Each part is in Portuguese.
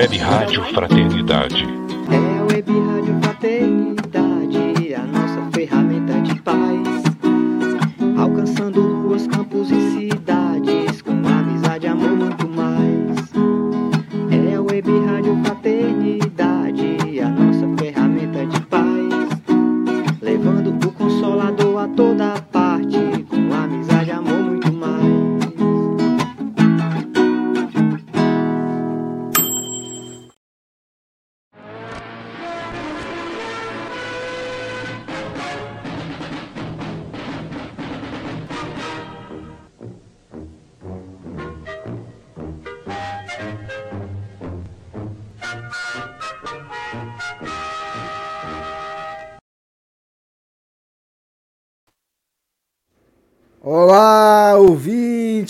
Web Rádio Fraternidade. É Web Rádio Fraternidade,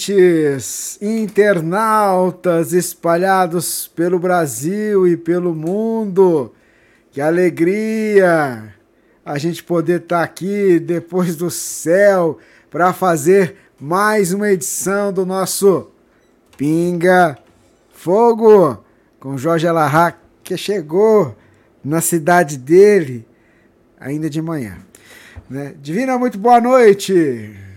ouvintes, internautas espalhados pelo Brasil e pelo mundo. Que alegria a gente poder estar aqui depois do céu para fazer mais uma edição do nosso Pinga Fogo com Jorge Alarra, que chegou na cidade dele ainda de manhã. Né? Divina, muito boa noite.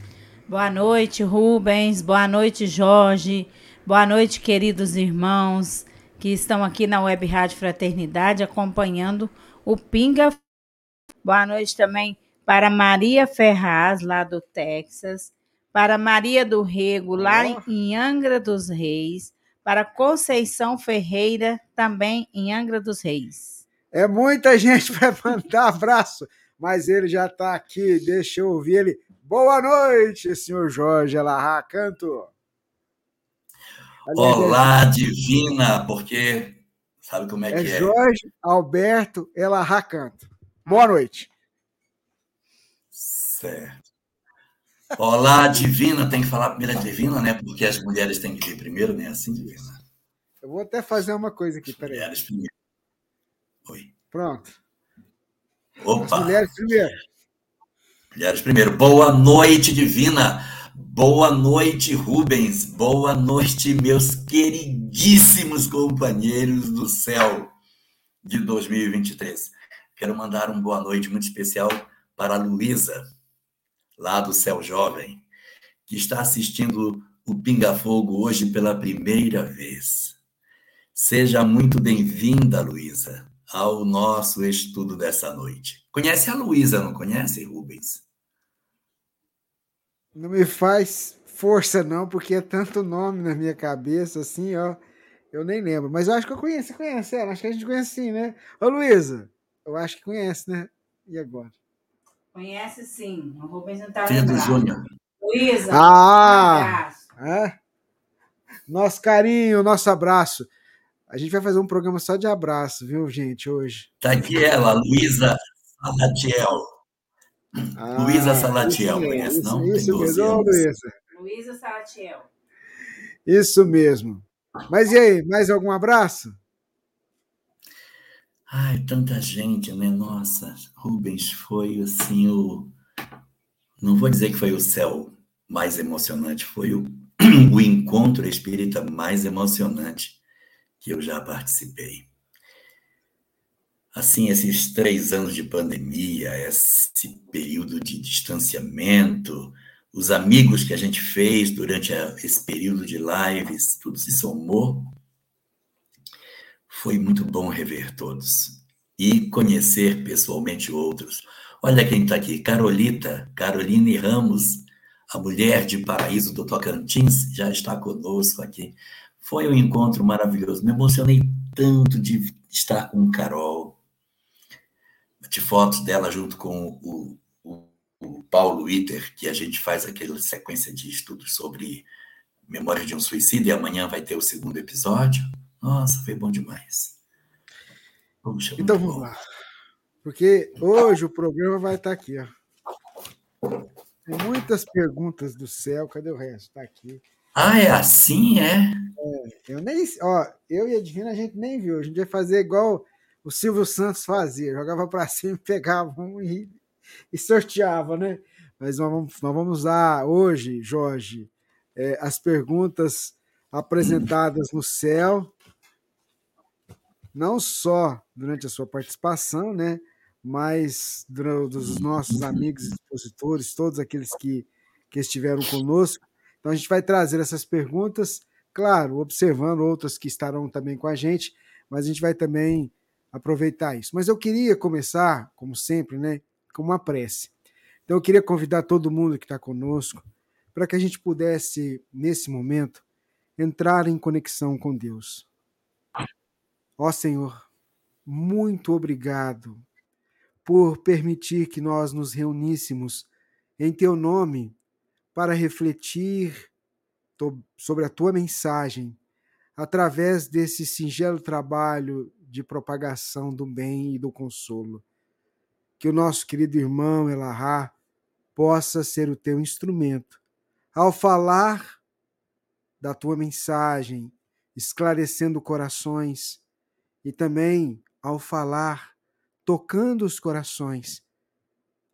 Boa noite, Rubens. Boa noite, Jorge. Boa noite, queridos irmãos que estão aqui na Web Rádio Fraternidade acompanhando o Pinga. Boa noite também para Maria Ferraz, lá do Texas, para Maria do Rego, lá Oh. em Angra dos Reis, para Conceição Ferreira, também em Angra dos Reis. É muita gente para mandar abraço, mas ele já está aqui. Deixa eu ouvir ele. Boa noite, senhor Jorge Alarra Canto. Aliás, Olá, divina, porque sabe como é, É que é? Jorge Alberto Elarra Canto. Boa noite. Certo. Olá, divina, tem que falar primeiro divina, né? Porque as mulheres têm que vir primeiro, né? Assim, divina. Eu vou até fazer uma coisa aqui, peraí. Mulheres primeiro. Oi. Pronto. As Opa, mulheres primeiro. Mulheres primeiro. Boa noite, divina. Boa noite, Rubens. Boa noite, meus queridíssimos companheiros do céu de 2023. Quero mandar um boa noite muito especial para a Luísa, lá do Céu Jovem, que está assistindo o Pinga Fogo hoje pela primeira vez. Seja muito bem-vinda, Luísa, ao nosso estudo dessa noite. Conhece a Luísa, não conhece, Rubens? Não me faz força, não, porque é tanto nome na minha cabeça, assim, ó. Eu nem lembro. Mas eu acho que eu conheço. Você conhece ela? Acho que a gente conhece sim, né? Ô, Luísa, eu acho que conhece, né? E agora? Conhece sim, o Rubens não está Pedro Júnior. Luísa, Ah! um abraço. É? Nosso carinho, nosso abraço. A gente vai fazer um programa só de abraço, viu, gente, hoje. Está aqui ela, Luísa Salatiel. Ah, Luísa Salatiel, isso conhece, mesmo, não? Isso, Tem isso 12 mesmo, anos. Luísa. Luísa Salatiel. Isso mesmo. Mas e aí, mais algum abraço? Ai, tanta gente, né? Nossa, Rubens foi assim o. Não vou dizer que foi o céu mais emocionante, foi o, o encontro espírita mais emocionante que eu já participei. Assim, esses três anos de pandemia, esse período de distanciamento, os amigos que a gente fez durante esse período de lives, tudo se somou. Foi muito bom rever todos e conhecer pessoalmente outros. Olha quem está aqui, Carolita, Caroline Ramos, a mulher de Paraíso do Tocantins, já está conosco aqui. Foi um encontro maravilhoso. Me emocionei tanto de estar com Carol. Bati fotos dela junto com o, o, o Paulo Itter, que a gente faz aquela sequência de estudos sobre memória de um suicídio, e amanhã vai ter o segundo episódio. Nossa, foi bom demais. Puxa, Então vamos bom. lá. Porque hoje o programa vai estar aqui, ó. Tem muitas perguntas do céu. Cadê o resto? Tá aqui. Ah, é assim, é? Eu nem, ó, eu e a Divina a gente nem viu. A gente ia fazer igual o Silvio Santos fazia, jogava para cima, pegava um e, e sorteava, né? Mas nós vamos, nós vamos usar hoje, Jorge, é, as perguntas apresentadas no céu não só durante a sua participação, né, mas dos nossos amigos expositores, todos aqueles que, que estiveram conosco. Então a gente vai trazer essas perguntas, claro, observando outras que estarão também com a gente, mas a gente vai também aproveitar isso. Mas eu queria começar, como sempre, né, com uma prece. Então eu queria convidar todo mundo que está conosco para que a gente pudesse, nesse momento, entrar em conexão com Deus. Ó Senhor, muito obrigado por permitir que nós nos reuníssemos em Teu nome para refletir sobre a Tua mensagem através desse singelo trabalho de propagação do bem e do consolo. Que o nosso querido irmão Elahá possa ser o teu instrumento ao falar da tua mensagem, esclarecendo corações e também ao falar, tocando os corações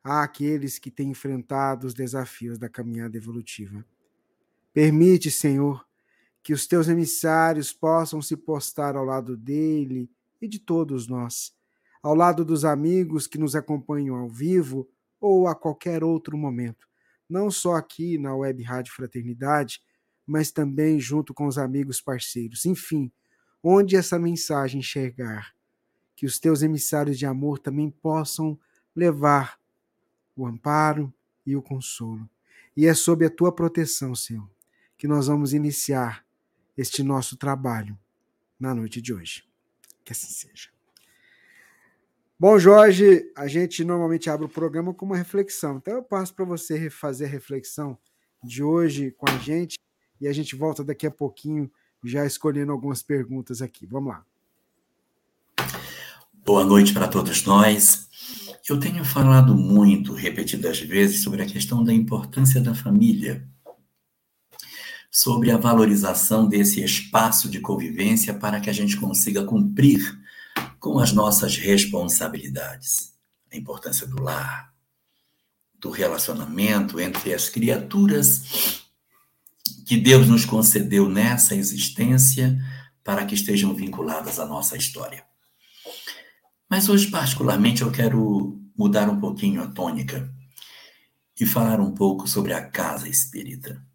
àqueles que têm enfrentado os desafios da caminhada evolutiva. Permite, Senhor, que os teus emissários possam se postar ao lado dele e de todos nós, ao lado dos amigos que nos acompanham ao vivo ou a qualquer outro momento, não só aqui na Web Rádio Fraternidade, mas também junto com os amigos parceiros. Enfim, onde essa mensagem chegar, que os teus emissários de amor também possam levar o amparo e o consolo. E é sob a tua proteção, Senhor, que nós vamos iniciar este nosso trabalho na noite de hoje. Que assim seja. Bom, Jorge, a gente normalmente abre o programa com uma reflexão. Então eu passo para você fazer a reflexão de hoje com a gente e a gente volta daqui a pouquinho já escolhendo algumas perguntas aqui. Vamos lá. Boa noite para todos nós. Eu tenho falado muito, repetidas vezes, sobre a questão da importância da família, sobre a valorização desse espaço de convivência para que a gente consiga cumprir com as nossas responsabilidades. A importância do lar, do relacionamento entre as criaturas que Deus nos concedeu nessa existência para que estejam vinculadas à nossa história. Mas hoje, particularmente, eu quero mudar um pouquinho a tônica e falar um pouco sobre a casa espírita.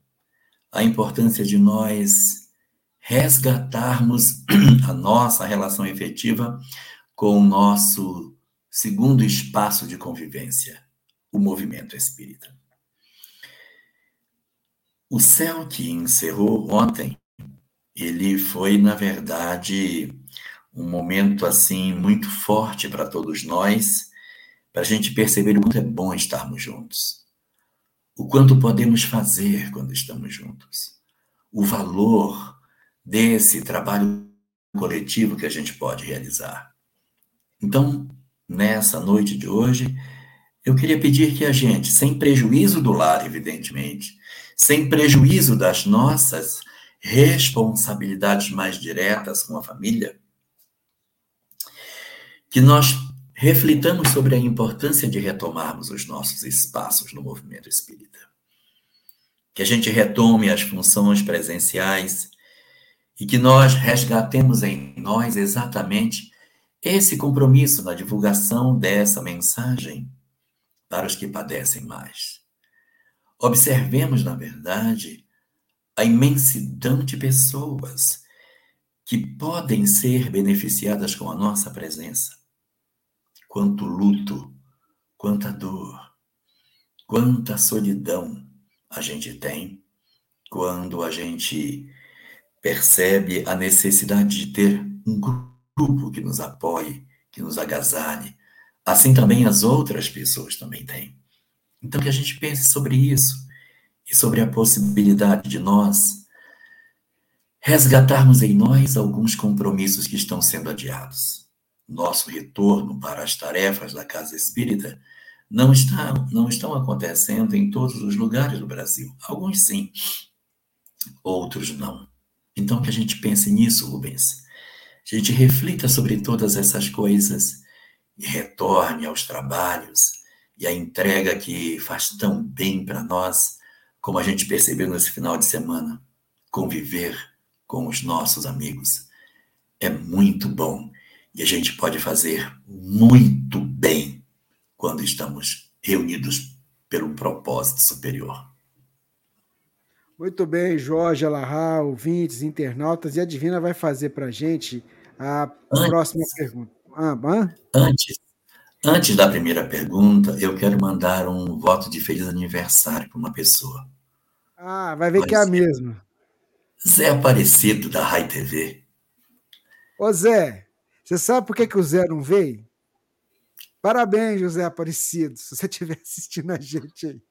A importância de nós resgatarmos a nossa relação efetiva com o nosso segundo espaço de convivência, o movimento espírita. O céu que encerrou ontem, ele foi, na verdade, um momento assim muito forte para todos nós, para a gente perceber o quanto é bom estarmos juntos, o quanto podemos fazer quando estamos juntos, o valor desse trabalho coletivo que a gente pode realizar. Então, nessa noite de hoje, eu queria pedir que a gente, sem prejuízo do lar, evidentemente, sem prejuízo das nossas responsabilidades mais diretas com a família, que nós reflitamos sobre a importância de retomarmos os nossos espaços no movimento espírita. Que a gente retome as funções presenciais e que nós resgatemos em nós exatamente esse compromisso na divulgação dessa mensagem para os que padecem mais. Observemos, na verdade, a imensidão de pessoas que podem ser beneficiadas com a nossa presença. Quanto luto, quanta dor, quanta solidão a gente tem quando a gente percebe a necessidade de ter um grupo que nos apoie, que nos agasalhe. Assim também as outras pessoas também têm. Então que a gente pense sobre isso e sobre a possibilidade de nós resgatarmos em nós alguns compromissos que estão sendo adiados. Nosso retorno para as tarefas da casa espírita não, está, não estão acontecendo em todos os lugares do Brasil. Alguns sim, outros não. Então, que a gente pense nisso, Rubens. A gente reflita sobre todas essas coisas e retorne aos trabalhos e à entrega que faz tão bem para nós, como a gente percebeu nesse final de semana. Conviver com os nossos amigos é muito bom E a gente pode fazer muito bem quando estamos reunidos pelo propósito superior. Muito bem, Jorge Alahá, ouvintes, internautas, e a Divina vai fazer para a gente a antes, próxima pergunta. Ah, antes, antes da primeira pergunta, eu quero mandar um voto de feliz aniversário para uma pessoa. Ah, vai ver Mas, que é a mesma. Zé Aparecido, da Rai TV. Ô Zé, você sabe por que, que o Zé não veio? Parabéns, José Aparecido, se você estiver assistindo a gente aí.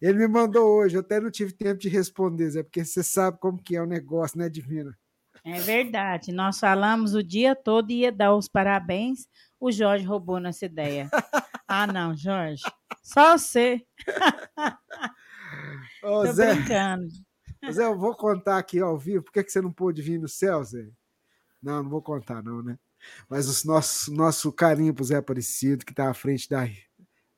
Ele me mandou hoje, eu até não tive tempo de responder, Zé, porque você sabe como que é o negócio, né, Divina? É verdade, nós falamos o dia todo e ia dar os parabéns, o Jorge roubou nossa ideia. ah, não, Jorge, só você. Ô, Tô Zé, brincando. Zé, eu vou contar aqui ao vivo, por que, que você não pôde vir no céu, Zé? Não, não vou contar não, né? Mas o nosso, nosso carinho para o Zé Aparecido, que está à frente da,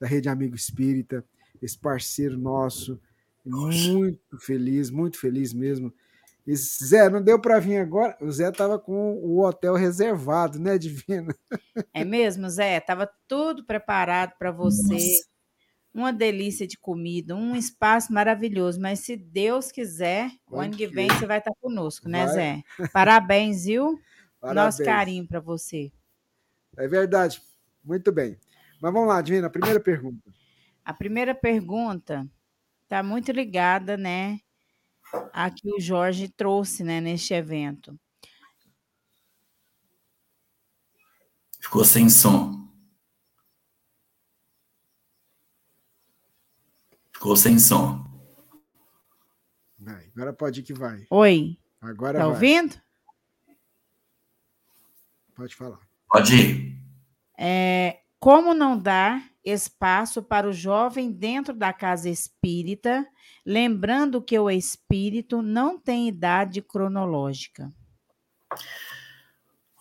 da Rede Amigo Espírita, esse parceiro nosso, muito feliz, muito feliz mesmo. E, Zé, não deu para vir agora? O Zé estava com o hotel reservado, né, Divina? É mesmo, Zé? Tava tudo preparado para você. Nossa. Uma delícia de comida, um espaço maravilhoso. Mas se Deus quiser, o ano que vem você vai estar conosco, né, vai. Zé? Parabéns, viu? Parabéns. Nosso carinho para você. É verdade. Muito bem. Mas vamos lá, Divina, a primeira pergunta. A primeira pergunta está muito ligada, né, a que o Jorge trouxe, né, neste evento. Ficou sem som. Ficou sem som. Vai, agora pode ir que vai. Oi. Agora tá vai. ouvindo? Pode falar. Pode ir. É, como não dar espaço para o jovem dentro da casa espírita, lembrando que o espírito não tem idade cronológica?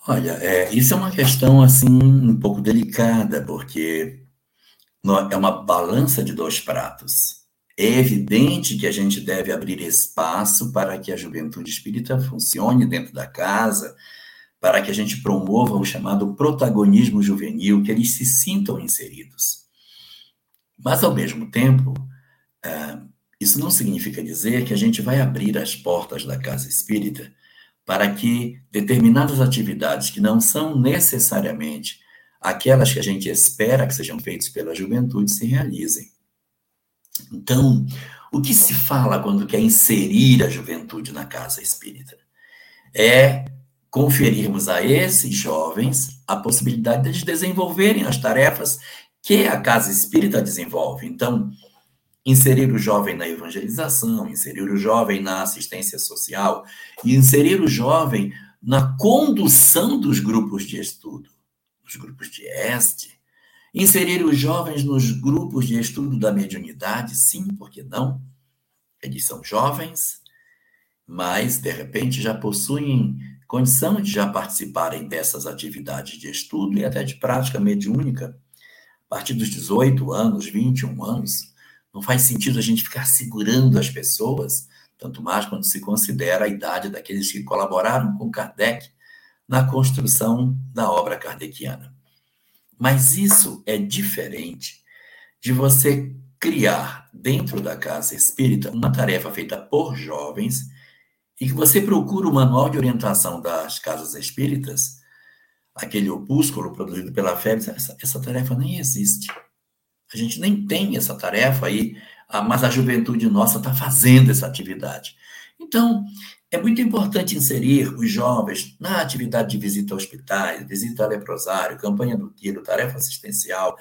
Olha, é, isso é uma questão assim um pouco delicada, porque é uma balança de dois pratos. É evidente que a gente deve abrir espaço para que a juventude espírita funcione dentro da casa, para que a gente promova o chamado protagonismo juvenil, que eles se sintam inseridos. Mas, ao mesmo tempo, é, isso não significa dizer que a gente vai abrir as portas da casa espírita para que determinadas atividades que não são necessariamente aquelas que a gente espera que sejam feitas pela juventude se realizem. Então, o que se fala quando quer inserir a juventude na casa espírita? É conferirmos a esses jovens a possibilidade de desenvolverem as tarefas que a casa espírita desenvolve. Então, inserir o jovem na evangelização, inserir o jovem na assistência social e inserir o jovem na condução dos grupos de estudo, os grupos de este, inserir os jovens nos grupos de estudo da mediunidade, sim, por que não? Eles são jovens, mas de repente já possuem condição de já participarem dessas atividades de estudo e até de prática mediúnica, a partir dos 18 anos, 21 anos, não faz sentido a gente ficar segurando as pessoas, tanto mais quando se considera a idade daqueles que colaboraram com Kardec na construção da obra kardeciana. Mas isso é diferente de você criar dentro da casa espírita uma tarefa feita por jovens e que você procura o manual de orientação das casas espíritas, aquele opúsculo produzido pela FEB, essa, essa tarefa nem existe. A gente nem tem essa tarefa aí, mas a juventude nossa está fazendo essa atividade. Então, é muito importante inserir os jovens na atividade de visita a hospitais, visita a leprosário, campanha do quilo, tarefa assistencial,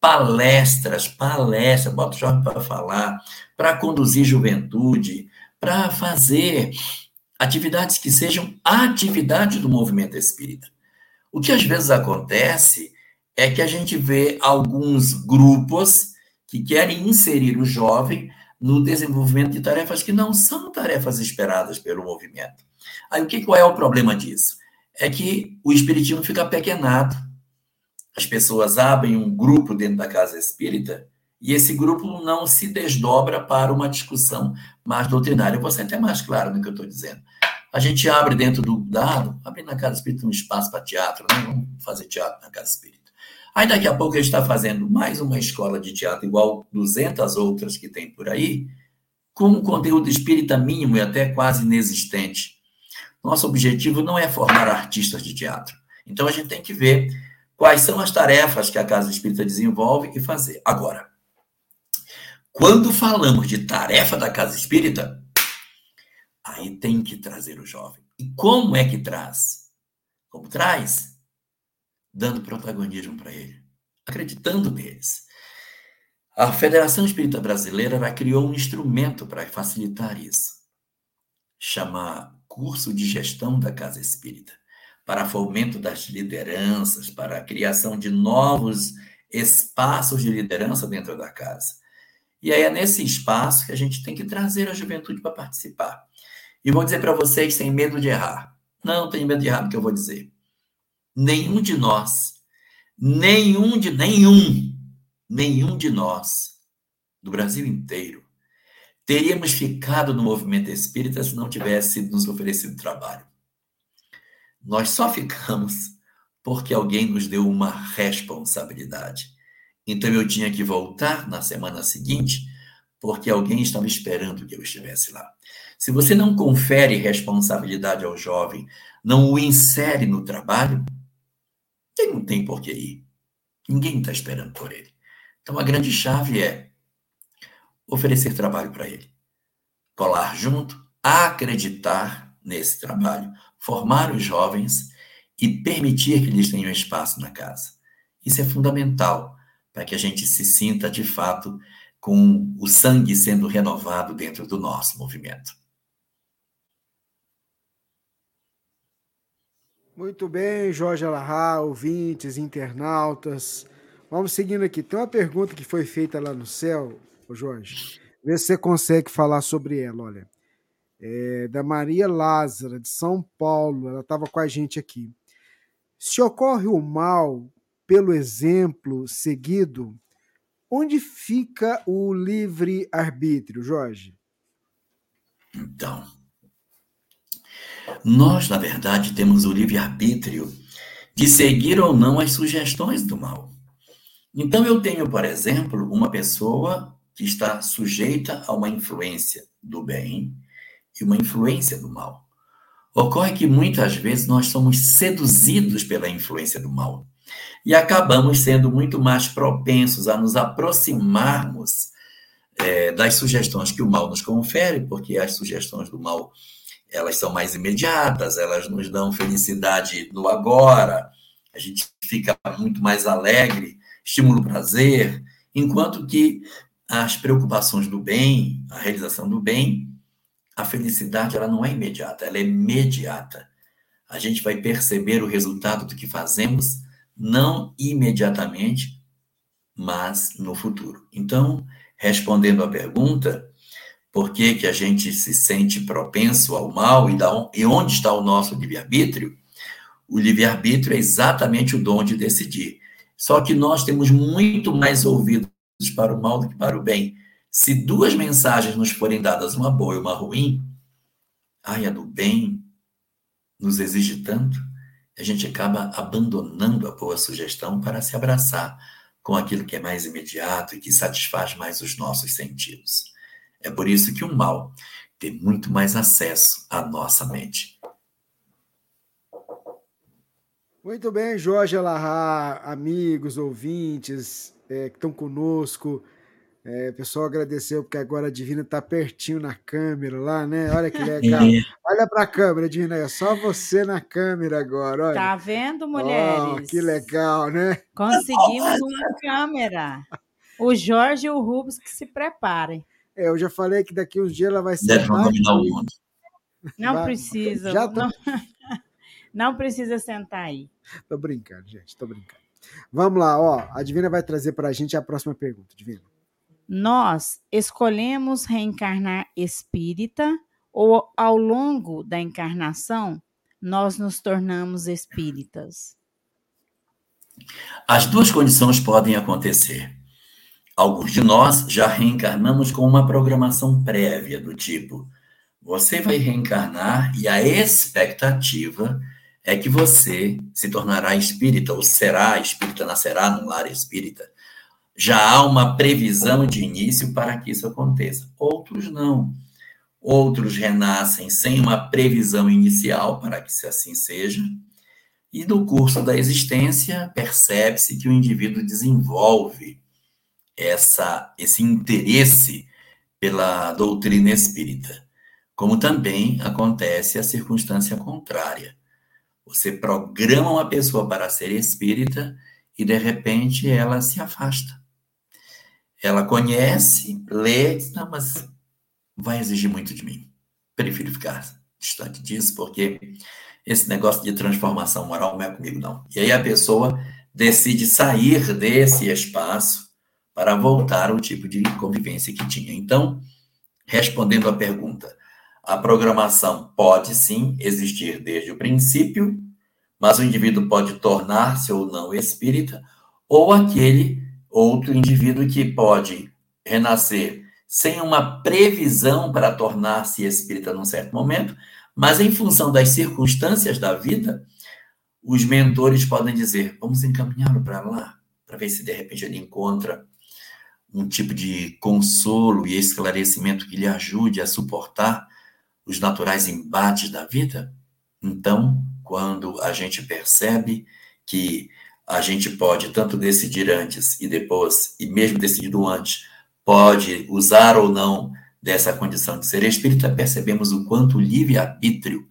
palestras, palestras, bota o jovem para falar, para conduzir juventude, para fazer atividades que sejam atividades do movimento espírita. O que às vezes acontece é que a gente vê alguns grupos que querem inserir o jovem no desenvolvimento de tarefas que não são tarefas esperadas pelo movimento. Aí o que qual é o problema disso? É que o espiritismo fica pequenado. As pessoas abrem um grupo dentro da casa espírita e esse grupo não se desdobra para uma discussão mais doutrinária. Eu vou ser até mais claro no que eu estou dizendo. A gente abre dentro do dado, abre na Casa Espírita um espaço para teatro, né? vamos fazer teatro na Casa Espírita. Aí daqui a pouco a gente está fazendo mais uma escola de teatro, igual 200 outras que tem por aí, com um conteúdo espírita mínimo e até quase inexistente. Nosso objetivo não é formar artistas de teatro. Então a gente tem que ver quais são as tarefas que a Casa Espírita desenvolve e fazer. Agora, quando falamos de tarefa da Casa Espírita, aí tem que trazer o jovem. E como é que traz? Como traz? Dando protagonismo para ele, acreditando neles. A Federação Espírita Brasileira criou um instrumento para facilitar isso. Chama Curso de Gestão da Casa Espírita, para fomento das lideranças, para a criação de novos espaços de liderança dentro da casa. E aí é nesse espaço que a gente tem que trazer a juventude para participar. E vou dizer para vocês, sem medo de errar. Não tenho medo de errar no que eu vou dizer. Nenhum de nós, nenhum de nenhum, nenhum de nós, do Brasil inteiro, teríamos ficado no movimento espírita se não tivesse nos oferecido trabalho. Nós só ficamos porque alguém nos deu uma responsabilidade. Então eu tinha que voltar na semana seguinte, porque alguém estava esperando que eu estivesse lá. Se você não confere responsabilidade ao jovem, não o insere no trabalho, ele não tem por que ir. Ninguém está esperando por ele. Então a grande chave é oferecer trabalho para ele, colar junto, acreditar nesse trabalho, formar os jovens e permitir que eles tenham espaço na casa. Isso é fundamental para que a gente se sinta, de fato, com o sangue sendo renovado dentro do nosso movimento. Muito bem, Jorge Alahá, ouvintes, internautas. Vamos seguindo aqui. Tem uma pergunta que foi feita lá no céu, Jorge. Vê se você consegue falar sobre ela, olha. É da Maria Lázara, de São Paulo. Ela estava com a gente aqui. Se ocorre o mal pelo exemplo seguido, onde fica o livre-arbítrio, Jorge? Então, nós, na verdade, temos o livre-arbítrio de seguir ou não as sugestões do mal. Então, eu tenho, por exemplo, uma pessoa que está sujeita a uma influência do bem e uma influência do mal. Ocorre que muitas vezes nós somos seduzidos pela influência do mal e acabamos sendo muito mais propensos a nos aproximarmos é, das sugestões que o mal nos confere, porque as sugestões do mal elas são mais imediatas, elas nos dão felicidade no agora, a gente fica muito mais alegre, estimula o prazer, enquanto que as preocupações do bem, a realização do bem, a felicidade ela não é imediata, ela é imediata. A gente vai perceber o resultado do que fazemos não imediatamente, mas no futuro. Então, respondendo à pergunta, por que, que a gente se sente propenso ao mal e, da, e onde está o nosso livre-arbítrio? O livre-arbítrio é exatamente o dom de decidir. Só que nós temos muito mais ouvidos para o mal do que para o bem. Se duas mensagens nos forem dadas, uma boa e uma ruim, ai, a do bem nos exige tanto a gente acaba abandonando a boa sugestão para se abraçar com aquilo que é mais imediato e que satisfaz mais os nossos sentidos. É por isso que o mal tem muito mais acesso à nossa mente. Muito bem, Jorge Alahá, amigos, ouvintes é, que estão conosco. É, o pessoal agradeceu porque agora a Divina está pertinho na câmera lá, né? Olha que legal. É. Olha para a câmera, Divina, é só você na câmera agora. Olha. Tá vendo, mulheres? Oh, que legal, né? Conseguimos uma câmera. O Jorge e o Rubens que se preparem. É, eu já falei que daqui uns dias ela vai ser. Deve dominar o mundo. Não vai. precisa. Já tô... não, não precisa sentar aí. Tô brincando, gente, tô brincando. Vamos lá, ó. A Divina vai trazer para a gente a próxima pergunta, Divina. Nós escolhemos reencarnar espírita ou ao longo da encarnação nós nos tornamos espíritas? As duas condições podem acontecer. Alguns de nós já reencarnamos com uma programação prévia do tipo: Você vai reencarnar e a expectativa é que você se tornará espírita, ou será espírita, nascerá no lar espírita. Já há uma previsão de início para que isso aconteça. Outros não. Outros renascem sem uma previsão inicial para que assim seja. E no curso da existência, percebe-se que o indivíduo desenvolve essa, esse interesse pela doutrina espírita. Como também acontece a circunstância contrária. Você programa uma pessoa para ser espírita e, de repente, ela se afasta. Ela conhece, lê, diz, não, mas vai exigir muito de mim. Prefiro ficar distante disso, porque esse negócio de transformação moral não é comigo, não. E aí a pessoa decide sair desse espaço para voltar ao tipo de convivência que tinha. Então, respondendo à pergunta, a programação pode sim existir desde o princípio, mas o indivíduo pode tornar-se ou não espírita, ou aquele outro indivíduo que pode renascer sem uma previsão para tornar-se espírita num certo momento, mas em função das circunstâncias da vida, os mentores podem dizer: vamos encaminhá-lo para lá, para ver se de repente ele encontra um tipo de consolo e esclarecimento que lhe ajude a suportar os naturais embates da vida? Então, quando a gente percebe que a gente pode tanto decidir antes e depois, e mesmo decidido antes, pode usar ou não dessa condição de ser espírita, percebemos o quanto o livre-arbítrio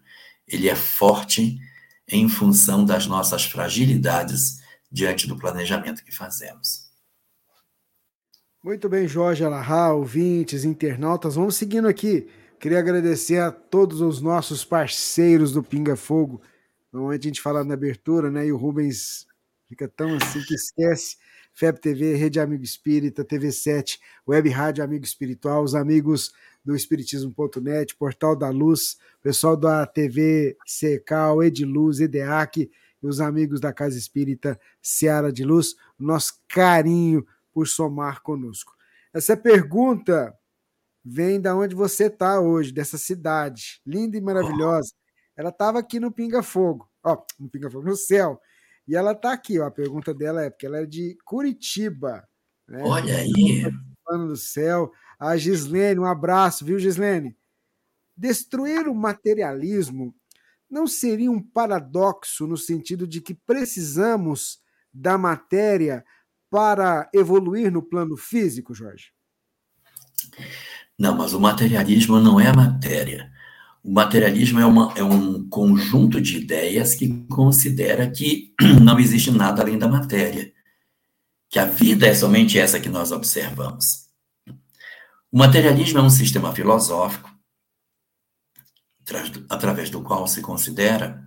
ele é forte em função das nossas fragilidades diante do planejamento que fazemos. Muito bem, Jorge Alahá, ouvintes, internautas, vamos seguindo aqui. Queria agradecer a todos os nossos parceiros do Pinga Fogo. Normalmente a gente fala na abertura, né? E o Rubens fica tão assim que esquece. FEB TV, Rede Amigo Espírita, TV7, Web Rádio Amigo Espiritual, os amigos do Espiritismo.net, Portal da Luz, pessoal da TV Secal, Ediluz, EDEAC e os amigos da Casa Espírita Seara de Luz, nosso carinho por somar conosco. Essa pergunta vem da onde você está hoje, dessa cidade linda e maravilhosa. Ela estava aqui no Pinga Fogo, ó, no Pinga Fogo, no céu. E ela está aqui, ó, a pergunta dela é porque ela é de Curitiba. Né? Olha aí. Plano do céu. A Gislene, um abraço, viu, Gislene? Destruir o materialismo não seria um paradoxo no sentido de que precisamos da matéria para evoluir no plano físico, Jorge? Não, mas o materialismo não é a matéria. O materialismo é, uma, é um conjunto de ideias que considera que não existe nada além da matéria, que a vida é somente essa que nós observamos. O materialismo é um sistema filosófico através do qual se considera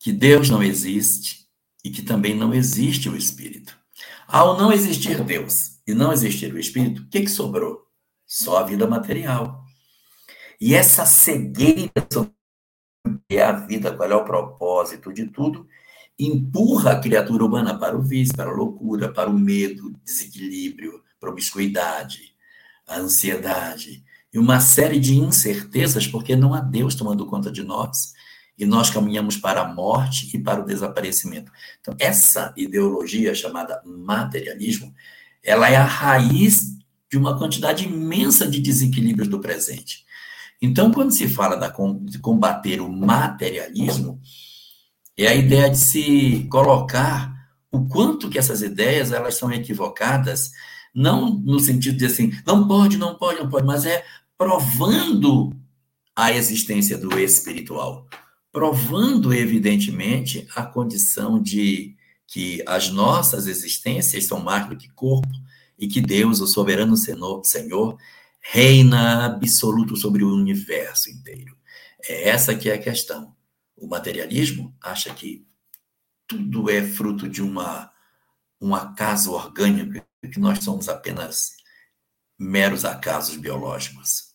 que Deus não existe e que também não existe o Espírito. Ao não existir Deus e não existir o Espírito, o que, que sobrou? só a vida material. E essa cegueira sobre que é a vida, qual é o propósito de tudo, empurra a criatura humana para o vício, para a loucura, para o medo, desequilíbrio, promiscuidade, a ansiedade e uma série de incertezas, porque não há Deus tomando conta de nós e nós caminhamos para a morte e para o desaparecimento. Então, essa ideologia chamada materialismo, ela é a raiz de uma quantidade imensa de desequilíbrios do presente. Então, quando se fala da, de combater o materialismo, é a ideia de se colocar o quanto que essas ideias elas são equivocadas, não no sentido de assim, não pode, não pode, não pode, mas é provando a existência do espiritual, provando evidentemente a condição de que as nossas existências são mais do que corpo, e que Deus, o soberano Senhor, reina absoluto sobre o universo inteiro. É essa que é a questão. O materialismo acha que tudo é fruto de uma um acaso orgânico que nós somos apenas meros acasos biológicos.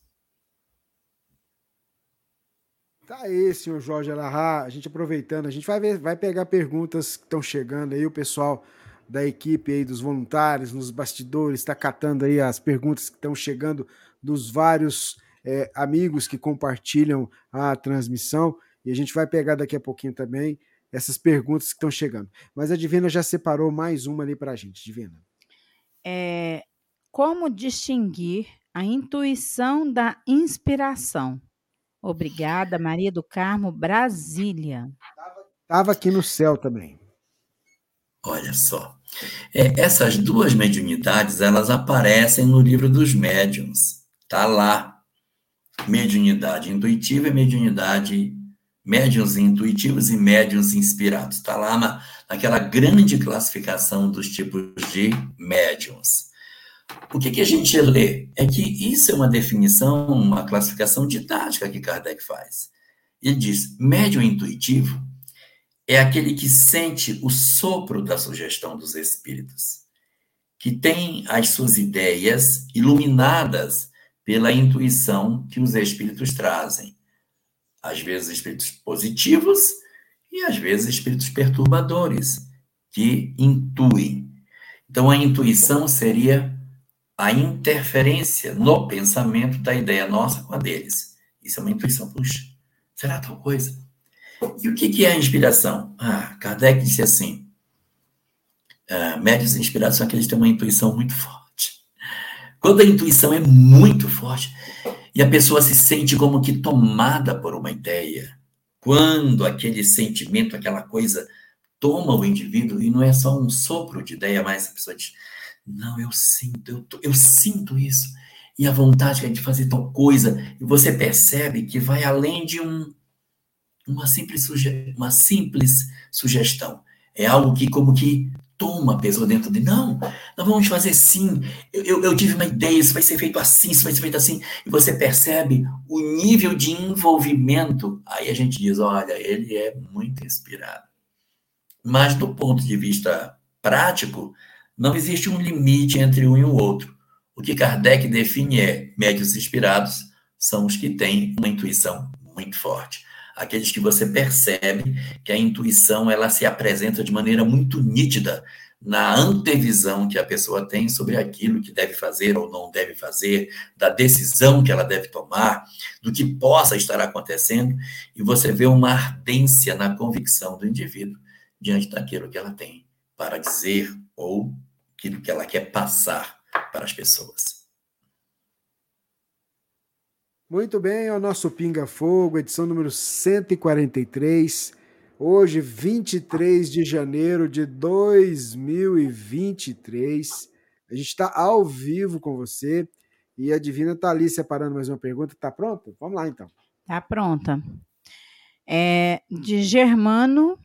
Tá aí, senhor Jorge Alahá. A gente aproveitando, a gente vai, ver, vai pegar perguntas que estão chegando aí, o pessoal da equipe aí, dos voluntários, nos bastidores, está catando aí as perguntas que estão chegando dos vários é, amigos que compartilham a transmissão. E a gente vai pegar daqui a pouquinho também essas perguntas que estão chegando. Mas a Divina já separou mais uma ali para a gente, Divina. É, como distinguir a intuição da inspiração? Obrigada, Maria do Carmo, Brasília. Estava aqui no céu também. Olha só. É, essas duas mediunidades, elas aparecem no livro dos médiuns. Tá lá. Mediunidade intuitiva e mediunidade médiuns intuitivos e médiuns inspirados. Está lá na, naquela grande classificação dos tipos de médiuns. O que, que a gente lê? É que isso é uma definição, uma classificação didática que Kardec faz. Ele diz: médium intuitivo é aquele que sente o sopro da sugestão dos espíritos, que tem as suas ideias iluminadas pela intuição que os espíritos trazem às vezes espíritos positivos e às vezes espíritos perturbadores que intuem. Então a intuição seria a interferência no pensamento da ideia nossa com a deles. Isso é uma intuição, puxa, será tal coisa? E o que, é a inspiração? Ah, Kardec disse assim: ah, médios inspirados são aqueles que têm uma intuição muito forte. Quando a intuição é muito forte, e a pessoa se sente como que tomada por uma ideia. Quando aquele sentimento, aquela coisa toma o indivíduo, e não é só um sopro de ideia, mas a pessoa diz: Não, eu sinto, eu, eu sinto isso. E a vontade é de fazer tal coisa, e você percebe que vai além de um, uma, simples suge, uma simples sugestão. É algo que, como que toma a pessoa dentro de, não, nós vamos fazer sim, eu, eu, eu, tive uma ideia, isso vai ser feito assim, isso vai ser feito assim, e você percebe o nível de envolvimento, aí a gente diz, olha, ele é muito inspirado. Mas do ponto de vista prático, não existe um limite entre um e o outro. O que Kardec define é, médios inspirados são os que têm uma intuição muito forte aqueles que você percebe que a intuição ela se apresenta de maneira muito nítida na antevisão que a pessoa tem sobre aquilo que deve fazer ou não deve fazer, da decisão que ela deve tomar, do que possa estar acontecendo, e você vê uma ardência na convicção do indivíduo diante daquilo que ela tem para dizer ou aquilo que ela quer passar para as pessoas. Muito bem, é o nosso Pinga Fogo, edição número 143. Hoje, 23 de janeiro de 2023. A gente está ao vivo com você. E a Divina está ali separando mais uma pergunta. Está pronto? Vamos lá, então. Está pronta. É de Germano,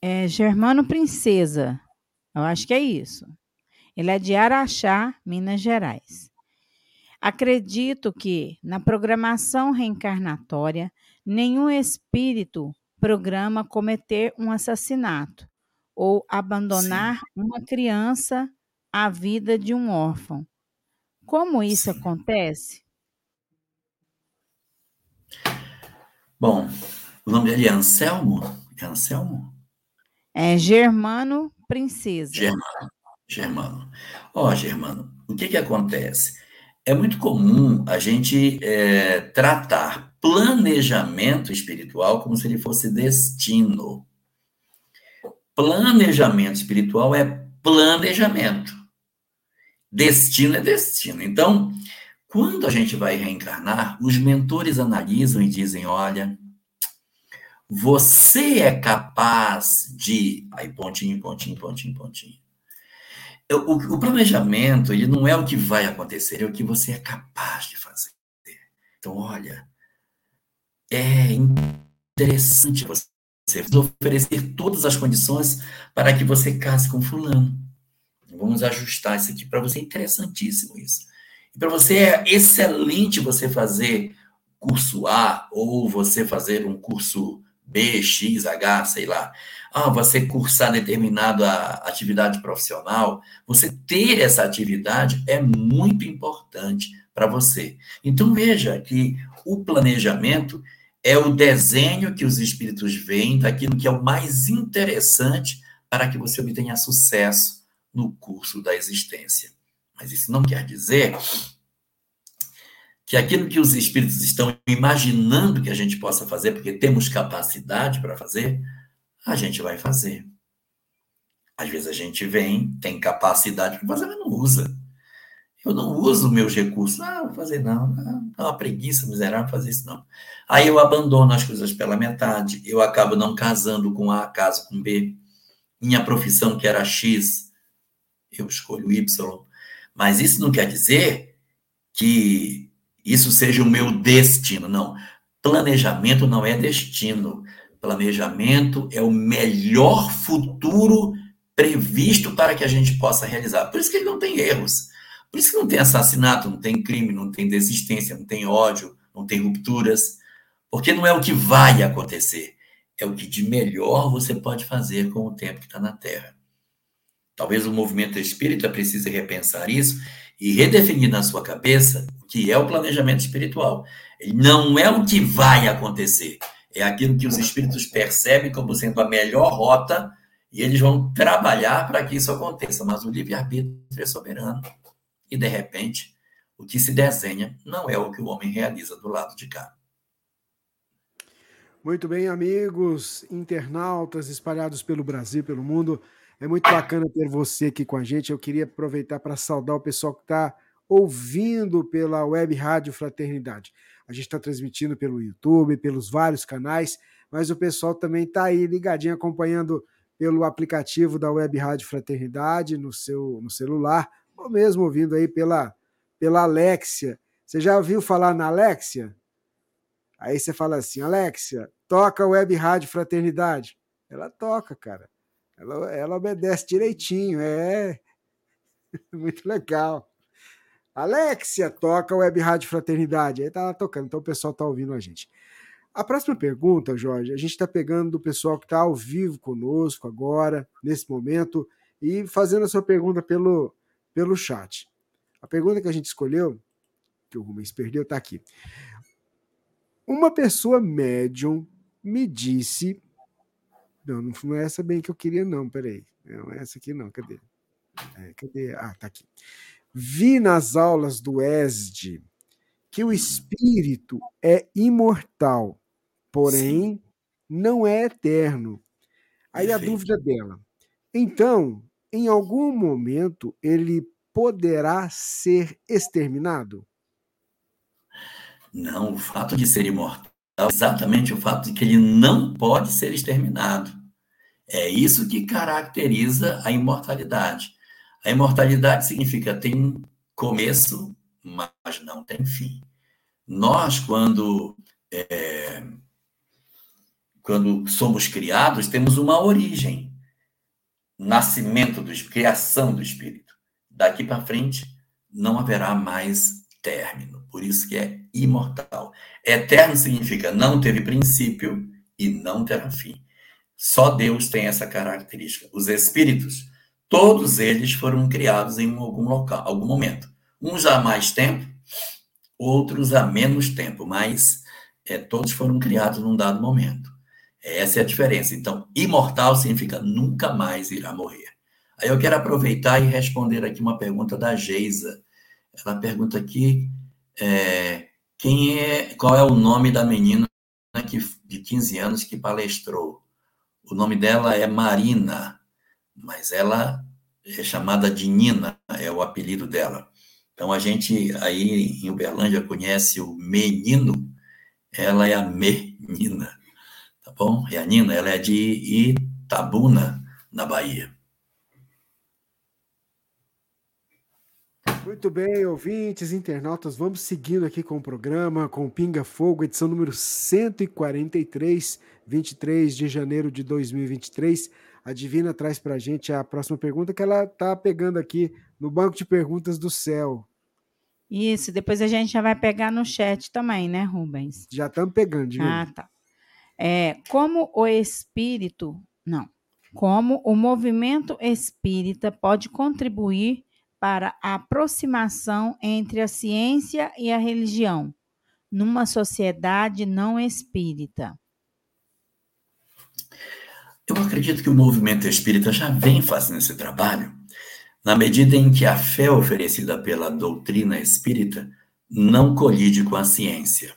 é Germano Princesa. Eu acho que é isso. Ele é de Araxá, Minas Gerais. Acredito que, na programação reencarnatória, nenhum espírito programa cometer um assassinato ou abandonar Sim. uma criança à vida de um órfão. Como isso Sim. acontece? Bom, o nome dele é Anselmo? É Anselmo? É Germano Princesa. Germano. Germano. Ó, oh, Germano, o que que acontece? É muito comum a gente é, tratar planejamento espiritual como se ele fosse destino. Planejamento espiritual é planejamento. Destino é destino. Então, quando a gente vai reencarnar, os mentores analisam e dizem: olha, você é capaz de. Aí, pontinho, pontinho, pontinho, pontinho. O, o, planejamento, ele não é o que vai acontecer, é o que você é capaz de fazer. Então, olha, é interessante você oferecer todas as condições para que você case com fulano. Vamos ajustar isso aqui para você, é interessantíssimo isso. E para você é excelente você fazer curso A ou você fazer um curso B, X, H, sei lá ah, você cursar determinada atividade profissional, você ter essa atividade é muito importante para você. Então veja que o planejamento é o desenho que os espíritos veem daquilo que é o mais interessante para que você obtenha sucesso no curso da existência. Mas isso não quer dizer que aquilo que os espíritos estão imaginando que a gente possa fazer, porque temos capacidade para fazer, a gente vai fazer. Às vezes a gente vem, tem capacidade para fazer, mas não usa. Eu não uso meus recursos. Ah, vou fazer não. É uma preguiça miserável fazer isso, não. Aí eu abandono as coisas pela metade, eu acabo não casando com A, caso com B. Minha profissão, que era X, eu escolho Y. Mas isso não quer dizer que isso seja o meu destino, não. Planejamento não é destino. Planejamento é o melhor futuro previsto para que a gente possa realizar. Por isso que ele não tem erros. Por isso que não tem assassinato, não tem crime, não tem desistência, não tem ódio, não tem rupturas. Porque não é o que vai acontecer, é o que de melhor você pode fazer com o tempo que está na Terra. Talvez o movimento espírita precise repensar isso e redefinir na sua cabeça o que é o planejamento espiritual. Não é o que vai acontecer, é aquilo que os espíritos percebem como sendo a melhor rota e eles vão trabalhar para que isso aconteça. Mas o livre-arbítrio é soberano. E, de repente, o que se desenha não é o que o homem realiza do lado de cá. Muito bem, amigos, internautas espalhados pelo Brasil, pelo mundo. É muito bacana ter você aqui com a gente. Eu queria aproveitar para saudar o pessoal que está ouvindo pela web Rádio Fraternidade. A gente está transmitindo pelo YouTube, pelos vários canais, mas o pessoal também está aí ligadinho, acompanhando pelo aplicativo da Web Rádio Fraternidade no seu no celular, ou mesmo ouvindo aí pela, pela Alexia. Você já ouviu falar na Alexia? Aí você fala assim, Alexia, toca a Web Rádio Fraternidade. Ela toca, cara. Ela, ela obedece direitinho, é muito legal. Alexia, toca Web Rádio Fraternidade. Aí tá lá tocando, então o pessoal tá ouvindo a gente. A próxima pergunta, Jorge, a gente está pegando do pessoal que está ao vivo conosco agora, nesse momento, e fazendo a sua pergunta pelo, pelo chat. A pergunta que a gente escolheu, que o Rubens perdeu, está aqui. Uma pessoa médium me disse não, não é essa bem que eu queria, não. Peraí. Não é essa aqui, não. Cadê? É, cadê? Ah, tá aqui. Vi nas aulas do ESD que o espírito é imortal, porém Sim. não é eterno. Aí Perfeito. a dúvida dela. Então, em algum momento, ele poderá ser exterminado? Não, o fato de ser imortal exatamente o fato de que ele não pode ser exterminado. É isso que caracteriza a imortalidade. A imortalidade significa tem começo, mas não tem fim. Nós, quando, é, quando somos criados, temos uma origem, nascimento do criação do espírito. Daqui para frente, não haverá mais término. Por isso que é imortal. Eterno significa não teve princípio e não terá fim. Só Deus tem essa característica. Os espíritos, todos eles foram criados em algum local, algum momento. Uns há mais tempo, outros há menos tempo, mas é, todos foram criados num dado momento. Essa é a diferença. Então, imortal significa nunca mais irá morrer. Aí eu quero aproveitar e responder aqui uma pergunta da Geisa. Ela pergunta aqui é, quem é, qual é o nome da menina que, de 15 anos que palestrou. O nome dela é Marina, mas ela é chamada de Nina, é o apelido dela. Então a gente aí em Uberlândia conhece o menino, ela é a menina, tá bom? E a Nina, ela é de Itabuna, na Bahia. Muito bem, ouvintes, internautas, vamos seguindo aqui com o programa, com o Pinga Fogo, edição número 143, 23 de janeiro de 2023. A Divina traz para a gente a próxima pergunta que ela está pegando aqui no banco de perguntas do céu. Isso, depois a gente já vai pegar no chat também, né, Rubens? Já estamos pegando, Divina. Ah, tá. É, como o espírito, não, como o movimento espírita pode contribuir para a aproximação entre a ciência e a religião, numa sociedade não espírita? Eu acredito que o movimento espírita já vem fazendo esse trabalho, na medida em que a fé oferecida pela doutrina espírita não colide com a ciência.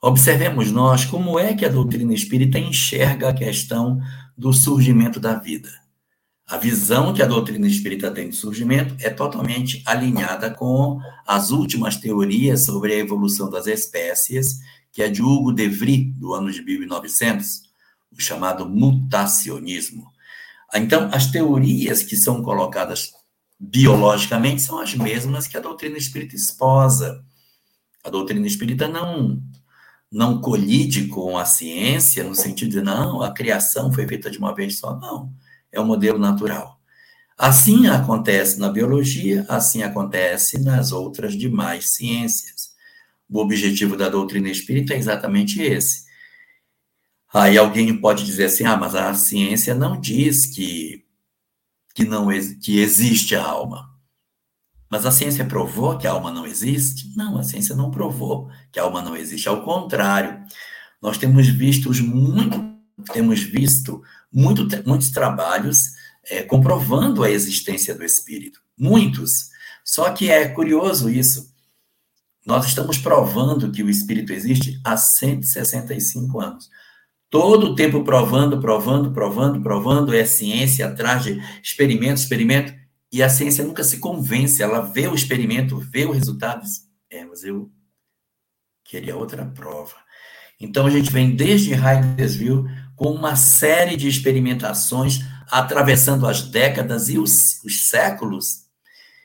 Observemos nós como é que a doutrina espírita enxerga a questão do surgimento da vida. A visão que a doutrina espírita tem de surgimento é totalmente alinhada com as últimas teorias sobre a evolução das espécies, que é de Hugo de Vries, do ano de 1900, o chamado mutacionismo. Então, as teorias que são colocadas biologicamente são as mesmas que a doutrina espírita esposa. A doutrina espírita não não colide com a ciência no sentido de não, a criação foi feita de uma vez só, não. É um modelo natural. Assim acontece na biologia, assim acontece nas outras demais ciências. O objetivo da doutrina espírita é exatamente esse. Aí alguém pode dizer assim: "Ah, mas a ciência não diz que que não que existe a alma. Mas a ciência provou que a alma não existe? Não, a ciência não provou que a alma não existe. Ao contrário, nós temos visto muito, temos visto muito, muitos trabalhos é, comprovando a existência do espírito. Muitos. Só que é curioso isso. Nós estamos provando que o espírito existe há 165 anos. Todo o tempo provando, provando, provando, provando, é ciência atrás de experimento, experimento, e a ciência nunca se convence, ela vê o experimento, vê os resultados. É, mas eu queria outra prova. Então a gente vem desde Hydesville com uma série de experimentações atravessando as décadas e os, os séculos,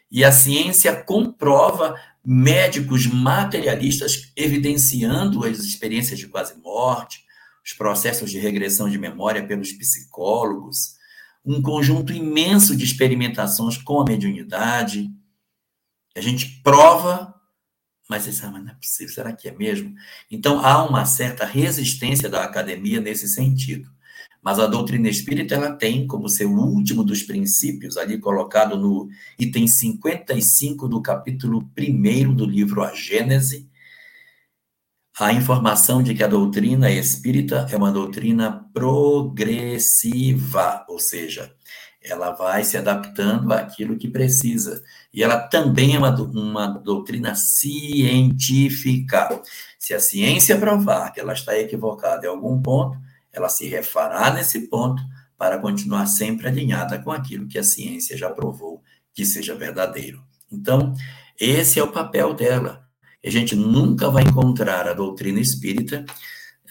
e a ciência comprova médicos materialistas evidenciando as experiências de quase morte, os processos de regressão de memória pelos psicólogos, um conjunto imenso de experimentações com a mediunidade. A gente prova, mas você sabe, não é possível, será que é mesmo? Então, há uma certa resistência da academia nesse sentido. Mas a doutrina espírita ela tem como seu último dos princípios, ali colocado no item 55 do capítulo 1 do livro A Gênese, a informação de que a doutrina espírita é uma doutrina progressiva, ou seja, ela vai se adaptando àquilo que precisa. E ela também é uma, uma doutrina científica. Se a ciência provar que ela está equivocada em algum ponto, ela se refará nesse ponto para continuar sempre alinhada com aquilo que a ciência já provou que seja verdadeiro. Então, esse é o papel dela a gente nunca vai encontrar a doutrina espírita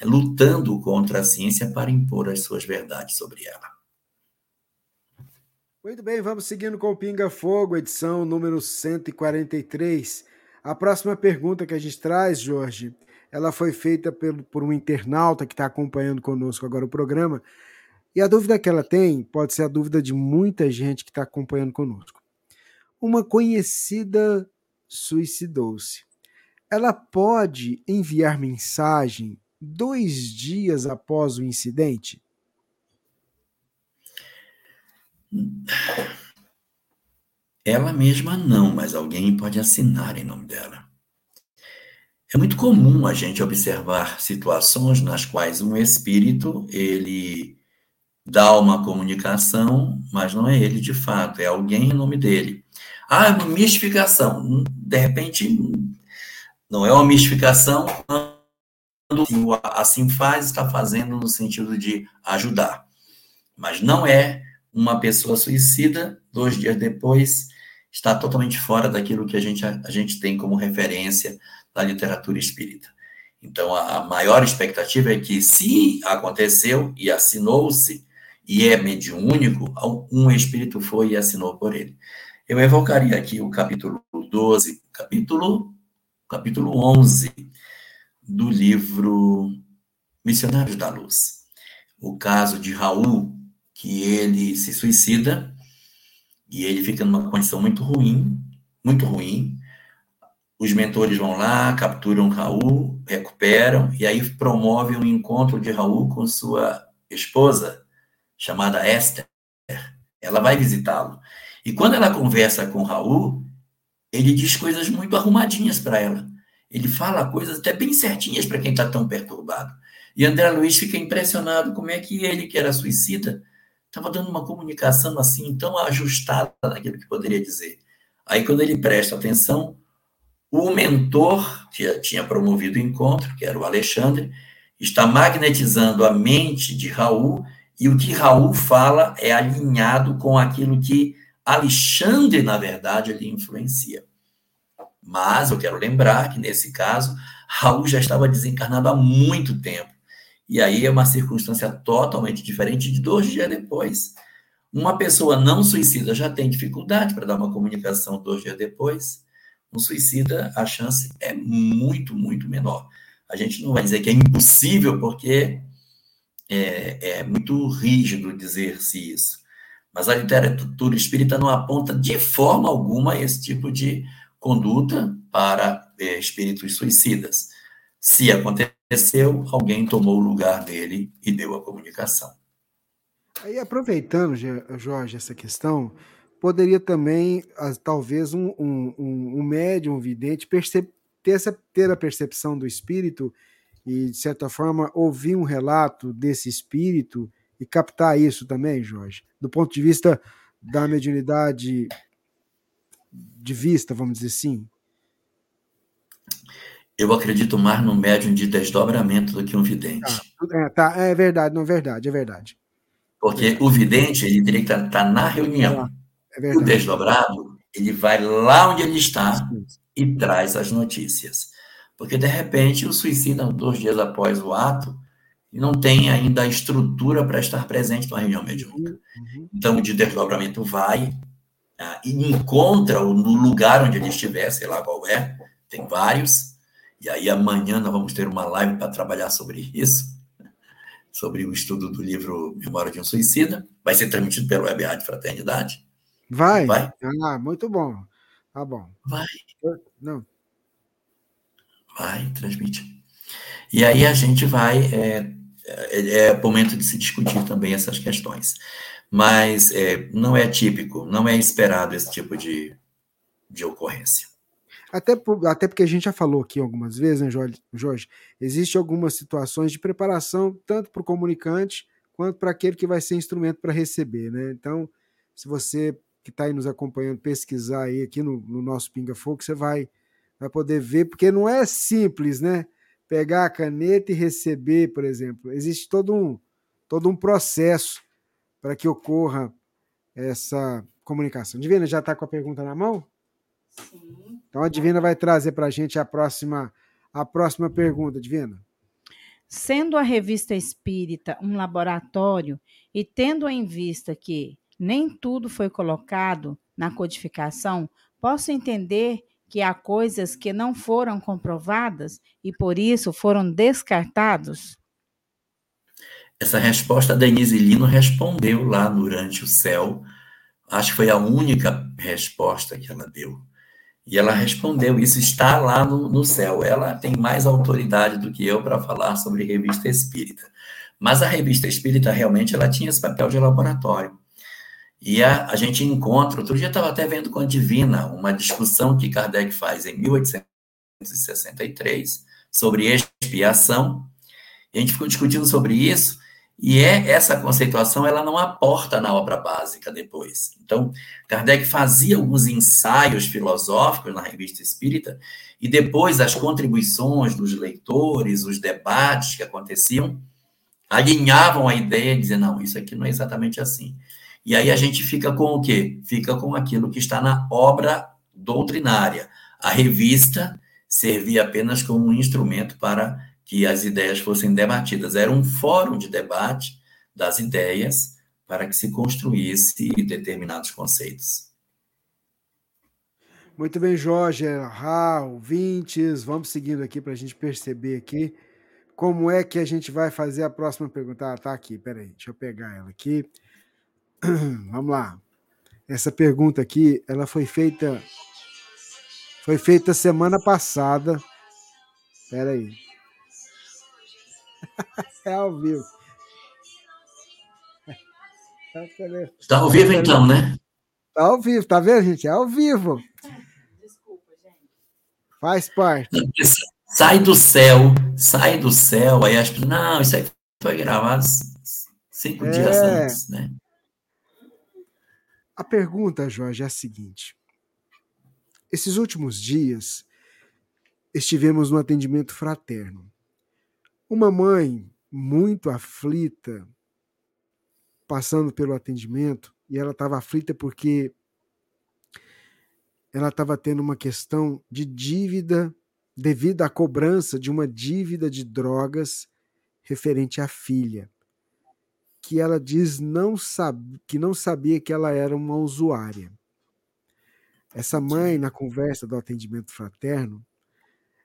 eh, lutando contra a ciência para impor as suas verdades sobre ela. Muito bem, vamos seguindo com o Pinga Fogo, edição número 143. A próxima pergunta que a gente traz, Jorge, ela foi feita por, um internauta que está acompanhando conosco agora o programa. E a dúvida que ela tem pode ser a dúvida de muita gente que está acompanhando conosco. Uma conhecida suicidou-se ela pode enviar mensagem dois dias após o incidente? Ela mesma não, mas alguém pode assinar em nome dela. É muito comum a gente observar situações nas quais um espírito ele dá uma comunicação, mas não é ele de fato, é alguém em nome dele. Ah, mistificação. De repente, não é uma mistificação quando assim faz, está fazendo no sentido de ajudar. Mas não é uma pessoa suicida, dois dias depois, está totalmente fora daquilo que a gente, a gente tem como referência da literatura espírita. Então, a maior expectativa é que, se aconteceu e assinou-se, e é mediúnico, um espírito foi e assinou por ele. Eu evocaria aqui o capítulo 12, capítulo capítulo 11 do livro Missionários da Luz. O caso de Raul, que ele se suicida e ele fica numa condição muito ruim, muito ruim. Os mentores vão lá, capturam Raul, recuperam e aí promovem um encontro de Raul com sua esposa, chamada Esther. Ela vai visitá-lo. E quando ela conversa com Raul, ele diz coisas muito arrumadinhas para ela. Ele fala coisas até bem certinhas para quem está tão perturbado. E André Luiz fica impressionado como é que ele, que era suicida, estava dando uma comunicação assim, tão ajustada naquilo que poderia dizer. Aí, quando ele presta atenção, o mentor que tinha promovido o encontro, que era o Alexandre, está magnetizando a mente de Raul e o que Raul fala é alinhado com aquilo que Alexandre, na verdade, lhe influencia. Mas eu quero lembrar que, nesse caso, Raul já estava desencarnado há muito tempo. E aí é uma circunstância totalmente diferente de dois dias depois. Uma pessoa não suicida já tem dificuldade para dar uma comunicação dois dias depois. Um suicida, a chance é muito, muito menor. A gente não vai dizer que é impossível, porque é, é muito rígido dizer-se isso. Mas a literatura espírita não aponta de forma alguma esse tipo de conduta para é, espíritos suicidas. Se aconteceu, alguém tomou o lugar dele e deu a comunicação. Aí, aproveitando, Jorge, essa questão, poderia também, talvez, um, um, um médium, um vidente, ter, essa, ter a percepção do espírito e, de certa forma, ouvir um relato desse espírito e captar isso também, Jorge, do ponto de vista da mediunidade de vista, vamos dizer assim? Eu acredito mais no médium de desdobramento do que um vidente. Tá, é, tá, é verdade, não é verdade, é verdade. Porque o vidente, ele teria que estar na reunião. É o desdobrado, ele vai lá onde ele está e traz as notícias. Porque, de repente, o suicida, dois dias após o ato, não tem ainda a estrutura para estar presente na reunião mediúnica. Uhum. Então, o de desdobramento vai ah, e encontra-o no lugar onde ele estiver, sei lá qual é, tem vários. E aí, amanhã, nós vamos ter uma live para trabalhar sobre isso sobre o estudo do livro Memória de um Suicida. Vai ser transmitido pelo Web Rádio Fraternidade. Vai? Vai. Ah, muito bom. Tá bom. Vai. Não. Vai, transmite. E aí a gente vai. É, é, é momento de se discutir também essas questões. Mas é, não é típico, não é esperado esse tipo de, de ocorrência. Até, por, até porque a gente já falou aqui algumas vezes, né, Jorge? Jorge Existem algumas situações de preparação, tanto para o comunicante quanto para aquele que vai ser instrumento para receber, né? Então, se você que está aí nos acompanhando pesquisar aí aqui no, no nosso Pinga Fogo, você vai, vai poder ver, porque não é simples, né? Pegar a caneta e receber, por exemplo. Existe todo um, todo um processo para que ocorra essa comunicação. Divina, já está com a pergunta na mão? Sim. Então a Divina vai trazer para a gente a próxima, a próxima pergunta, Divina. Sendo a revista espírita um laboratório e tendo em vista que nem tudo foi colocado na codificação, posso entender que há coisas que não foram comprovadas e por isso foram descartados? Essa resposta a Denise Lino respondeu lá durante o céu. Acho que foi a única resposta que ela deu. E ela respondeu: Isso está lá no, no céu. Ela tem mais autoridade do que eu para falar sobre revista espírita. Mas a revista espírita realmente ela tinha esse papel de laboratório. E a, a gente encontra, outro dia estava até vendo com a Divina, uma discussão que Kardec faz em 1863 sobre expiação. E a gente ficou discutindo sobre isso. E é essa conceituação, ela não aporta na obra básica depois. Então, Kardec fazia alguns ensaios filosóficos na Revista Espírita, e depois as contribuições dos leitores, os debates que aconteciam, alinhavam a ideia e dizer, não, isso aqui não é exatamente assim. E aí a gente fica com o quê? Fica com aquilo que está na obra doutrinária. A revista servia apenas como um instrumento para que as ideias fossem debatidas. Era um fórum de debate das ideias para que se construísse determinados conceitos. Muito bem, Jorge, Raul, Vintes, vamos seguindo aqui para a gente perceber aqui como é que a gente vai fazer a próxima pergunta. Ah, tá aqui, peraí, deixa eu pegar ela aqui. Vamos lá. Essa pergunta aqui, ela foi feita foi feita semana passada. Peraí. é ao vivo. Está ao vivo então, né? Está ao vivo, tá vendo, gente? É ao vivo. Desculpa, gente. Faz parte. Sai do céu, sai do céu, aí as pessoas, não, isso aí foi gravado cinco é... dias antes, né? A pergunta, Jorge, é a seguinte. Esses últimos dias, estivemos no atendimento fraterno. Uma mãe muito aflita, passando pelo atendimento, e ela estava aflita porque ela estava tendo uma questão de dívida devido à cobrança de uma dívida de drogas referente à filha, que ela diz não sabe, que não sabia que ela era uma usuária. Essa mãe, na conversa do atendimento fraterno,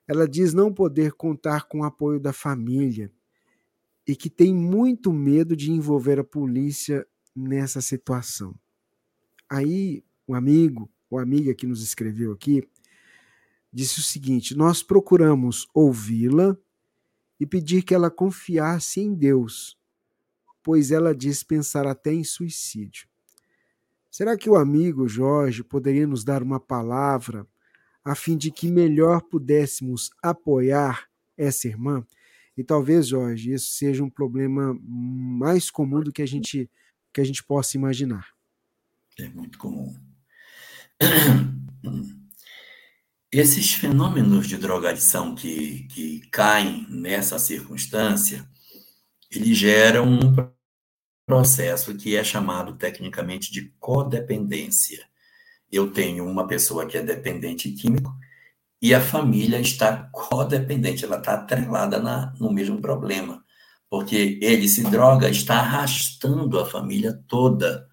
ela diz não poder contar com o apoio da família e que tem muito medo de envolver a polícia nessa situação. Aí, um amigo ou amiga que nos escreveu aqui disse o seguinte: Nós procuramos ouvi-la e pedir que ela confiasse em Deus, pois ela diz pensar até em suicídio. Será que o amigo Jorge poderia nos dar uma palavra a fim de que melhor pudéssemos apoiar essa irmã? E talvez, Jorge, isso seja um problema mais comum do que a gente, que a gente possa imaginar. É muito comum. Esses fenômenos de drogadição que, que caem nessa circunstância, eles geram um processo que é chamado tecnicamente de codependência. Eu tenho uma pessoa que é dependente químico e a família está codependente, ela está atrelada na, no mesmo problema, porque ele se droga, está arrastando a família toda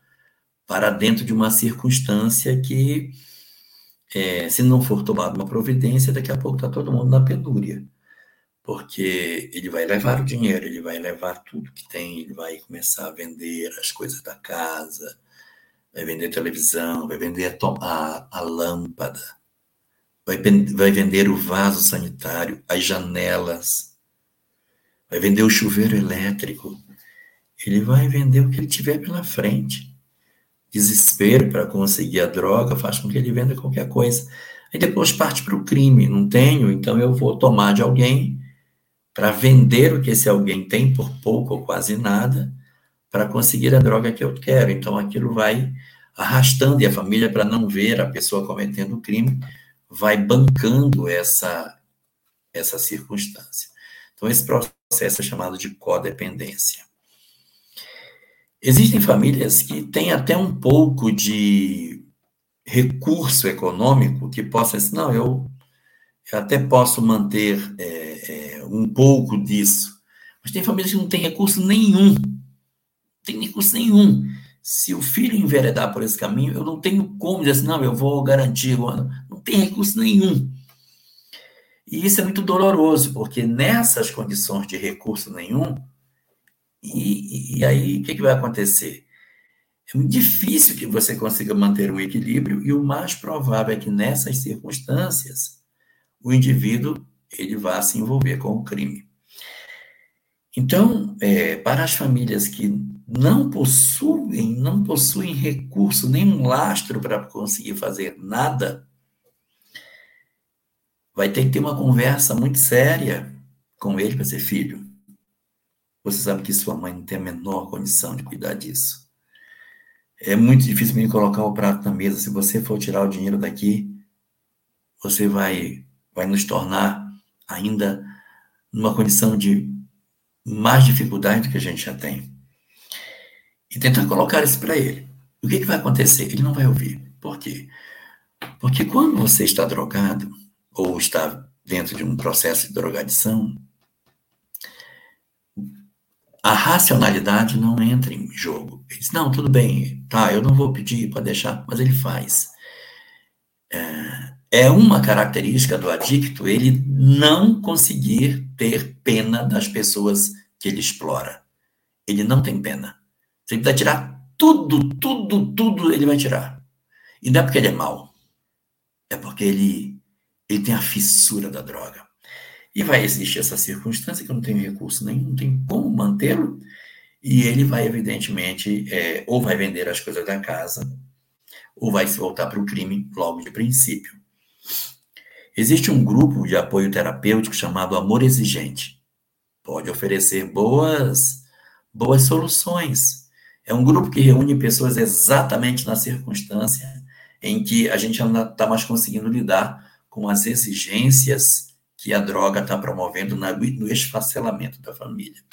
para dentro de uma circunstância que, é, se não for tomada uma providência, daqui a pouco está todo mundo na penúria, porque ele vai levar o dinheiro, ele vai levar tudo que tem, ele vai começar a vender as coisas da casa, vai vender televisão, vai vender a, a, a lâmpada, vai, vai vender o vaso sanitário, as janelas, vai vender o chuveiro elétrico, ele vai vender o que ele tiver pela frente. Desespero para conseguir a droga faz com que ele venda qualquer coisa. Aí depois parte para o crime. Não tenho, então eu vou tomar de alguém para vender o que esse alguém tem por pouco ou quase nada para conseguir a droga que eu quero. Então aquilo vai arrastando e a família para não ver a pessoa cometendo o crime vai bancando essa, essa circunstância. Então, esse processo é chamado de codependência. Existem famílias que têm até um pouco de recurso econômico que possa dizer, não, eu, eu até posso manter é, é, um pouco disso. Mas tem famílias que não têm recurso nenhum. Não tem recurso nenhum se o filho enveredar por esse caminho, eu não tenho como dizer assim, não, eu vou garantir, não tem recurso nenhum. E isso é muito doloroso, porque nessas condições de recurso nenhum, e, e aí o que, que vai acontecer? É muito difícil que você consiga manter um equilíbrio, e o mais provável é que nessas circunstâncias, o indivíduo ele vá se envolver com o crime. Então, é, para as famílias que não possuem, não possuem recurso, nenhum lastro para conseguir fazer nada, vai ter que ter uma conversa muito séria com ele para ser filho. Você sabe que sua mãe não tem a menor condição de cuidar disso. É muito difícil me colocar o prato na mesa. Se você for tirar o dinheiro daqui, você vai, vai nos tornar ainda numa condição de mais dificuldade do que a gente já tem e tentar colocar isso para ele. O que, que vai acontecer? Ele não vai ouvir. Por quê? Porque quando você está drogado ou está dentro de um processo de drogadição, a racionalidade não entra em jogo. Ele diz, não, tudo bem, tá, eu não vou pedir para deixar, mas ele faz. É, é uma característica do adicto ele não conseguir ter pena das pessoas que ele explora. Ele não tem pena. Se ele precisar tirar tudo, tudo, tudo, ele vai tirar. E não é porque ele é mau. É porque ele, ele tem a fissura da droga. E vai existir essa circunstância que não tenho recurso nenhum, não tem como mantê-lo. E ele vai, evidentemente, é, ou vai vender as coisas da casa, ou vai se voltar para o crime logo de princípio. Existe um grupo de apoio terapêutico chamado Amor Exigente. Pode oferecer boas, boas soluções é um grupo que reúne pessoas exatamente na circunstância em que a gente não está mais conseguindo lidar com as exigências que a droga está promovendo no esfacelamento da família.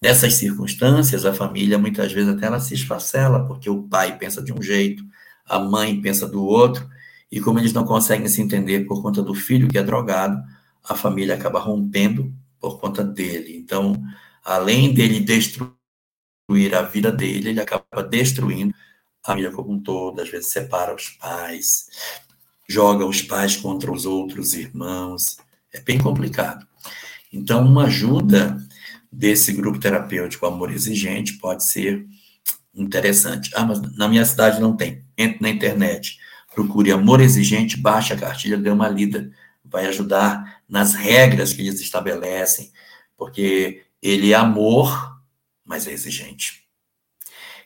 Nessas circunstâncias, a família muitas vezes até ela se esfacela, porque o pai pensa de um jeito, a mãe pensa do outro, e como eles não conseguem se entender por conta do filho que é drogado, a família acaba rompendo por conta dele. Então, além dele destruir a vida dele, ele acaba destruindo a família como um todo, às vezes separa os pais, joga os pais contra os outros irmãos. É bem complicado. Então, uma ajuda desse grupo terapêutico Amor Exigente pode ser interessante. Ah, mas na minha cidade não tem. Entre na internet, procure Amor Exigente, baixe a cartilha, dê uma lida. Vai ajudar nas regras que eles estabelecem, porque ele é amor, mas é exigente.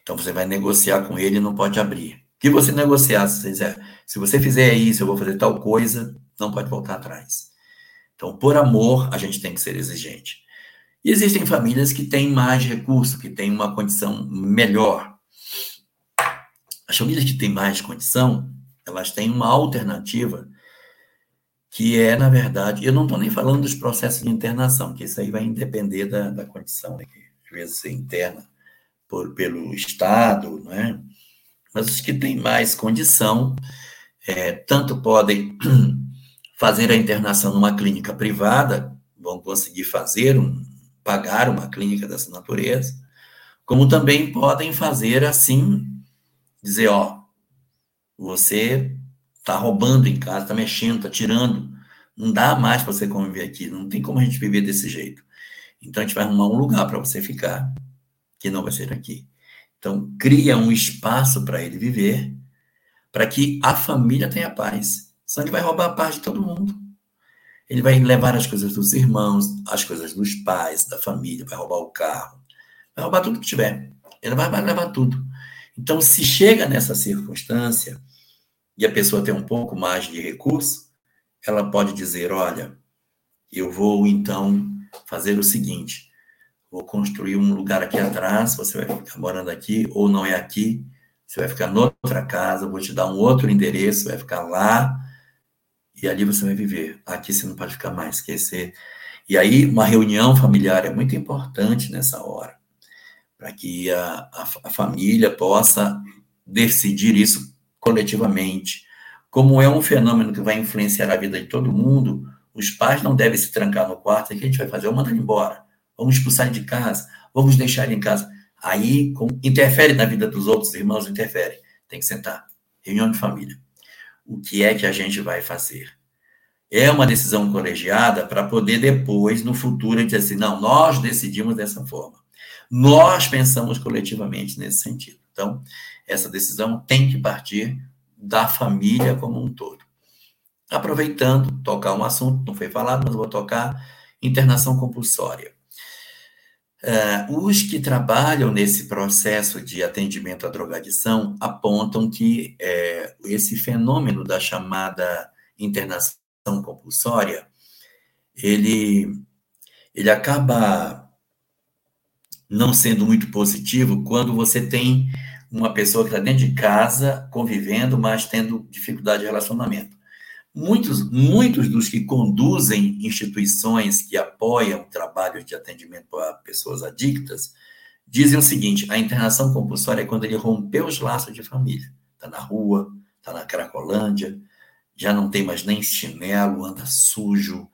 Então você vai negociar com ele e não pode abrir. O que você negociar, se você, fizer, se você fizer isso, eu vou fazer tal coisa, não pode voltar atrás. Então, por amor, a gente tem que ser exigente. E existem famílias que têm mais recurso, que têm uma condição melhor. As famílias que têm mais condição, elas têm uma alternativa que é, na verdade, eu não estou nem falando dos processos de internação, que isso aí vai depender da, da condição, né, que às vezes é interna por, pelo Estado, não é? mas os que têm mais condição, é, tanto podem fazer a internação numa clínica privada, vão conseguir fazer um, pagar uma clínica dessa natureza, como também podem fazer assim, dizer, ó, você está roubando em casa, está mexendo, está tirando, não dá mais para você conviver aqui, não tem como a gente viver desse jeito. Então a gente vai arrumar um lugar para você ficar, que não vai ser aqui. Então cria um espaço para ele viver, para que a família tenha paz. Senão ele vai roubar a paz de todo mundo. Ele vai levar as coisas dos irmãos, as coisas dos pais, da família, vai roubar o carro, vai roubar tudo que tiver. Ele vai, vai levar tudo. Então, se chega nessa circunstância e a pessoa tem um pouco mais de recurso, ela pode dizer: olha, eu vou então fazer o seguinte: vou construir um lugar aqui atrás, você vai ficar morando aqui, ou não é aqui, você vai ficar noutra casa, vou te dar um outro endereço, vai ficar lá e ali você vai viver. Aqui você não pode ficar mais, esquecer. E aí, uma reunião familiar é muito importante nessa hora, para que a, a, a família possa decidir isso coletivamente. Como é um fenômeno que vai influenciar a vida de todo mundo, os pais não devem se trancar no quarto. O que a gente vai fazer? Vamos mandar ele embora. Vamos expulsar ele de casa. Vamos deixar ele em casa. Aí com, interfere na vida dos outros irmãos, interfere. Tem que sentar. Reunião de família o que é que a gente vai fazer. É uma decisão colegiada para poder depois, no futuro, dizer assim, não, nós decidimos dessa forma. Nós pensamos coletivamente nesse sentido. Então, essa decisão tem que partir da família como um todo. Aproveitando, tocar um assunto, não foi falado, mas vou tocar internação compulsória. Uh, os que trabalham nesse processo de atendimento à drogadição apontam que é, esse fenômeno da chamada internação compulsória, ele, ele acaba não sendo muito positivo quando você tem uma pessoa que está dentro de casa, convivendo, mas tendo dificuldade de relacionamento. Muitos, muitos dos que conduzem instituições que apoiam trabalhos de atendimento a pessoas adictas dizem o seguinte: a internação compulsória é quando ele rompeu os laços de família. Está na rua, está na Cracolândia, já não tem mais nem chinelo, anda sujo,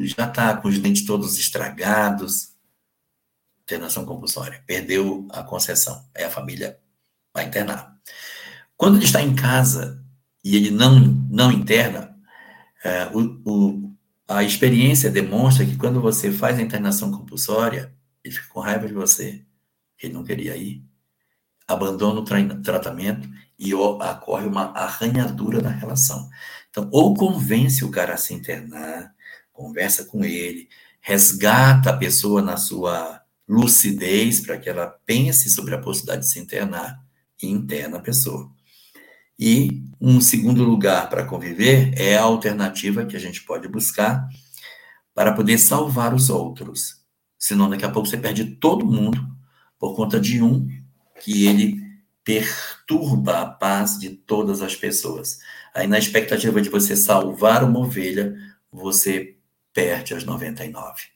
já está com os dentes todos estragados. Internação compulsória. Perdeu a concessão. Aí a família vai internar. Quando ele está em casa, e ele não, não interna, é, o, o, a experiência demonstra que quando você faz a internação compulsória, ele fica com raiva de você, ele não queria ir, abandona o tra tratamento e ocorre uma arranhadura na relação. Então, ou convence o cara a se internar, conversa com ele, resgata a pessoa na sua lucidez para que ela pense sobre a possibilidade de se internar e interna a pessoa. E um segundo lugar para conviver é a alternativa que a gente pode buscar para poder salvar os outros. Senão, daqui a pouco você perde todo mundo por conta de um que ele perturba a paz de todas as pessoas. Aí, na expectativa de você salvar uma ovelha, você perde as 99.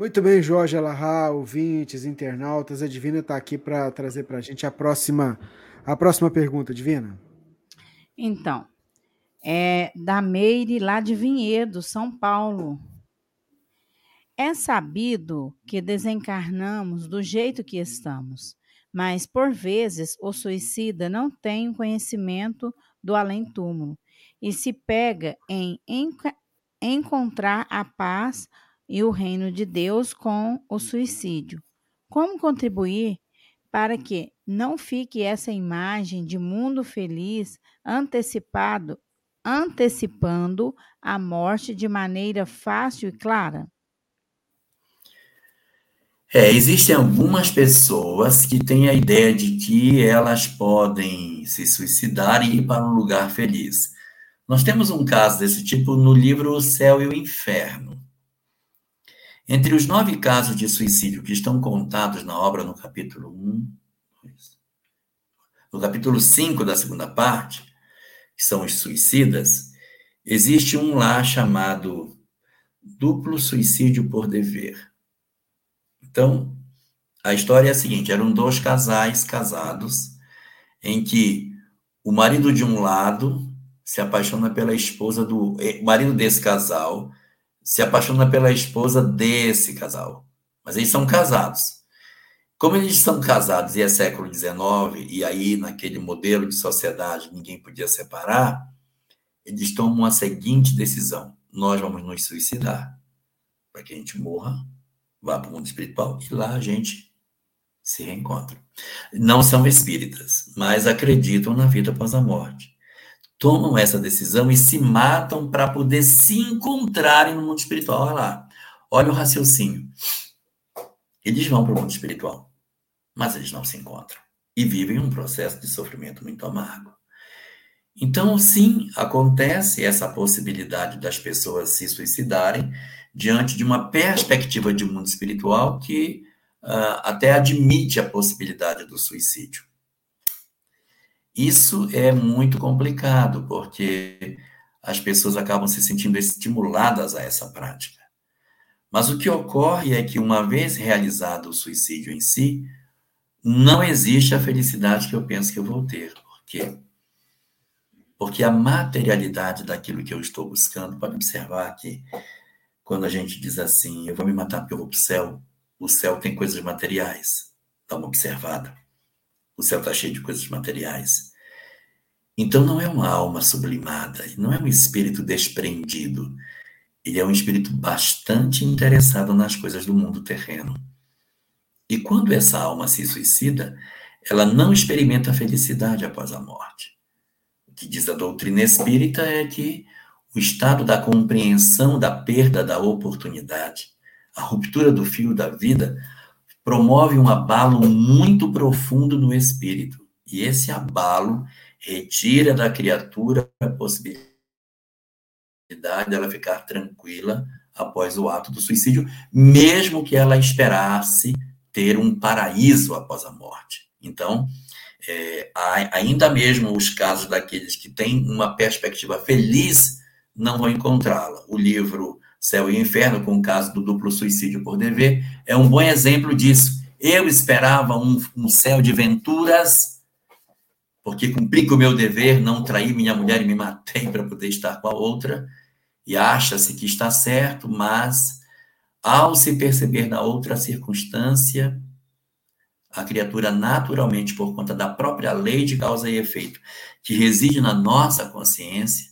Muito bem, Jorge Alahá, ouvintes, internautas. A Divina está aqui para trazer para a gente a próxima, a próxima pergunta, Divina. Então, é da Meire, lá de Vinhedo, São Paulo. É sabido que desencarnamos do jeito que estamos, mas por vezes o suicida não tem o conhecimento do além-túmulo e se pega em encontrar a paz e o reino de Deus com o suicídio. Como contribuir para que não fique essa imagem de mundo feliz antecipado, antecipando a morte de maneira fácil e clara? É, existem algumas pessoas que têm a ideia de que elas podem se suicidar e ir para um lugar feliz. Nós temos um caso desse tipo no livro O Céu e o Inferno. Entre os nove casos de suicídio que estão contados na obra no capítulo 1, no capítulo 5 da segunda parte, que são os suicidas, existe um lá chamado duplo suicídio por dever. Então, a história é a seguinte: eram dois casais casados, em que o marido de um lado se apaixona pela esposa do. O marido desse casal se apaixona pela esposa desse casal. Mas eles são casados. Como eles são casados e é século XIX, e aí, naquele modelo de sociedade, ninguém podia separar, eles tomam a seguinte decisão: nós vamos nos suicidar para que a gente morra vá para o mundo espiritual e lá a gente se reencontra. Não são espíritas, mas acreditam na vida após a morte. Tomam essa decisão e se matam para poder se encontrarem no mundo espiritual. Olha lá, olha o raciocínio. Eles vão para o mundo espiritual, mas eles não se encontram e vivem um processo de sofrimento muito amargo. Então, sim, acontece essa possibilidade das pessoas se suicidarem diante de uma perspectiva de mundo espiritual que uh, até admite a possibilidade do suicídio. Isso é muito complicado, porque as pessoas acabam se sentindo estimuladas a essa prática. Mas o que ocorre é que, uma vez realizado o suicídio em si, não existe a felicidade que eu penso que eu vou ter. Por quê? Porque a materialidade daquilo que eu estou buscando, pode observar que quando a gente diz assim, eu vou me matar porque eu vou para o céu, o céu tem coisas materiais. Dá uma observada. O céu está cheio de coisas materiais. Então não é uma alma sublimada, não é um espírito desprendido. Ele é um espírito bastante interessado nas coisas do mundo terreno. E quando essa alma se suicida, ela não experimenta a felicidade após a morte. O que diz a doutrina espírita é que o estado da compreensão da perda da oportunidade, a ruptura do fio da vida, promove um abalo muito profundo no espírito. E esse abalo retira da criatura a possibilidade dela ficar tranquila após o ato do suicídio, mesmo que ela esperasse ter um paraíso após a morte. Então, é, ainda mesmo os casos daqueles que têm uma perspectiva feliz não vão encontrá-la. O livro Céu e Inferno, com o caso do duplo suicídio por dever, é um bom exemplo disso. Eu esperava um, um céu de venturas, porque cumpri com o meu dever, não traí minha mulher e me matei para poder estar com a outra, e acha-se que está certo, mas ao se perceber na outra circunstância, a criatura naturalmente, por conta da própria lei de causa e efeito, que reside na nossa consciência,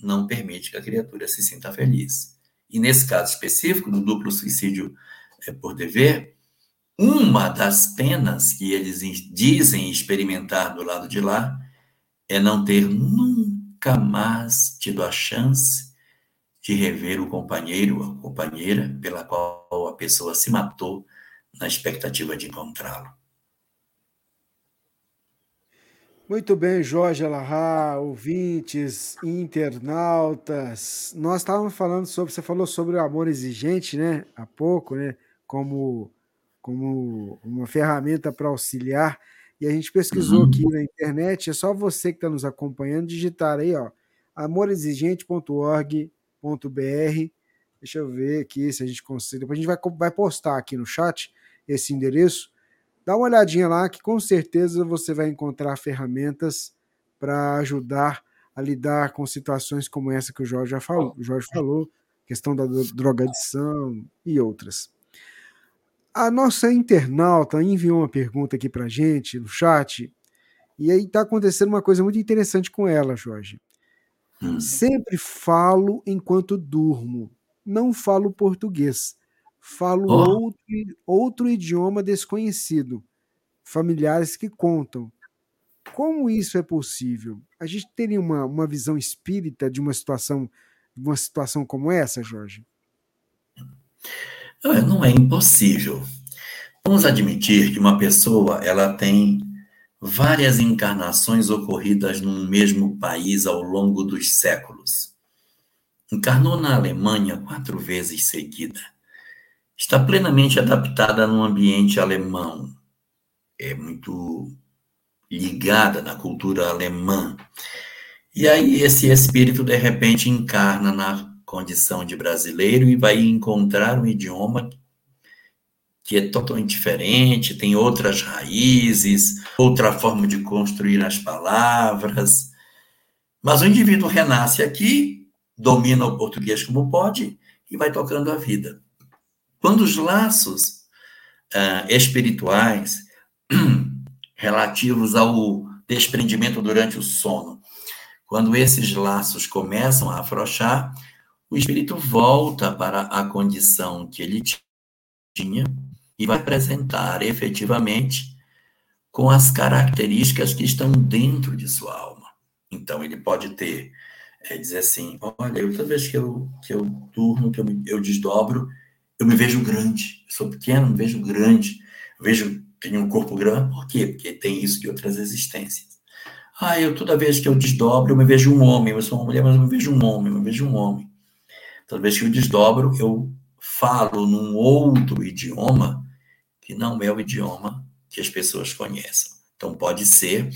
não permite que a criatura se sinta feliz. E nesse caso específico, do duplo suicídio é, por dever, uma das penas que eles dizem experimentar do lado de lá é não ter nunca mais tido a chance de rever o companheiro ou a companheira pela qual a pessoa se matou na expectativa de encontrá-lo. Muito bem, Jorge Alahá, ouvintes, internautas. Nós estávamos falando sobre, você falou sobre o amor exigente, né? Há pouco, né? Como como uma ferramenta para auxiliar. E a gente pesquisou Uhum. aqui na internet, é só você que está nos acompanhando digitar aí, ó, amorexigente.org.br. Deixa eu ver aqui se a gente consegue. Depois a gente vai, vai postar aqui no chat esse endereço. Dá uma olhadinha lá que com certeza você vai encontrar ferramentas para ajudar a lidar com situações como essa que o Jorge já falou, o Jorge falou, questão da dro- drogadição e outras. A nossa internauta enviou uma pergunta aqui para gente no chat e aí está acontecendo uma coisa muito interessante com ela, Jorge. Hum. Sempre falo enquanto durmo. Não falo português. Falo Ó. outro, outro idioma desconhecido. Familiares que contam. Como isso é possível? A gente teria uma, uma visão espírita de uma situação, de uma situação como essa, Jorge? Não é impossível. Vamos admitir que uma pessoa ela tem várias encarnações ocorridas num mesmo país ao longo dos séculos. Encarnou na Alemanha quatro vezes seguida. Está plenamente adaptada num ambiente alemão. É muito ligada na cultura alemã. E aí esse espírito de repente encarna na condição de brasileiro e vai encontrar um idioma que é totalmente diferente, tem outras raízes, outra forma de construir as palavras. Mas o indivíduo renasce aqui, domina o português como pode e vai tocando a vida. Quando os laços ah, espirituais relativos ao desprendimento durante o sono, quando esses laços começam a afrouxar, o espírito volta para a condição que ele tinha e vai apresentar efetivamente com as características que estão dentro de sua alma. Então, ele pode ter, é, dizer assim, olha, toda vez que eu, que eu durmo, que eu, eu desdobro, eu me vejo grande. Eu sou pequeno, me vejo grande. Eu vejo, tenho um corpo grande. Por quê? Porque tem isso de outras existências. Ah, eu toda vez que eu desdobro, eu me vejo um homem. Eu sou uma mulher, mas eu me vejo um homem, eu me vejo um homem. Toda vez que eu desdobro, eu falo num outro idioma que não é o idioma que as pessoas conhecem. Então, pode ser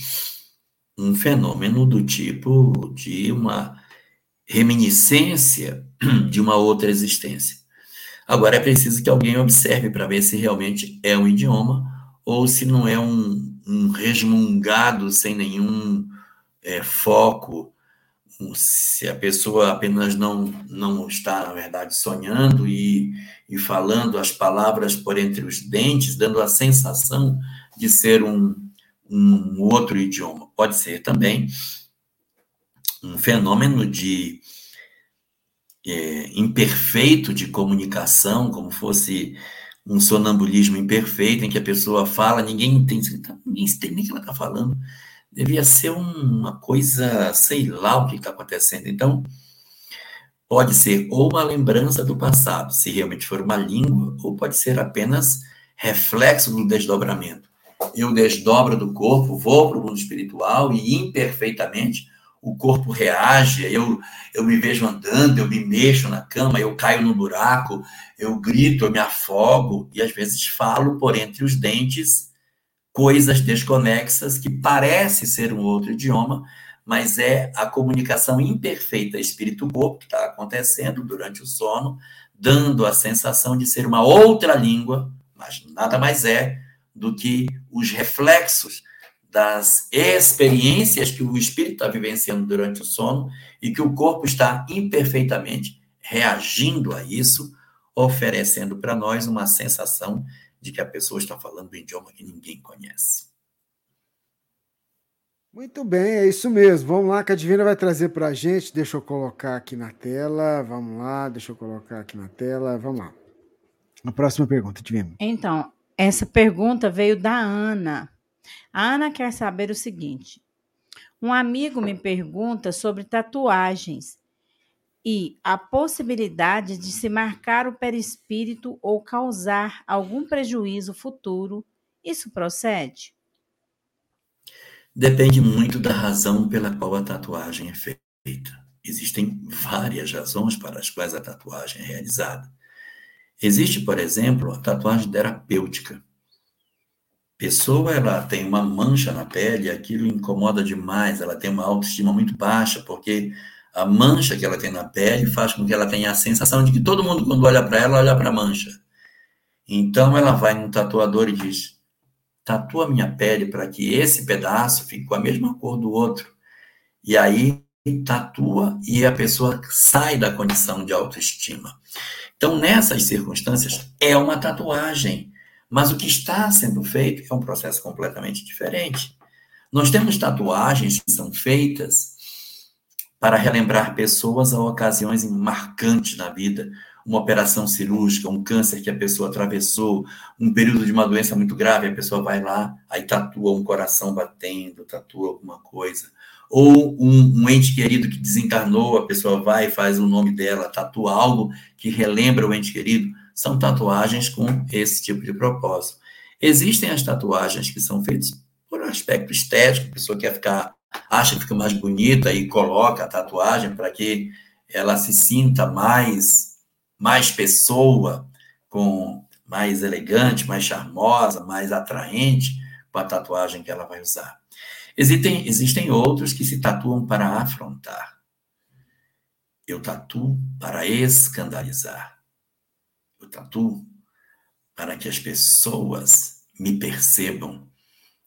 um fenômeno do tipo de uma reminiscência de uma outra existência. Agora, é preciso que alguém observe para ver se realmente é um idioma ou se não é um, um resmungado sem nenhum é, foco, se a pessoa apenas não, não está, na verdade, sonhando e, e falando as palavras por entre os dentes, dando a sensação de ser um, um outro idioma. Pode ser também um fenômeno de é, imperfeito de comunicação, como fosse um sonambulismo imperfeito, em que a pessoa fala, ninguém entende, ninguém entende o que ela está falando. Devia ser uma coisa, sei lá o que está acontecendo. Então, pode ser ou uma lembrança do passado, se realmente for uma língua, ou pode ser apenas reflexo do desdobramento. Eu desdobro do corpo, vou para o mundo espiritual e imperfeitamente o corpo reage, eu, eu me vejo andando, eu me mexo na cama, eu caio no buraco, eu grito, eu me afogo e às vezes falo por entre os dentes coisas desconexas que parece ser um outro idioma, mas é a comunicação imperfeita espírito-corpo que está acontecendo durante o sono, dando a sensação de ser uma outra língua, mas nada mais é do que os reflexos das experiências que o espírito está vivenciando durante o sono e que o corpo está imperfeitamente reagindo a isso, oferecendo para nós uma sensação de que a pessoa está falando um idioma que ninguém conhece. Muito bem, é isso mesmo. Vamos lá, que a Divina vai trazer para a gente. Deixa eu colocar aqui na tela. Vamos lá, deixa eu colocar aqui na tela. Vamos lá. A próxima pergunta, Divina. Então, essa pergunta veio da Ana. A Ana quer saber o seguinte: um amigo me pergunta sobre tatuagens e a possibilidade de se marcar o perispírito ou causar algum prejuízo futuro. Isso procede? Depende muito da razão pela qual a tatuagem é feita. Existem várias razões para as quais a tatuagem é realizada. Existe, por exemplo, a tatuagem terapêutica. Pessoa, ela tem uma mancha na pele, aquilo incomoda demais, ela tem uma autoestima muito baixa, porque a mancha que ela tem na pele faz com que ela tenha a sensação de que todo mundo, quando olha para ela, olha para a mancha. Então, ela vai num tatuador e diz: tatua minha pele para que esse pedaço fique com a mesma cor do outro. E aí, tatua e a pessoa sai da condição de autoestima. Então, nessas circunstâncias, é uma tatuagem. Mas o que está sendo feito é um processo completamente diferente. Nós temos tatuagens que são feitas para relembrar pessoas a ocasiões marcantes na vida, uma operação cirúrgica, um câncer que a pessoa atravessou, um período de uma doença muito grave, a pessoa vai lá, aí tatua um coração batendo, tatua alguma coisa. Ou um, um ente querido que desencarnou, a pessoa vai e faz o nome dela, tatua algo que relembra o ente querido. São tatuagens com esse tipo de propósito. Existem as tatuagens que são feitas por um aspecto estético, a pessoa quer ficar, acha que fica mais bonita e coloca a tatuagem para que ela se sinta mais mais pessoa, com mais elegante, mais charmosa, mais atraente com a tatuagem que ela vai usar. Existem, existem outros que se tatuam para afrontar. Eu tatuo para escandalizar. Eu tatuo para que as pessoas me percebam.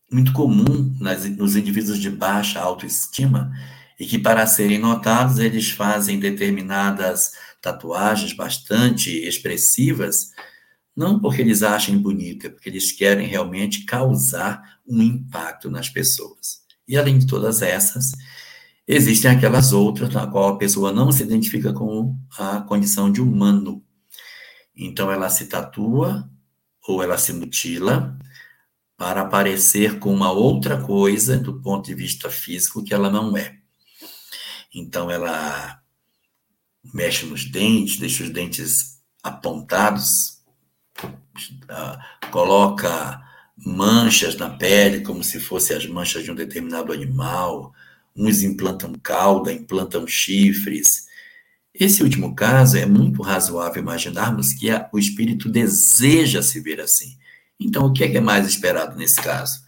Muito comum nas, nos indivíduos de baixa autoestima e que, para serem notados, eles fazem determinadas tatuagens bastante expressivas, não porque eles achem bonita, porque eles querem realmente causar um impacto nas pessoas. E além de todas essas, existem aquelas outras na qual a pessoa não se identifica com a condição de humano. Então ela se tatua ou ela se mutila para aparecer com uma outra coisa do ponto de vista físico que ela não é. Então ela mexe nos dentes, deixa os dentes apontados, uh, coloca manchas na pele, como se fossem as manchas de um determinado animal, uns implantam cauda, implantam chifres. Esse último caso é muito razoável imaginarmos que o espírito deseja se ver assim. Então, o que é, que é mais esperado nesse caso?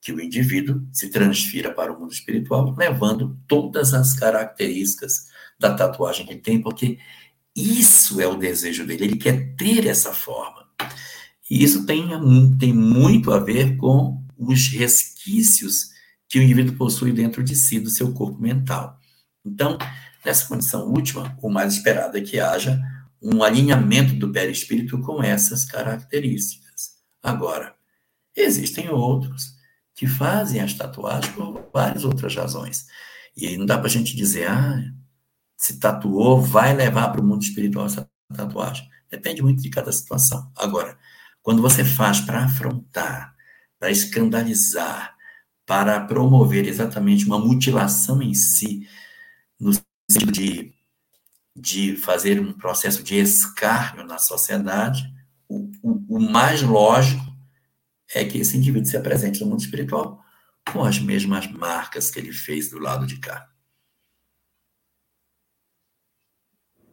Que o indivíduo se transfira para o mundo espiritual, levando todas as características da tatuagem que tem, porque isso é o desejo dele, ele quer ter essa forma. E isso tem, tem muito a ver com os resquícios que o indivíduo possui dentro de si, do seu corpo mental. Então, nessa condição última, o mais esperado é que haja um alinhamento do perispírito com essas características. Agora, existem outros que fazem as tatuagens por várias outras razões. E aí não dá para a gente dizer, ah, se tatuou, vai levar para o mundo espiritual essa tatuagem. Depende muito de cada situação. Agora, quando você faz para afrontar, para escandalizar, para promover exatamente uma mutilação em si, no sentido de, de fazer um processo de escárnio na sociedade, o, o, o mais lógico é que esse indivíduo se apresente no mundo espiritual com as mesmas marcas que ele fez do lado de cá.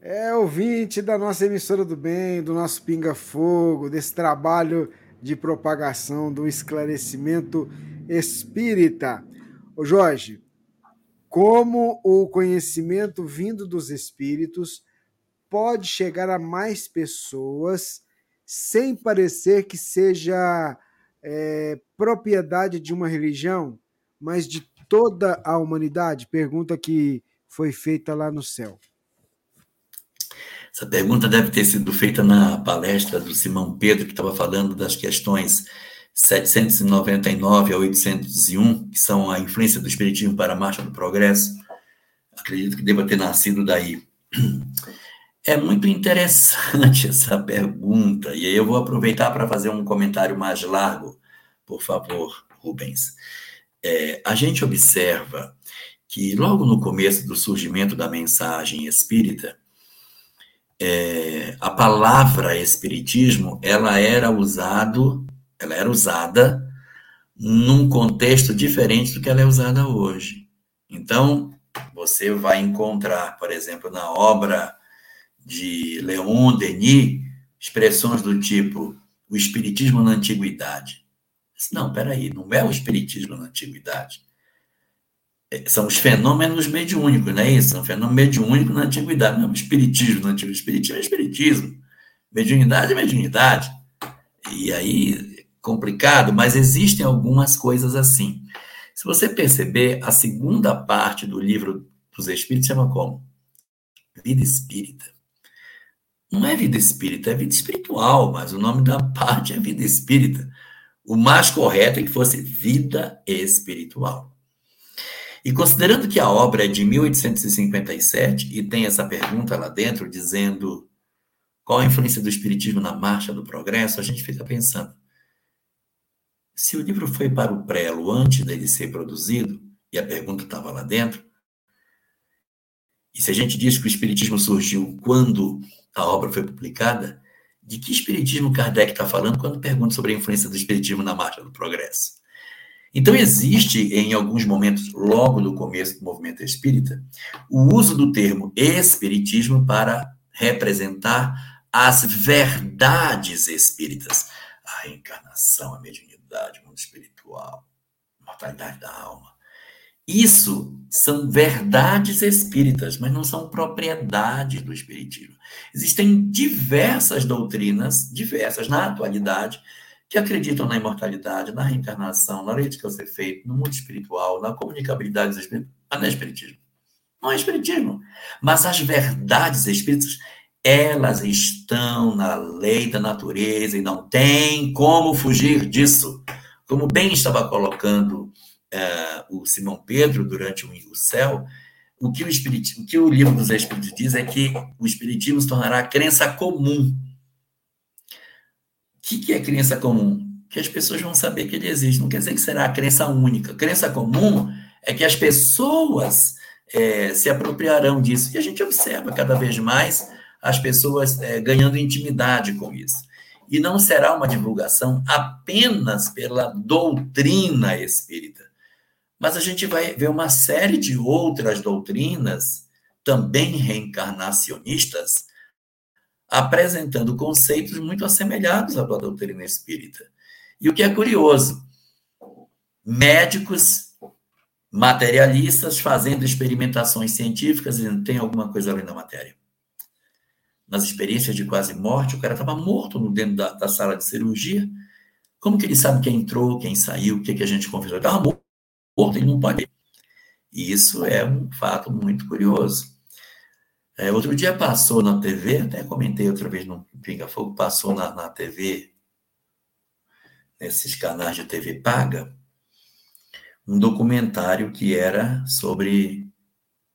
É ouvinte da nossa emissora do bem, do nosso Pinga Fogo, desse trabalho de propagação do esclarecimento espírita. Ô Jorge, como o conhecimento vindo dos espíritos pode chegar a mais pessoas sem parecer que seja é, propriedade de uma religião, mas de toda a humanidade? Pergunta que foi feita lá no céu. Essa pergunta deve ter sido feita na palestra do Simão Pedro, que estava falando das questões 799 a 801, que são a influência do Espiritismo para a marcha do progresso. Acredito que deva ter nascido daí. É muito interessante essa pergunta, e aí eu vou aproveitar para fazer um comentário mais largo, por favor, Rubens. É, a gente observa que logo no começo do surgimento da mensagem espírita, é, a palavra espiritismo ela era usado, ela era usada num contexto diferente do que ela é usada hoje. Então, você vai encontrar, por exemplo, na obra de Leon Denis, expressões do tipo o espiritismo na antiguidade. Não, peraí, não é o espiritismo na antiguidade. É, são os fenômenos mediúnicos, não é isso? São fenômenos mediúnicos na antiguidade. Não, o espiritismo na antiguidade. Espiritismo é espiritismo. Mediunidade é mediunidade. E aí, complicado, mas existem algumas coisas assim. Se você perceber, a segunda parte do livro dos Espíritos chama como? Vida espírita. Não é vida espírita, é vida espiritual, mas o nome da parte é vida espírita. O mais correto é que fosse vida espiritual. E considerando que a obra é de 1857 e tem essa pergunta lá dentro dizendo qual a influência do espiritismo na marcha do progresso, a gente fica pensando: se o livro foi para o prelo antes dele ser produzido, e a pergunta estava lá dentro, e se a gente diz que o espiritismo surgiu quando a obra foi publicada, de que espiritismo Kardec está falando quando pergunta sobre a influência do espiritismo na marcha do progresso? Então, existe, em alguns momentos, logo no começo do movimento espírita, o uso do termo espiritismo para representar as verdades espíritas. A reencarnação, a mediunidade, o mundo espiritual, a mortalidade da alma. Isso são verdades espíritas, mas não são propriedades do espiritismo. Existem diversas doutrinas, diversas na atualidade, que acreditam na imortalidade, na reencarnação, na lei de causa e efeito, no mundo espiritual, na comunicabilidade dos espíritos, mas não é espiritismo. Não é espiritismo. Mas as verdades espíritas, elas estão na lei da natureza e não tem como fugir disso. Como bem estava colocando uh, o Simão Pedro durante o, céu, o que o, o que o livro dos Espíritos diz é que o Espiritismo se tornará crença comum. O que, que é crença comum? Que as pessoas vão saber que ele existe. Não quer dizer que será a crença única. Crença comum é que as pessoas é, se apropriarão disso. E a gente observa cada vez mais as pessoas é, ganhando intimidade com isso. E não será uma divulgação apenas pela doutrina espírita, mas a gente vai ver uma série de outras doutrinas, também reencarnacionistas, apresentando conceitos muito assemelhados à doutrina espírita. E o que é curioso, médicos materialistas fazendo experimentações científicas e tem alguma coisa além da matéria. Nas experiências de quase morte, o cara estava morto no dentro da, da, sala de cirurgia. Como que ele sabe quem entrou, quem saiu, o que, que a gente confessou? Estava morto morto, ele não pode. E isso é um fato muito curioso. É, outro dia passou na TV, até comentei outra vez no Pinga Fogo, passou na, na TV, nesses canais de TV paga, um documentário que era sobre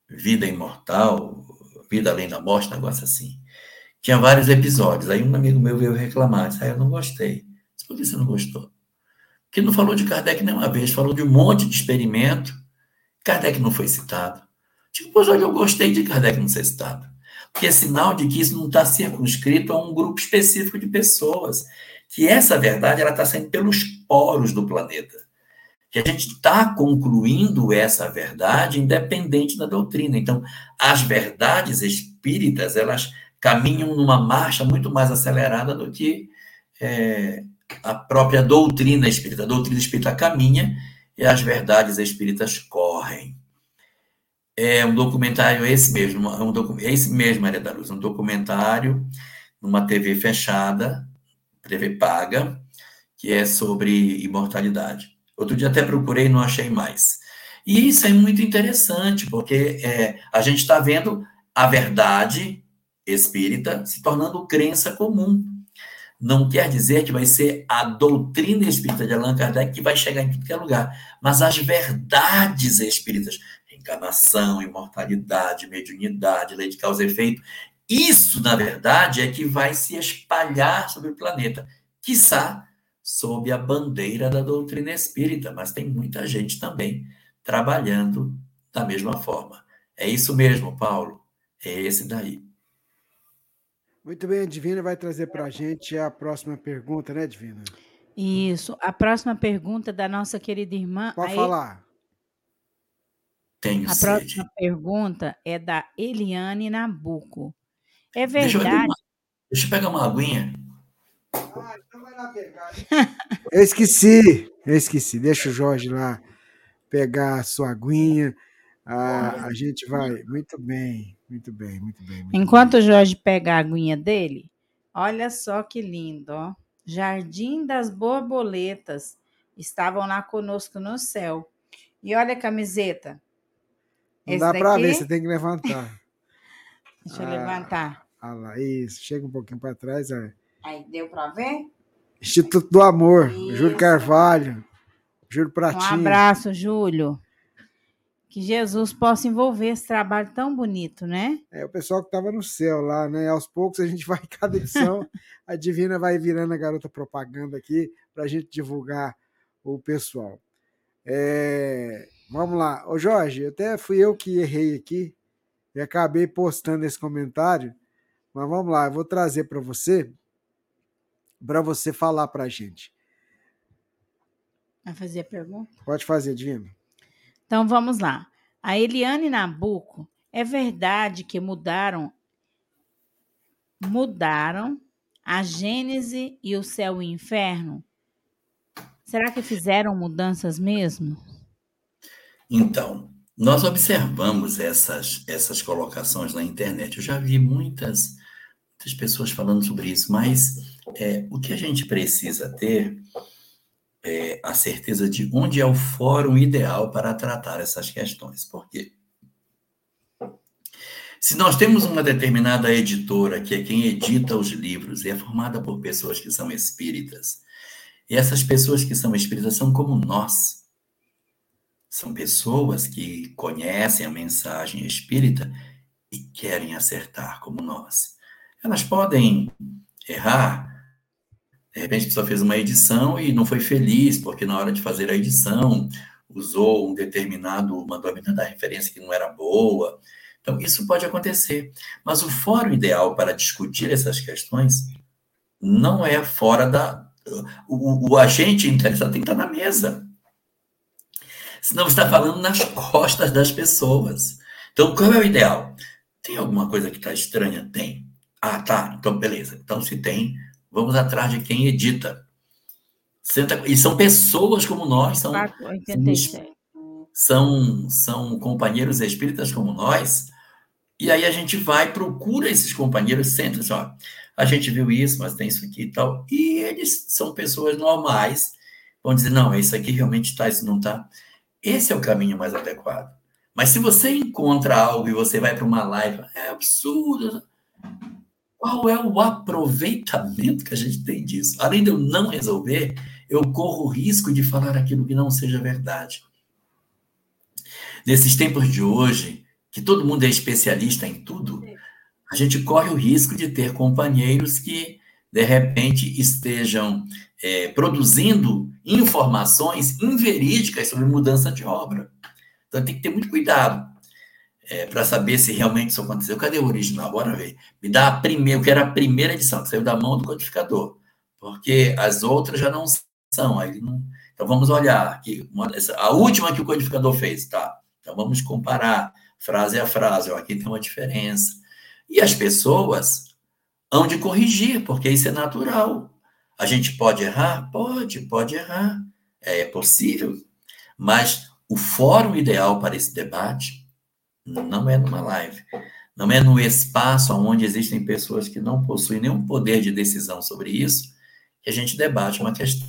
vida imortal, vida além da morte, um negócio assim. Tinha vários episódios. Aí um amigo meu veio reclamar, disse, ah, eu não gostei. Disse, por que você não gostou? Que não falou de Kardec nenhuma vez, falou de um monte de experimento. Kardec não foi citado. Tipo, pois olha, eu gostei de Kardec não ser citado. Porque é sinal de que isso não está circunscrito a um grupo específico de pessoas. Que essa verdade ela está saindo pelos poros do planeta. Que a gente está concluindo essa verdade independente da doutrina. Então, as verdades espíritas, elas caminham numa marcha muito mais acelerada do que é, a própria doutrina espírita. A doutrina espírita caminha e as verdades espíritas correm. É um documentário esse mesmo, é um docu, é esse mesmo, Maria da Luz, um documentário numa TV fechada, TV paga, que é sobre imortalidade. Outro dia até procurei e não achei mais. E isso é muito interessante, porque é, a gente está vendo a verdade espírita se tornando crença comum não quer dizer que vai ser a doutrina espírita de Allan Kardec que vai chegar em tudo que é lugar, mas as verdades espíritas, reencarnação, imortalidade, mediunidade, lei de causa e efeito, isso, na verdade, é que vai se espalhar sobre o planeta, quiçá sob a bandeira da doutrina espírita, mas tem muita gente também trabalhando da mesma forma. É isso mesmo, Paulo. É esse daí. Muito bem, a Divina vai trazer para a gente a próxima pergunta, né, Divina? Isso. A próxima pergunta da nossa querida irmã. Pode falar. Tenho a sede. próxima pergunta é da Eliane Nabuco. É verdade. Deixa eu pegar uma aguinha. Ah, então vai lá pegar. Eu esqueci, eu esqueci. Deixa o Jorge lá pegar a sua aguinha. Ah, a gente vai. Muito bem, muito bem, muito bem. muito Enquanto bem. o Jorge pega a aguinha dele, olha só que lindo, ó. Jardim das Borboletas estavam lá conosco no céu. E olha a camiseta. Não Esse dá para ver, você tem que levantar. Deixa eu Ah. levantar. Ah lá, isso. Chega um pouquinho para trás. ó. Aí, deu para ver? Instituto do Amor, Júlio Isso. Carvalho, Júlio Um Pratinho. abraço, Júlio. Que Jesus possa envolver esse trabalho tão bonito, né? É o pessoal que estava no céu lá, né? Aos poucos a gente vai, cada edição, a Divina vai virando a garota propaganda aqui para a gente divulgar o pessoal. É, vamos lá. Ô Jorge, até fui eu que errei aqui e acabei postando esse comentário, mas vamos lá, eu vou trazer para você, para você falar para a gente. Vai fazer a pergunta? Pode fazer, Divina. Então vamos lá. A Eliane Nabuco, é verdade que mudaram mudaram a Gênese e o céu e o inferno? Será que fizeram mudanças mesmo? Então, nós observamos essas, essas colocações na internet. Eu já vi muitas, muitas pessoas falando sobre isso, mas é, o que a gente precisa ter é a certeza de onde é o fórum ideal para tratar essas questões. Por quê? Se nós temos uma determinada editora, que é quem edita os livros, e é formada por pessoas que são espíritas, e essas pessoas que são espíritas são como nós. São pessoas que conhecem a mensagem espírita e querem acertar como nós. Elas podem errar. De repente, a pessoa fez uma edição e não foi feliz, porque na hora de fazer a edição usou um determinado, mandou a menina dar referência que não era boa. Então, isso pode acontecer. Mas o fórum ideal para discutir essas questões não é fora da. O, o agente interessado tem que estar na mesa. Senão você está falando nas costas das pessoas. Então, qual é o ideal? Tem alguma coisa que está estranha? Tem. Ah, tá. Então, beleza. Então, se tem, vamos atrás de quem edita. Senta, e são pessoas como nós, são, 487. são, são companheiros espíritas como nós. E aí a gente vai, procura esses companheiros, senta assim, ó, a gente viu isso, mas tem isso aqui e tal. E eles são pessoas normais, vão dizer, não, isso aqui realmente está, isso não está. Esse é o caminho mais adequado. Mas se você encontra algo e você vai para uma live, é absurdo. Qual é o aproveitamento que a gente tem disso? Além de eu não resolver, eu corro o risco de falar aquilo que não seja verdade. Nesses tempos de hoje, que todo mundo é especialista em tudo, a gente corre o risco de ter companheiros que, de repente, estejam é, produzindo informações inverídicas sobre mudança de obra. Então, tem que ter muito cuidado é, para saber se realmente isso aconteceu. Cadê o original? Bora ver. Me dá a primeira, eu quero a primeira edição, que saiu da mão do codificador, porque as outras já não são. Aí não... Então, vamos olhar aqui. A última que o codificador fez, tá? Então, vamos comparar frase a frase. Ó, aqui tem uma diferença. E as pessoas hão de corrigir, porque isso é natural. A gente pode errar? Pode, pode errar. É possível. Mas o fórum ideal para esse debate não é numa live. Não é no espaço onde existem pessoas que não possuem nenhum poder de decisão sobre isso, que a gente debate uma questão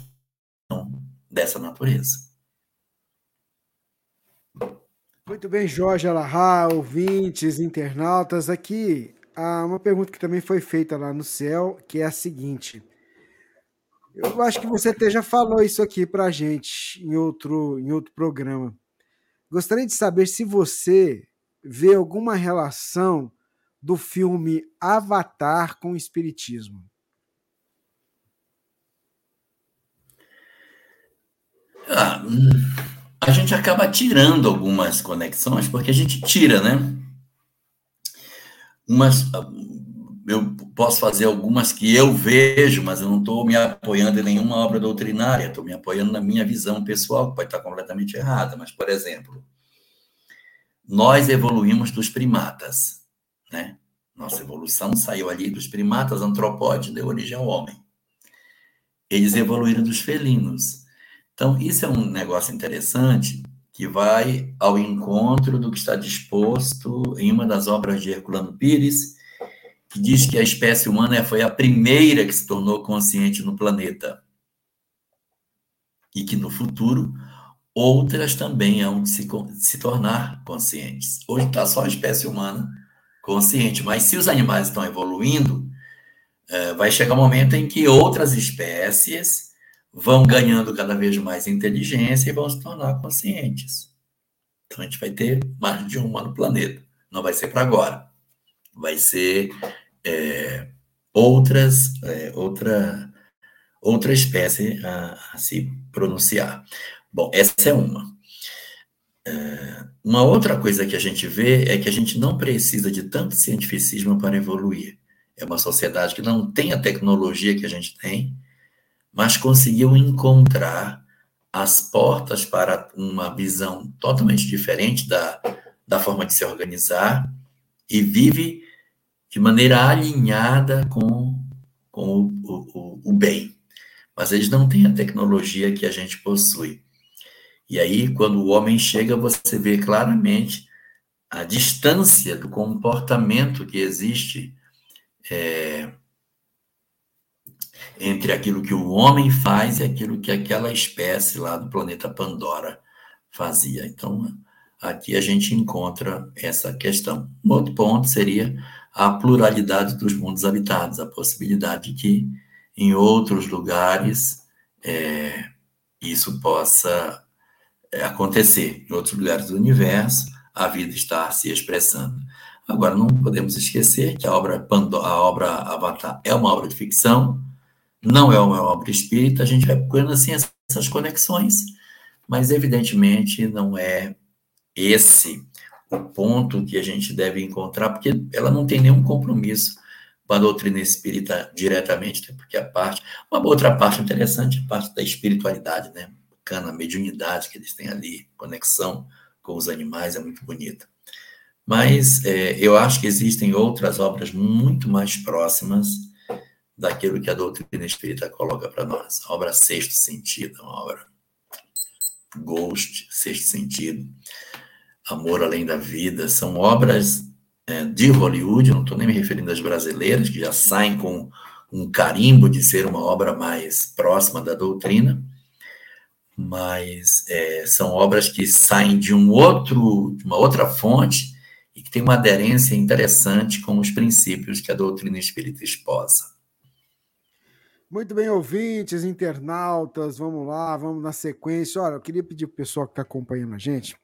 dessa natureza. Muito bem, Jorge Alahá, ouvintes, internautas. Aqui há uma pergunta que também foi feita lá no céu, que é a seguinte. Eu acho que você até já falou isso aqui para a gente em outro, em outro programa. Gostaria de saber se você vê alguma relação do filme Avatar com o Espiritismo. Ah, a gente acaba tirando algumas conexões, porque a gente tira, né? Umas, eu posso fazer algumas que eu vejo, mas eu não estou me apoiando em nenhuma obra doutrinária, estou me apoiando na minha visão pessoal, que pode estar completamente errada. Mas, por exemplo, nós evoluímos dos primatas, né? Nossa evolução saiu ali dos primatas antropóides, deu origem ao homem. Eles evoluíram dos felinos. Então, isso é um negócio interessante que vai ao encontro do que está disposto em uma das obras de Herculano Pires, que diz que a espécie humana foi a primeira que se tornou consciente no planeta. E que no futuro outras também hão de se, se tornar conscientes. Hoje está só a espécie humana consciente, mas se os animais estão evoluindo, é, vai chegar um momento em que outras espécies vão ganhando cada vez mais inteligência e vão se tornar conscientes. Então a gente vai ter mais de uma no planeta. Não vai ser para agora. Vai ser é, outras, é, outra, outra espécie a, a, se pronunciar. Bom, essa é uma. É, uma outra coisa que a gente vê é que a gente não precisa de tanto cientificismo para evoluir. É uma sociedade que não tem a tecnologia que a gente tem, mas conseguiu encontrar as portas para uma visão totalmente diferente da, da forma de se organizar e vive de maneira alinhada com, com o, o, o bem. Mas eles não têm a tecnologia que a gente possui. E aí, quando o homem chega, você vê claramente a distância do comportamento que existe é, entre aquilo que o homem faz e aquilo que aquela espécie lá do planeta Pandora fazia. Então, aqui a gente encontra essa questão. Um outro ponto seria a pluralidade dos mundos habitados, a possibilidade de que em outros lugares é, isso possa acontecer em outros lugares do universo, a vida está se expressando. Agora, não podemos esquecer que a obra, a obra Avatar é uma obra de ficção, não é uma obra espírita, a gente vai procurando assim essas conexões, mas evidentemente não é esse o ponto que a gente deve encontrar, porque ela não tem nenhum compromisso com a doutrina espírita diretamente, porque a parte, uma outra parte interessante, a parte da espiritualidade, né? Bacana, a mediunidade que eles têm ali, conexão com os animais é muito bonita. Mas é, eu acho que existem outras obras muito mais próximas daquilo que a doutrina espírita coloca para nós. A obra Sexto Sentido, uma obra Ghost, Sexto Sentido, Amor Além da Vida, são obras é, de Hollywood, não estou nem me referindo às brasileiras, que já saem com um carimbo de ser uma obra mais próxima da doutrina, mas é, são obras que saem de um outro, de uma outra fonte e que tem uma aderência interessante com os princípios que a doutrina espírita esposa. Muito bem, ouvintes, internautas, vamos lá, vamos na sequência. Olha, eu queria pedir para o pessoal que está acompanhando a gente,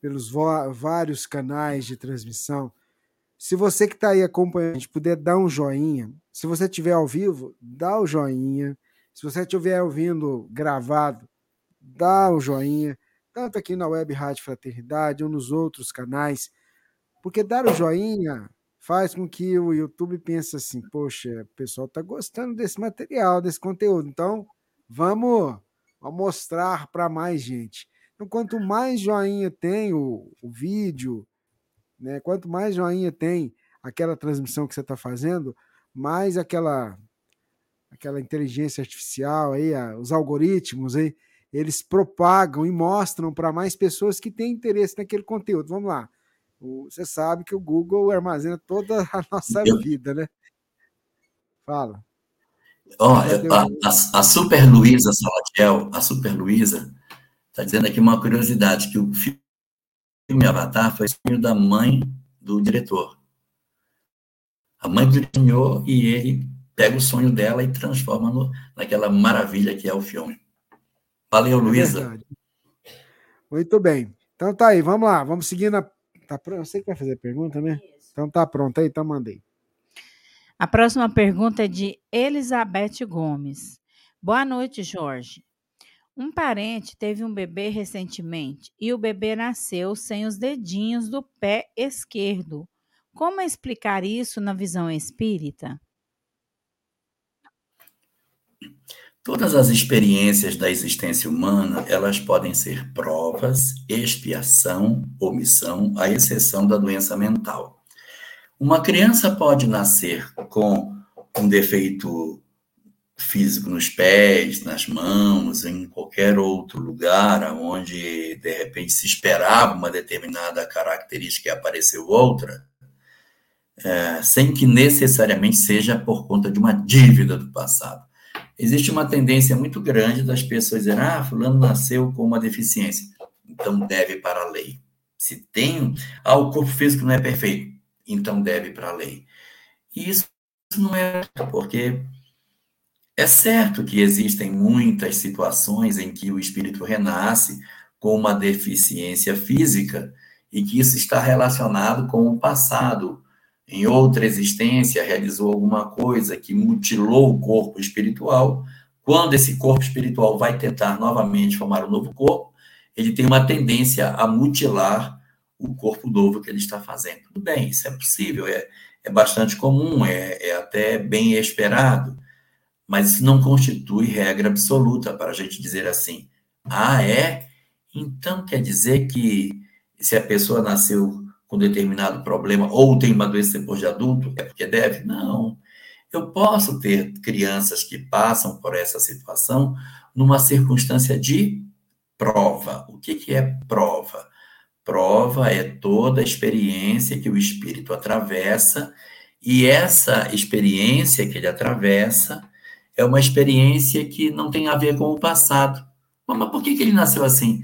pelos vários canais de transmissão, se você que está aí acompanhando, a gente puder dar um joinha. Se você estiver ao vivo, dá o joinha. Se você estiver ouvindo gravado, dá o joinha, tanto aqui na Web Rádio Fraternidade ou nos outros canais, porque dar o joinha faz com que o YouTube pense assim, poxa, o pessoal está gostando desse material, desse conteúdo, então vamos, vamos mostrar para mais gente. Então, quanto mais joinha tem o, o vídeo, né, quanto mais joinha tem aquela transmissão que você está fazendo, mais aquela aquela inteligência artificial aí, os algoritmos aí, eles propagam e mostram para mais pessoas que têm interesse naquele conteúdo. Vamos lá. Você sabe que o Google armazena toda a nossa Eu... vida, né? Fala. Olha, a, a, a, Super Luísa Salatiel, a Super Luísa, está dizendo aqui uma curiosidade, que o filme Avatar foi filho da mãe do diretor. A mãe do diretor e ele pega o sonho dela e transforma no, naquela maravilha que é o filme. Valeu, Luísa. Muito bem. Então tá aí, vamos lá, vamos seguir na. Tá pronto? Você que vai fazer a pergunta, né? Então tá pronto aí, então mandei. A próxima pergunta é de Elizabeth Gomes. Boa noite, Jorge. Um parente teve um bebê recentemente e o bebê nasceu sem os dedinhos do pé esquerdo. Como explicar isso na visão espírita? Todas as experiências da existência humana, elas podem ser provas, expiação, omissão, à exceção da doença mental. Uma criança pode nascer com um defeito físico nos pés, nas mãos, em qualquer outro lugar onde de repente se esperava uma determinada característica e apareceu outra, é, sem que necessariamente seja por conta de uma dívida do passado. Existe uma tendência muito grande das pessoas dizer, ah, fulano nasceu com uma deficiência, então deve para a lei. Se tem, ah, o corpo físico não é perfeito, então deve para a lei. E isso não é porque é certo que existem muitas situações em que o espírito renasce com uma deficiência física e que isso está relacionado com o passado. Em outra existência, realizou alguma coisa que mutilou o corpo espiritual. Quando esse corpo espiritual vai tentar novamente formar um novo corpo, ele tem uma tendência a mutilar o corpo novo que ele está fazendo. Tudo bem, isso é possível, é, é bastante comum, é, é até bem esperado mas isso não constitui regra absoluta para a gente dizer assim, ah, é? Então quer dizer que se a pessoa nasceu com determinado problema ou tem uma doença depois de adulto, é porque deve? Não. Eu posso ter crianças que passam por essa situação numa circunstância de prova. O que, que é prova? Prova é toda a experiência que o espírito atravessa, e essa experiência que ele atravessa é uma experiência que não tem a ver com o passado. Mas por que, que ele nasceu assim?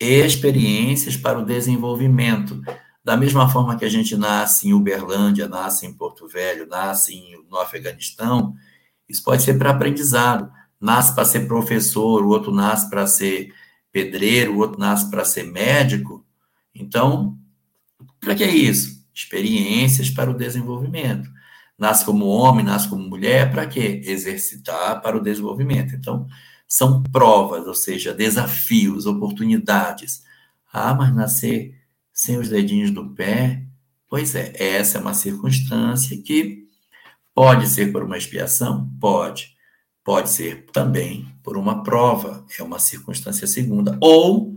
Experiências para o desenvolvimento. Da mesma forma que a gente nasce em Uberlândia, nasce em Porto Velho, nasce no Afeganistão, isso pode ser para aprendizado. Nasce para ser professor, o outro nasce para ser pedreiro, o outro nasce para ser médico. Então, para que é isso? Experiências para o desenvolvimento nasce como homem, nasce como mulher, para quê? Exercitar para o desenvolvimento. Então, são provas, ou seja, desafios, oportunidades. Ah, mas nascer sem os dedinhos do pé? Pois é, essa é uma circunstância que pode ser por uma expiação? Pode. Pode ser também por uma prova, é uma circunstância segunda. Ou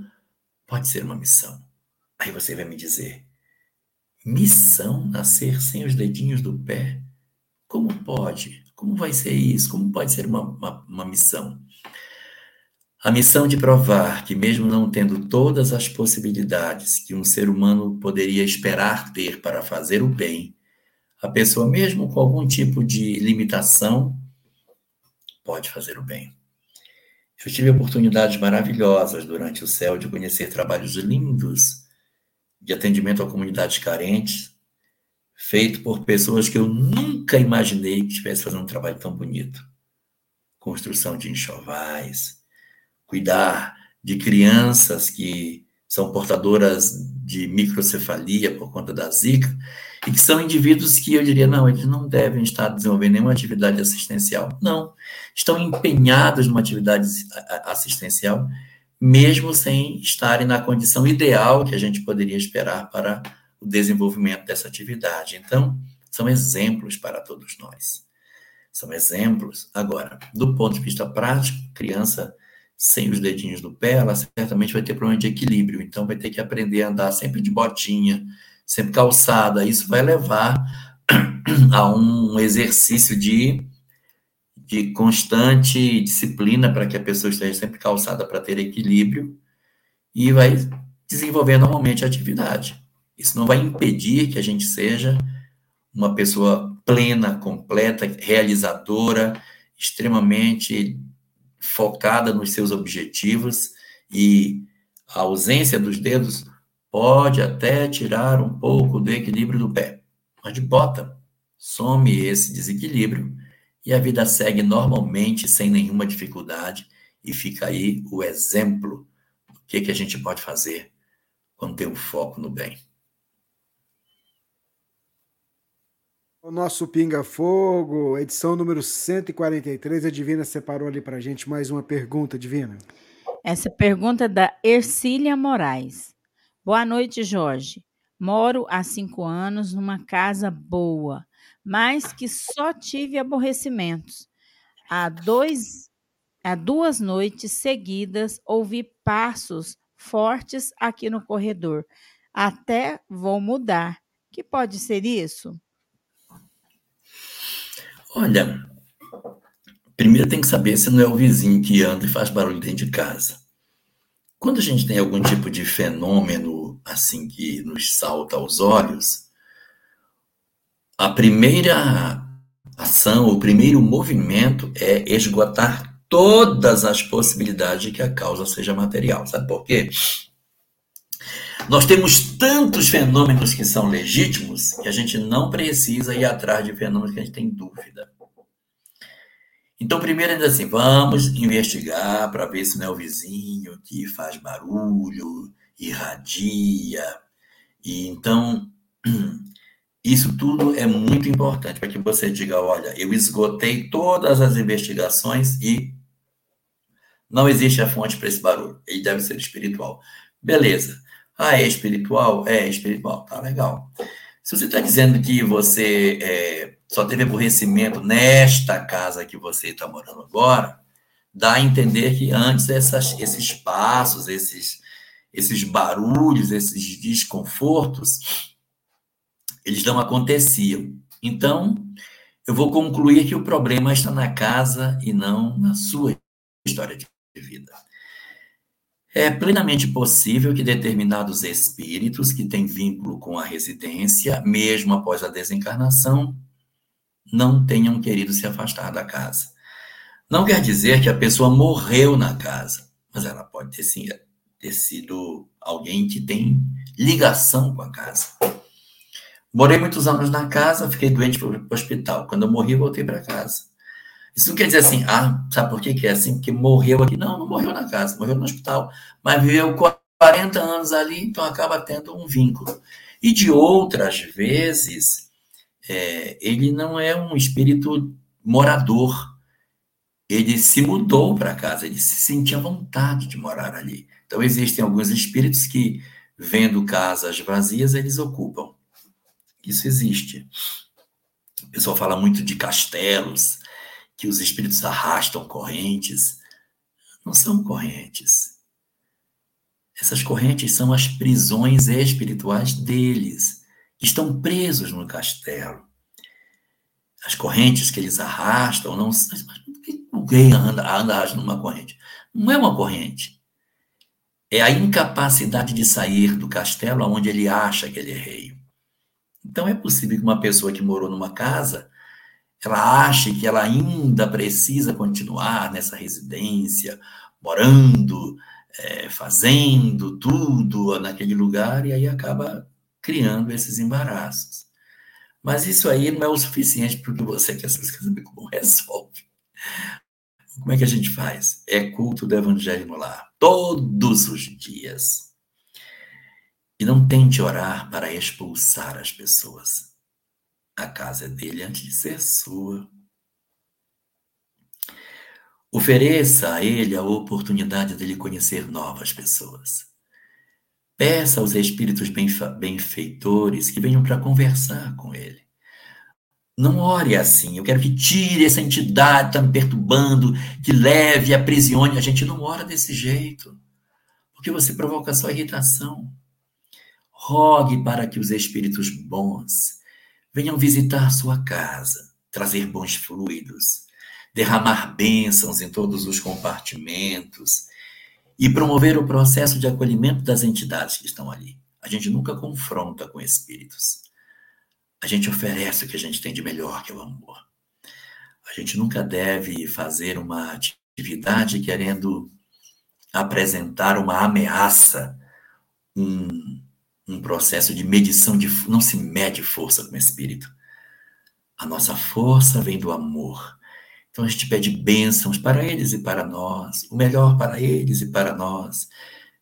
pode ser uma missão. Aí você vai me dizer: missão nascer sem os dedinhos do pé? Como pode? Como vai ser isso? Como pode ser uma, uma, uma missão? A missão de provar que, mesmo não tendo todas as possibilidades que um ser humano poderia esperar ter para fazer o bem, a pessoa, mesmo com algum tipo de limitação, pode fazer o bem. Eu tive oportunidades maravilhosas durante o céu de conhecer trabalhos lindos de atendimento a comunidades carentes, feito por pessoas que eu nunca imaginei que estivesse fazendo um trabalho tão bonito. Construção de enxovais, cuidar de crianças que são portadoras de microcefalia por conta da zika, e que são indivíduos que eu diria, não, eles não devem estar desenvolvendo nenhuma atividade assistencial. Não, estão empenhados numa atividade assistencial, mesmo sem estarem na condição ideal que a gente poderia esperar para o desenvolvimento dessa atividade. Então, são exemplos para todos nós. São exemplos. Agora, do ponto de vista prático, criança sem os dedinhos do pé, ela certamente vai ter problema de equilíbrio, então vai ter que aprender a andar sempre de botinha, sempre calçada. Isso vai levar a um exercício de, de constante disciplina para que a pessoa esteja sempre calçada para ter equilíbrio e vai desenvolver normalmente a atividade. Isso não vai impedir que a gente seja uma pessoa plena, completa, realizadora, extremamente focada nos seus objetivos e a ausência dos dedos pode até tirar um pouco do equilíbrio do pé. Mas de bota, some esse desequilíbrio e a vida segue normalmente, sem nenhuma dificuldade, e fica aí o exemplo do que, que a gente pode fazer quando tem um foco no bem. O nosso Pinga Fogo, edição número 143. A Divina separou ali para gente mais uma pergunta, Divina. Essa pergunta é da Ercília Moraes. Boa noite, Jorge. Moro há cinco anos numa casa boa, mas que só tive aborrecimentos. Há, dois, há duas noites seguidas ouvi passos fortes aqui no corredor. Até vou mudar. Que pode ser isso? Olha, primeiro tem que saber se não é o vizinho que anda e faz barulho dentro de casa. Quando a gente tem algum tipo de fenômeno assim que nos salta aos olhos, a primeira ação, o primeiro movimento é esgotar todas as possibilidades de que a causa seja material. Sabe por quê? Nós temos tantos fenômenos que são legítimos que a gente não precisa ir atrás de fenômenos que a gente tem dúvida. Então, primeiro, ainda assim, vamos investigar para ver se não é o vizinho que faz barulho, irradia. E então, isso tudo é muito importante para que você diga: olha, eu esgotei todas as investigações e não existe a fonte para esse barulho. Ele deve ser espiritual. Beleza. Ah, é espiritual? É espiritual. Tá legal. Se você está dizendo que você é, só teve aborrecimento nesta casa que você está morando agora, dá a entender que antes essas, esses passos, esses, esses barulhos, esses desconfortos, eles não aconteciam. Então, eu vou concluir que o problema está na casa e não na sua história de vida. É plenamente possível que determinados espíritos que têm vínculo com a residência, mesmo após a desencarnação, não tenham querido se afastar da casa. Não quer dizer que a pessoa morreu na casa, mas ela pode ter, sim, ter sido alguém que tem ligação com a casa. Morei muitos anos na casa, fiquei doente para o hospital. Quando eu morri, voltei para casa. Isso não quer dizer assim, ah, sabe por que, que é assim? Porque morreu aqui. Não, não morreu na casa, morreu no hospital. Mas viveu 40 anos ali, então acaba tendo um vínculo. E de outras vezes, é, ele não é um espírito morador. Ele se mudou para casa, ele se sentia vontade de morar ali. Então, existem alguns espíritos que, vendo casas vazias, eles ocupam. Isso existe. O pessoal fala muito de castelos, que os espíritos arrastam correntes. Não são correntes. Essas correntes são as prisões espirituais deles, que estão presos no castelo. As correntes que eles arrastam, não. Mas alguém anda, anda arrastando uma corrente? Não é uma corrente. É a incapacidade de sair do castelo onde ele acha que ele é rei. Então é possível que uma pessoa que morou numa casa ela acha que ela ainda precisa continuar nessa residência, morando, é, fazendo tudo naquele lugar, e aí acaba criando esses embaraços. Mas isso aí não é o suficiente para que você quer saber como resolve. Como é que a gente faz? É culto do evangelho no lar, todos os dias. E não tente orar para expulsar as pessoas. A casa dele antes de ser sua. Ofereça a ele a oportunidade de ele conhecer novas pessoas. Peça aos espíritos benfeitores que venham para conversar com ele. Não ore assim. Eu quero que tire essa entidade que está me perturbando, que leve, aprisione. A gente não ora desse jeito, porque você provoca só irritação. Rogue para que os espíritos bons venham visitar sua casa, trazer bons fluidos, derramar bênçãos em todos os compartimentos e promover o processo de acolhimento das entidades que estão ali. A gente nunca confronta com espíritos. A gente oferece o que a gente tem de melhor, que é o amor. A gente nunca deve fazer uma atividade querendo apresentar uma ameaça, um, um processo de medição de não se mede força com o espírito. A nossa força vem do amor. Então a gente pede bênçãos para eles e para nós, o melhor para eles e para nós.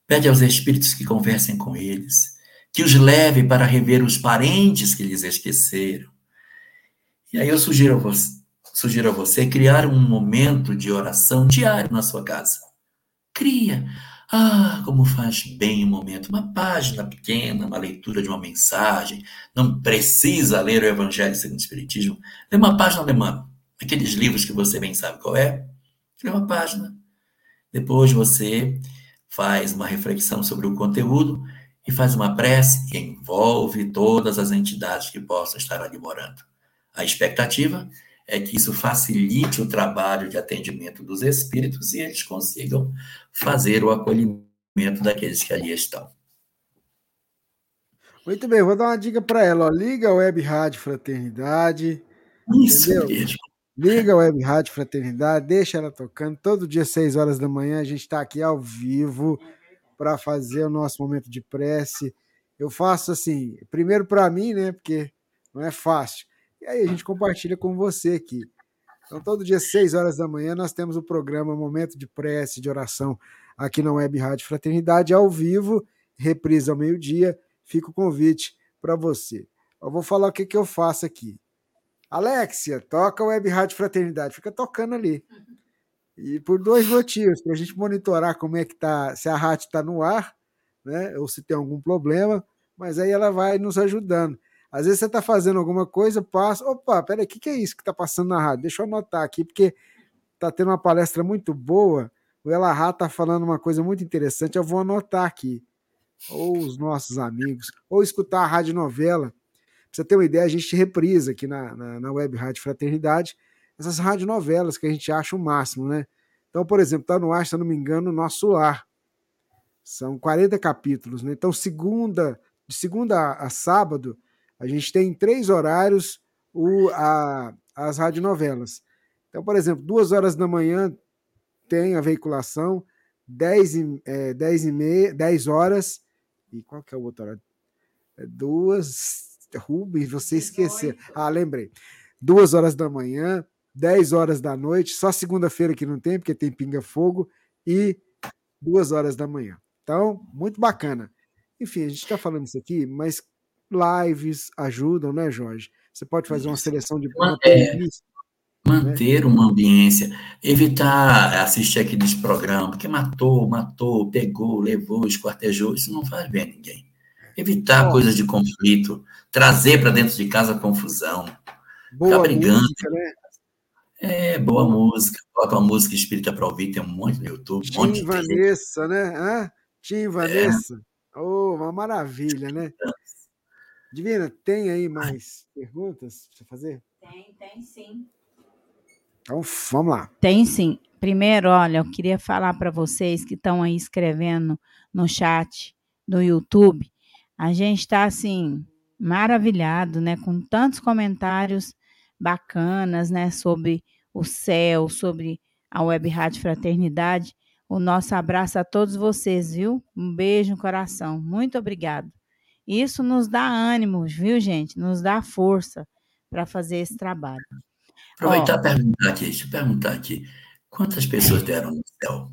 Pede aos espíritos que conversem com eles, que os leve para rever os parentes que lhes esqueceram. E aí eu sugiro a você, sugiro a você criar um momento de oração diário na sua casa. Cria. Ah, como faz bem o momento. Uma página pequena, uma leitura de uma mensagem. Não precisa ler o Evangelho segundo o Espiritismo. Lê uma página alemã. Aqueles livros que você bem sabe qual é. Lê uma página. Depois você faz uma reflexão sobre o conteúdo e faz uma prece e envolve todas as entidades que possam estar ali morando. A expectativa é que isso facilite o trabalho de atendimento dos espíritos e eles consigam fazer o acolhimento daqueles que ali estão. Muito bem, vou dar uma dica para ela. Ó. Liga a Web Rádio Fraternidade. Isso entendeu? mesmo. Liga a Web Rádio Fraternidade, deixa ela tocando. Todo dia, 6 horas da manhã, a gente está aqui ao vivo para fazer o nosso momento de prece. Eu faço assim, primeiro para mim, né? Porque não é fácil. E aí a gente compartilha com você aqui. Então, todo dia, 6 horas da manhã, nós temos o programa Momento de Prece, de Oração, aqui na Web Rádio Fraternidade, ao vivo, reprise ao meio-dia. Fica o convite para você. Eu vou falar o que, que eu faço aqui. Alexia, toca Web Rádio Fraternidade. Fica tocando ali. E por dois motivos, para a gente monitorar como é que tá, se a rádio está no ar, né? Ou se tem algum problema, mas aí ela vai nos ajudando. Às vezes você está fazendo alguma coisa, passa. Opa, peraí, o que, que é isso que está passando na rádio? Deixa eu anotar aqui, porque está tendo uma palestra muito boa. O Elahá está falando uma coisa muito interessante, eu vou anotar aqui. Ou os nossos amigos, ou escutar a rádio novela Pra você ter uma ideia, a gente reprisa aqui na, na, na Web Rádio Fraternidade essas radionovelas que a gente acha o máximo, né? Então, por exemplo, tá no ar, se eu não me engano, Nosso Ar. São 40 capítulos, né? Então, segunda, de segunda a sábado, a gente tem três horários o, a, as radionovelas. Então, por exemplo, duas horas da manhã tem a veiculação, 10 e, é, 10 e meia, 10 horas, e qual que é o outro horário? É duas, Rubens, você esqueceu. Ah, lembrei. Duas horas da manhã, 10 horas da noite, só segunda-feira que não tem, porque tem pinga-fogo, e duas horas da manhã. Então, muito bacana. Enfim, a gente está falando isso aqui, mas lives ajudam, né, Jorge? Você pode fazer uma seleção de uma é, manter né? uma ambiência, evitar assistir aqueles programas que matou, matou, pegou, levou, esquartejou, isso não faz bem a ninguém. Evitar coisas de conflito, trazer para dentro de casa confusão, boa ficar brigando. Música, né? É, boa música. Bota uma música espírita para ouvir, tem um monte no YouTube. Um Tim monte Vanessa, né? Hã? Tim Vanessa. É. Oh, uma maravilha, né? Divina, tem aí mais perguntas para fazer? Tem, tem sim. Então, vamos lá. Tem sim. Primeiro, olha, eu queria falar para vocês que estão aí escrevendo no chat do YouTube. A gente está assim maravilhado, né, com tantos comentários bacanas, né, sobre o céu, sobre a Web Rádio Fraternidade. O nosso abraço a todos vocês, viu? Um beijo no coração. Muito obrigado. Isso nos dá ânimos, viu, gente? Nos dá força para fazer esse trabalho. Aproveitar e perguntar aqui, deixa eu perguntar aqui. Quantas pessoas deram no céu?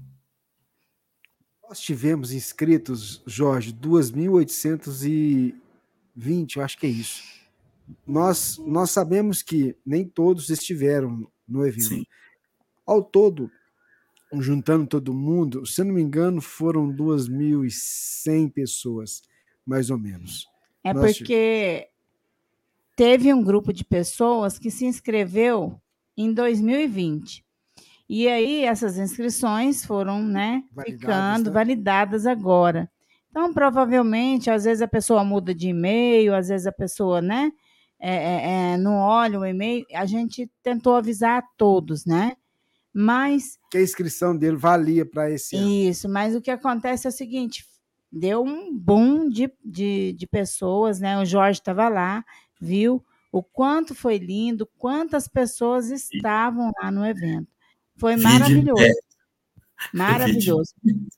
Nós tivemos inscritos, Jorge, 2.800 20, eu acho que é isso. Nós, nós sabemos que nem todos estiveram no evento. Sim. Ao todo, juntando todo mundo, se eu não me engano, foram 2.100 pessoas, mais ou menos. É porque teve um grupo de pessoas que se inscreveu em 2020. E aí essas inscrições foram, né, validadas, ficando né? validadas agora. Então, provavelmente, às vezes a pessoa muda de e-mail, às vezes a pessoa, né, é, é, é, não olha o e-mail. A gente tentou avisar a todos, né? Mas. Que a inscrição dele valia para esse ano. Isso, mas o que acontece é o seguinte: deu um boom de, de, de pessoas, né? O Jorge estava lá, viu o quanto foi lindo, quantas pessoas estavam lá no evento. Foi maravilhoso. Maravilhoso.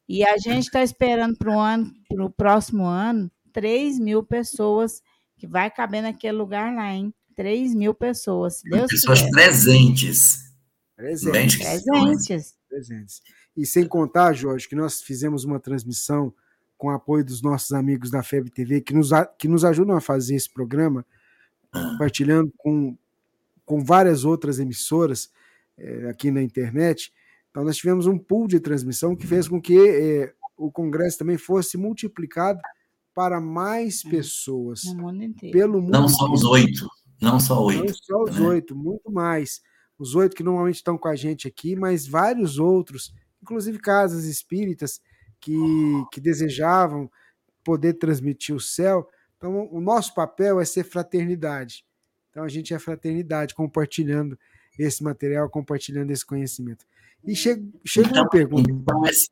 E a gente está esperando para o ano, para o próximo ano, 3 mil pessoas que vai caber naquele lugar lá, hein? 3 mil pessoas. Deus pessoas quiser. presentes. Presentes. Presentes. presentes. E sem contar, Jorge, que nós fizemos uma transmissão com o apoio dos nossos amigos da FEB TV, que nos, que nos ajudam a fazer esse programa, compartilhando com, com várias outras emissoras é, aqui na internet. Então, nós tivemos um pool de transmissão que fez com que é, o Congresso também fosse multiplicado para mais hum. pessoas. No mundo inteiro. Pelo mundo não só os oito. Não só oito. Não só os né? oito, muito mais. Os oito que normalmente estão com a gente aqui, mas vários outros, inclusive casas espíritas que, que desejavam poder transmitir o céu. Então, o nosso papel é ser fraternidade. Então, a gente é fraternidade, compartilhando esse material, compartilhando esse conhecimento. E chega, chega Então, uma pergunta. então, esse-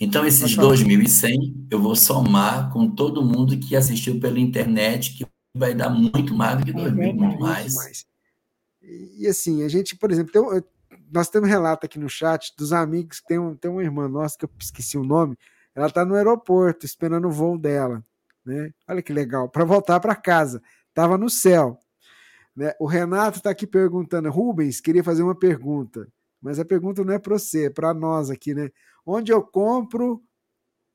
então, esses Pode falar. 2.100 eu vou somar com todo mundo que assistiu pela internet, que vai dar muito mais do que 2.000, verdade. muito mais. mais. E, assim, a gente, por exemplo, tem nós temos relato aqui no chat dos amigos, tem, um, tem uma irmã nossa que eu esqueci o nome, ela está no aeroporto esperando o voo dela. Né? Olha que legal, para voltar para casa. Estava no céu. Né? O Renato está aqui perguntando, Rubens, queria fazer uma pergunta, mas a pergunta não é para você, é para nós aqui, né? Onde eu compro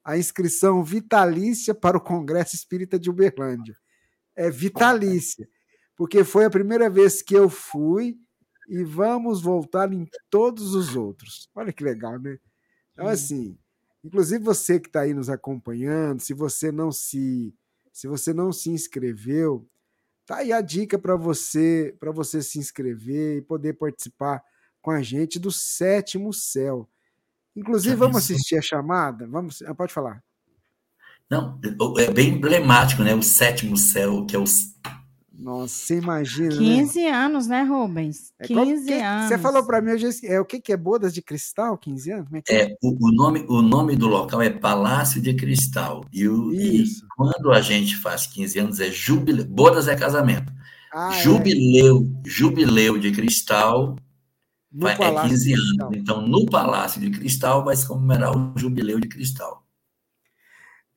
a inscrição vitalícia para o Congresso Espírita de Uberlândia? É vitalícia, porque foi a primeira vez que eu fui e vamos voltar em todos os outros. Olha que legal, né? Então, assim, inclusive você que está aí nos acompanhando, se você não se se você não se inscreveu, tá aí a dica para você para você se inscrever e poder participar com a gente do sétimo céu. Inclusive, vamos assistir a chamada? Vamos, ah, pode falar. Não, é bem emblemático, né? O sétimo céu, que é o. Nossa, você imagina, né? 15 anos, né, Rubens? É, qual- 15 que- anos. Você falou para mim, esque- é o que que é bodas de cristal, 15 anos? É é? É, o, o nome, o nome do local é Palácio de Cristal. E, o, e Isso. quando a gente faz 15 anos, é jubileu. Bodas é casamento. Ah, é, jubileu, jubileu de cristal no vai- é Palácio 15 de anos. Então, no Palácio de Cristal vai se comemorar o jubileu de cristal.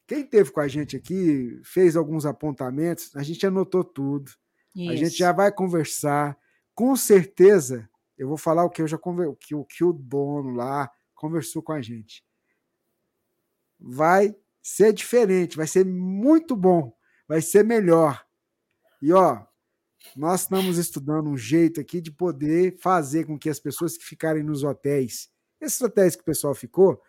Quem teve com a gente aqui fez alguns apontamentos, a gente anotou tudo. A gente Isso. já vai conversar. Com certeza, eu vou falar o que eu já conver... o que o que o dono lá conversou com a gente. Vai ser diferente, vai ser muito bom, vai ser melhor. E ó, nós estamos estudando um jeito aqui de poder fazer com que as pessoas que ficarem nos hotéis, esses hotéis que o pessoal ficou,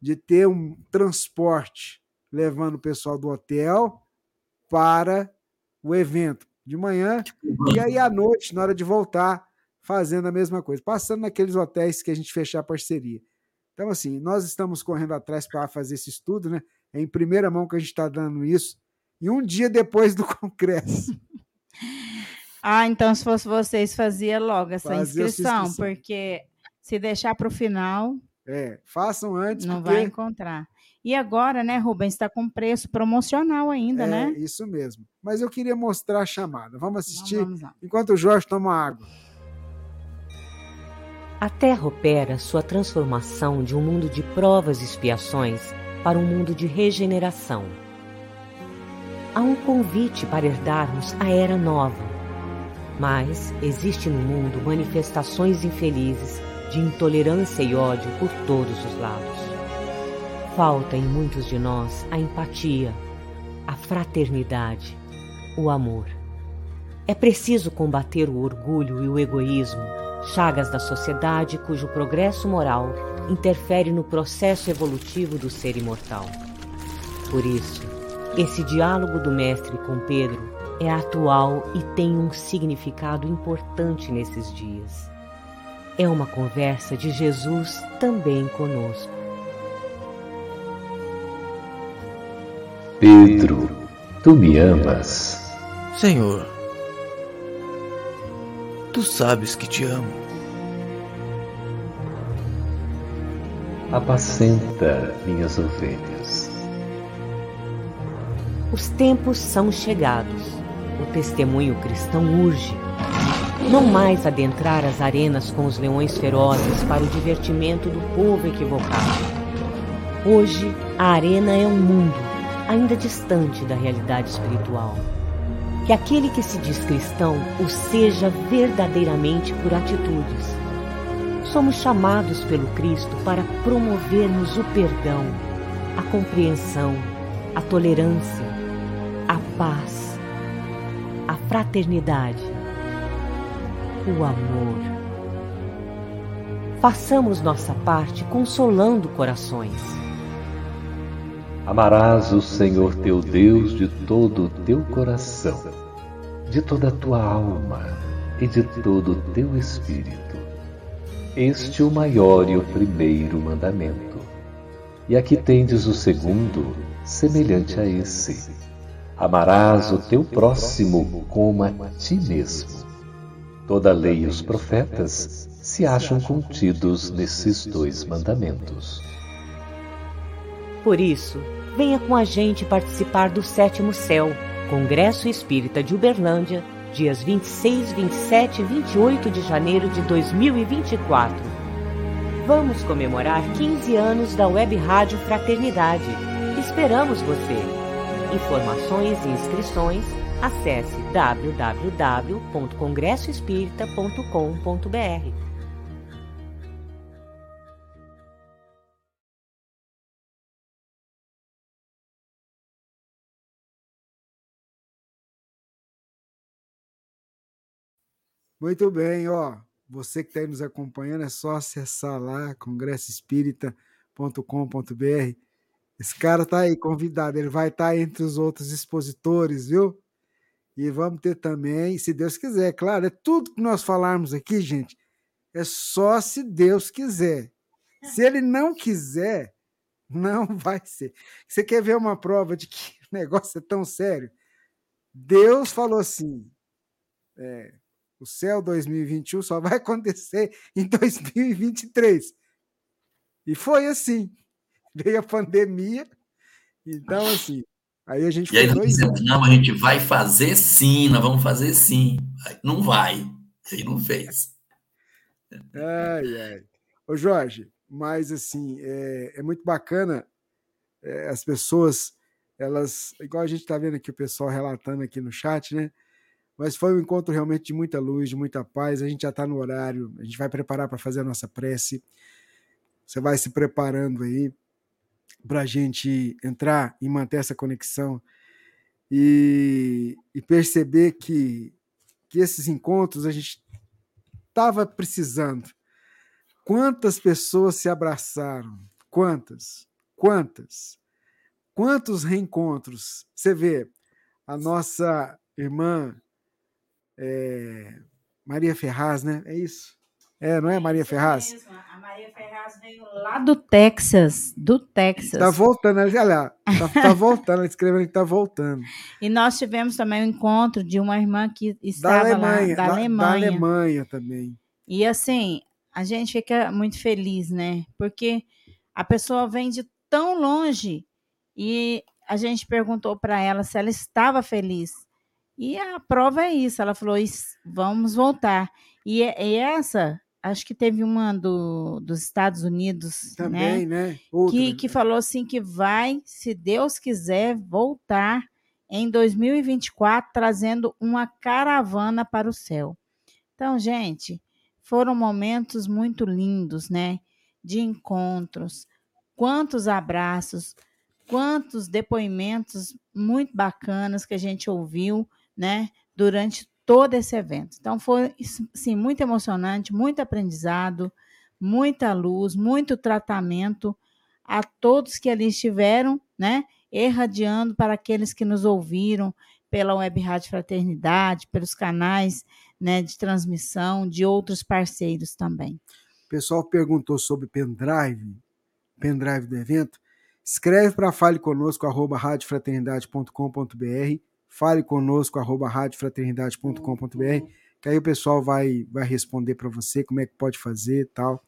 de ter um transporte levando o pessoal do hotel para o evento de manhã e aí à noite, na hora de voltar, fazendo a mesma coisa, passando naqueles hotéis que a gente fechar a parceria. Então, assim, nós estamos correndo atrás para fazer esse estudo, né? É em primeira mão que a gente está dando isso. E um dia depois do congresso. Ah, então se fosse vocês, fazia logo essa Fazia inscrição, inscrição. porque se deixar para o final, É, façam antes, não vai encontrar. E agora, né, Rubens, está com preço promocional ainda, é né? isso mesmo. Mas eu queria mostrar a chamada. Vamos Então, assistir vamos enquanto o Jorge toma água. A Terra opera sua transformação de um mundo de provas e expiações para um mundo de regeneração. Há um convite para herdarmos a era nova, mas existe no mundo manifestações infelizes de intolerância e ódio por todos os lados. Falta em muitos de nós a empatia, a fraternidade, o amor. É preciso combater o orgulho e o egoísmo chagas da sociedade cujo progresso moral interfere no processo evolutivo do ser imortal. Por isso, esse diálogo do Mestre com Pedro é atual e tem um significado importante nesses dias. É uma conversa de Jesus também conosco. Pedro, tu me amas? Senhor, tu sabes que te amo. Apacenta minhas ovelhas. Os tempos são chegados. O testemunho cristão urge. Não mais adentrar as arenas com os leões ferozes para o divertimento do povo equivocado. Hoje, a arena é um mundo ainda distante da realidade espiritual. Que aquele que se diz cristão o seja verdadeiramente por atitudes. Somos chamados pelo Cristo para promovermos o perdão, a compreensão, a tolerância, a paz, a fraternidade, o amor. Façamos nossa parte consolando corações. Amarás o Senhor teu Deus de todo o teu coração, de toda a tua alma e de todo o teu espírito. Este é o maior e o primeiro mandamento. E aqui tendes o segundo, semelhante a esse: Amarás o teu próximo como a ti mesmo. Toda a lei e os profetas se acham contidos nesses dois mandamentos. Por isso, venha com a gente participar do Sétimo Céu, Congresso Espírita de Uberlândia, dias 26, 27 e 28 de janeiro de 2024. Vamos comemorar 15 anos da Web Rádio Fraternidade. Esperamos você! Informações e inscrições, acesse www.congressoespírita.com.br. Muito bem, ó. Você que está aí nos acompanhando, é só acessar lá, congressoespírita.com.br. Esse cara tá aí convidado, ele vai estar tá entre os outros expositores, viu? E vamos ter também, se Deus quiser, claro, é tudo que nós falarmos aqui, gente, é só se Deus quiser. Se ele não quiser, não vai ser. Você quer ver uma prova de que o negócio é tão sério? Deus falou assim: é, o céu 2021 só vai acontecer em 2023. E foi assim. Veio a pandemia. Então, assim, aí a gente e aí dizendo, não, a gente vai fazer sim, nós vamos fazer sim. Não vai. Aí não fez. Ai, ai. Ô, Jorge, mas assim, é, é muito bacana é, as pessoas, elas, igual a gente está vendo aqui o pessoal relatando aqui no chat, né? Mas foi um encontro realmente de muita luz, de muita paz. A gente já está no horário, a gente vai preparar para fazer a nossa prece. Você vai se preparando aí para a gente entrar e manter essa conexão e, e perceber que, que esses encontros a gente estava precisando. Quantas pessoas se abraçaram? Quantas? Quantas? Quantos reencontros? Você vê, a nossa irmã é, Maria Ferraz, né? É isso. É, não é Maria Ferraz? Mesmo. A Maria Ferraz veio lá do Texas, do Texas. Está voltando, olha lá, está tá voltando, escrevendo que está voltando. E nós tivemos também um encontro de uma irmã que estava da Alemanha, lá, da, da Alemanha. Da Alemanha também. E assim, a gente fica muito feliz, né? Porque a pessoa vem de tão longe e a gente perguntou para ela se ela estava feliz. E a prova é isso. Ela falou: vamos voltar. E, e essa, acho que teve uma do, dos Estados Unidos, Também, né? né? Que, que falou assim que vai, se Deus quiser, voltar em 2024, trazendo uma caravana para o céu. Então, gente, foram momentos muito lindos, né? De encontros, quantos abraços, quantos depoimentos muito bacanas que a gente ouviu né, durante todo esse evento. Então foi sim, muito emocionante, muito aprendizado, muita luz, muito tratamento a todos que ali estiveram, né, irradiando para aqueles que nos ouviram pela Web Rádio Fraternidade, pelos canais, né, de transmissão de outros parceiros também. O pessoal perguntou sobre pendrive, pendrive do evento. Escreve para fale conosco arroba radiofraternidade.com.br fale conosco, arroba radiofraternidade.com.br, que aí o pessoal vai, vai responder para você como é que pode fazer e tal.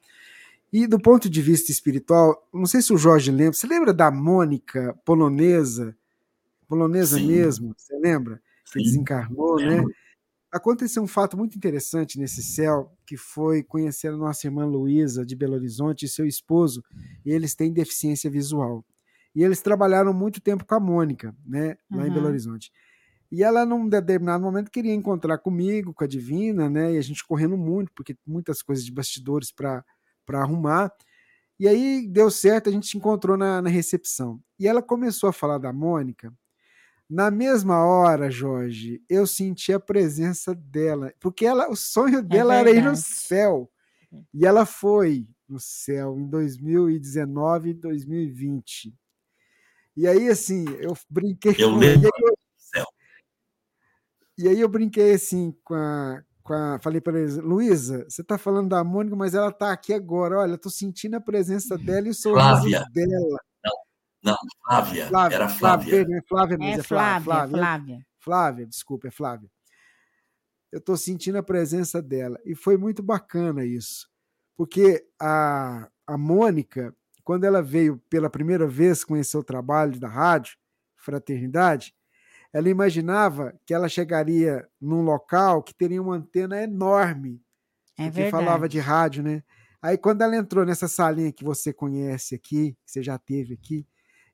E do ponto de vista espiritual, não sei se o Jorge lembra, você lembra da Mônica polonesa? Polonesa Sim. mesmo, você lembra? Que Sim. desencarnou, né? Aconteceu um fato muito interessante nesse céu, que foi conhecer a nossa irmã Luísa de Belo Horizonte e seu esposo, e eles têm deficiência visual. E eles trabalharam muito tempo com a Mônica, né, lá uhum. em Belo Horizonte. E ela, num determinado momento, queria encontrar comigo, com a Divina, né? E a gente correndo muito, porque muitas coisas de bastidores para arrumar. E aí deu certo, a gente se encontrou na, na recepção. E ela começou a falar da Mônica. Na mesma hora, Jorge, eu senti a presença dela, porque ela, o sonho é dela é era ir no céu. E ela foi no céu em 2019 e 2020. E aí, assim, eu brinquei eu com lembro. E aí eu brinquei assim com a. Com a falei para eles, Luísa, você está falando da Mônica, mas ela está aqui agora. Olha, estou sentindo a presença dela e o sorriso Flávia. dela. Não, não, Flávia. Flávia Era Flávia. Flávia, Flávia, é, é Flávia, Flávia, Flávia. Flávia, desculpa, é Flávia. eu estou sentindo a presença dela. E foi muito bacana isso, porque a, a Mônica, quando ela veio pela primeira vez conhecer o trabalho da rádio, Fraternidade, ela imaginava que ela chegaria num local que teria uma antena enorme, É que falava de rádio, né? Aí quando ela entrou nessa salinha que você conhece aqui, que você já teve aqui,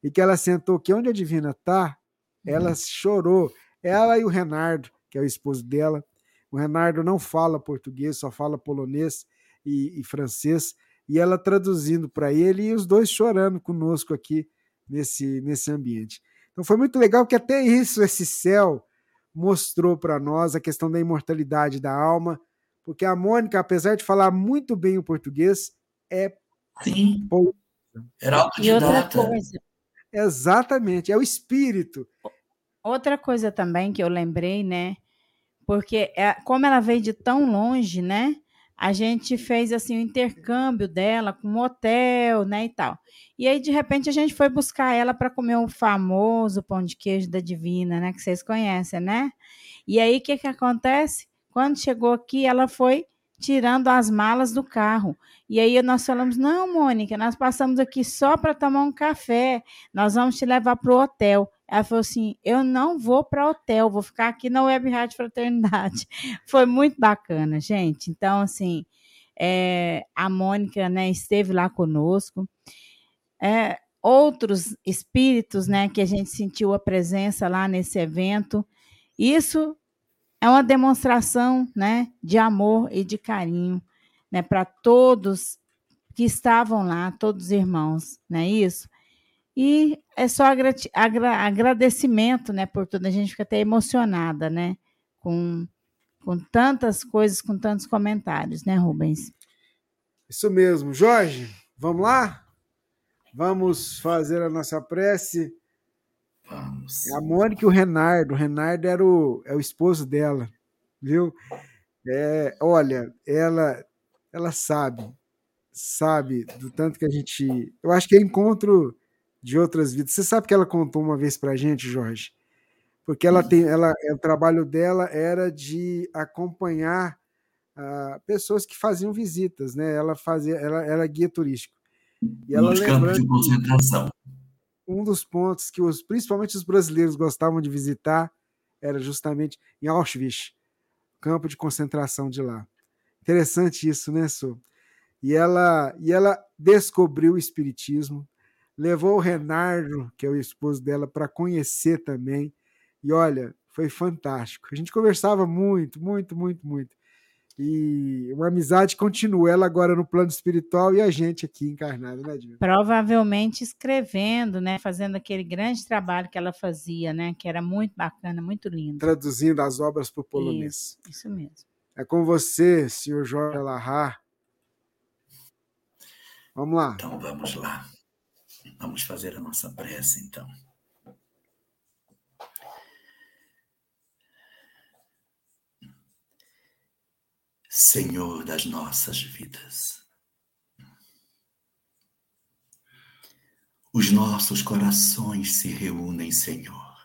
e que ela sentou aqui onde a Divina tá, ela chorou. Ela e o Renardo, que é o esposo dela. O Renardo não fala português, só fala polonês e, e francês, e ela traduzindo para ele e os dois chorando conosco aqui nesse, nesse ambiente. Então foi muito legal que até isso, esse céu, mostrou para nós a questão da imortalidade da alma, porque a Mônica, apesar de falar muito bem o português, é Sim, Pô. era E outra autodidata. coisa, exatamente, é o espírito. outra coisa também que eu lembrei, né? Porque é- como ela veio de tão longe, né? A gente fez assim o intercâmbio dela com um hotel, né, e tal. E aí de repente a gente foi buscar ela para comer o famoso pão de queijo da Divina, né, que vocês conhecem, né? E aí o que que acontece? Quando chegou aqui, ela foi tirando as malas do carro. E aí nós falamos: "Não, Mônica, nós passamos aqui só para tomar um café. Nós vamos te levar para o hotel". Ela falou assim: "Eu não vou para hotel, vou ficar aqui na Web Rádio Fraternidade". Foi muito bacana, gente. Então, assim, é, a Mônica, né, esteve lá conosco. É, outros espíritos, né, que a gente sentiu a presença lá nesse evento. Isso é uma demonstração, né, de amor e de carinho, né, para todos que estavam lá, todos os irmãos, não é isso? E é só agrati- agra- agradecimento, né, por tudo. A gente fica até emocionada, né, com, com tantas coisas, com tantos comentários, né, Rubens? Isso mesmo. Jorge, vamos lá? Vamos fazer a nossa prece. Vamos. É a Mônica e o Renardo. O Renardo era o, é o esposo dela, viu? É, olha, ela, ela sabe, sabe do tanto que a gente. Eu acho que é encontro de outras vidas. Você sabe que ela contou uma vez pra gente, Jorge? Porque ela tem, ela, é, o trabalho dela era de acompanhar ah, pessoas que faziam visitas, né? Ela fazia, ela era guia turístico. E ela Nos campos de concentração. um dos pontos que os, principalmente os brasileiros gostavam de visitar era justamente em Auschwitz, campo de concentração de lá. Interessante isso, né, Su? E ela, e ela descobriu o espiritismo, levou o Renardo, que é o esposo dela, para conhecer também. E olha, foi fantástico. A gente conversava muito, muito, muito, muito. E uma amizade continua, ela agora no plano espiritual e a gente aqui encarnado, né, Divina? Provavelmente escrevendo, né, fazendo aquele grande trabalho que ela fazia, né, que era muito bacana, muito lindo. Traduzindo as obras para o polonês. Isso, isso mesmo. É com você, senhor Jorge Larrar. Vamos lá. Então vamos lá. Vamos fazer a nossa prece, então. Senhor das nossas vidas, os nossos corações se reúnem, Senhor,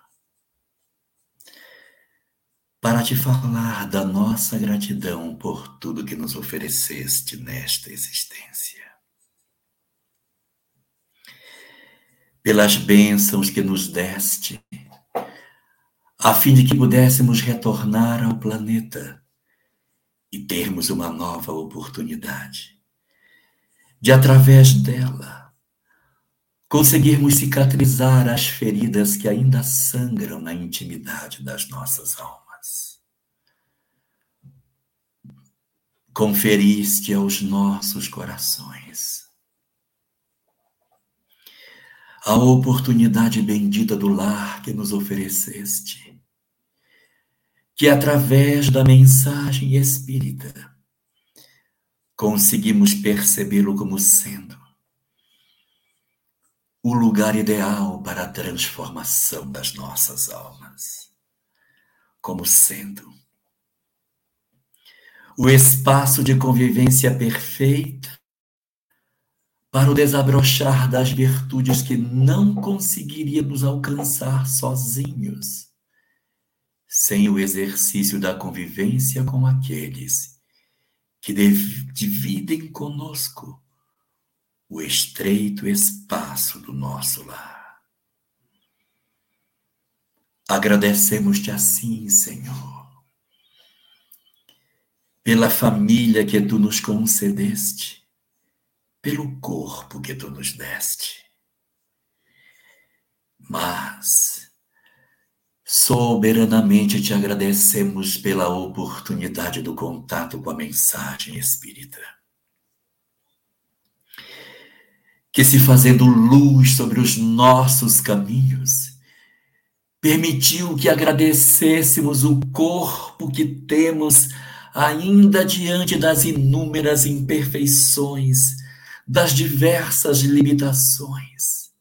para te falar da nossa gratidão por tudo que nos ofereceste nesta existência. Pelas bênçãos que nos deste, a fim de que pudéssemos retornar ao planeta e termos uma nova oportunidade de, através dela, conseguirmos cicatrizar as feridas que ainda sangram na intimidade das nossas almas. Conferiste aos nossos corações a oportunidade bendita do lar que nos ofereceste, que através da mensagem espírita conseguimos percebê-lo como sendo o lugar ideal para a transformação das nossas almas, como sendo o espaço de convivência perfeita para o desabrochar das virtudes que não conseguiríamos alcançar sozinhos, sem o exercício da convivência com aqueles que dividem conosco o estreito espaço do nosso lar. Agradecemos-te assim, Senhor, pela família que tu nos concedeste, pelo corpo que tu nos deste. Mas, soberanamente te agradecemos pela oportunidade do contato com a mensagem espírita. Que se fazendo luz sobre os nossos caminhos, permitiu que agradecêssemos o corpo que temos ainda diante das inúmeras imperfeições, das diversas limitações,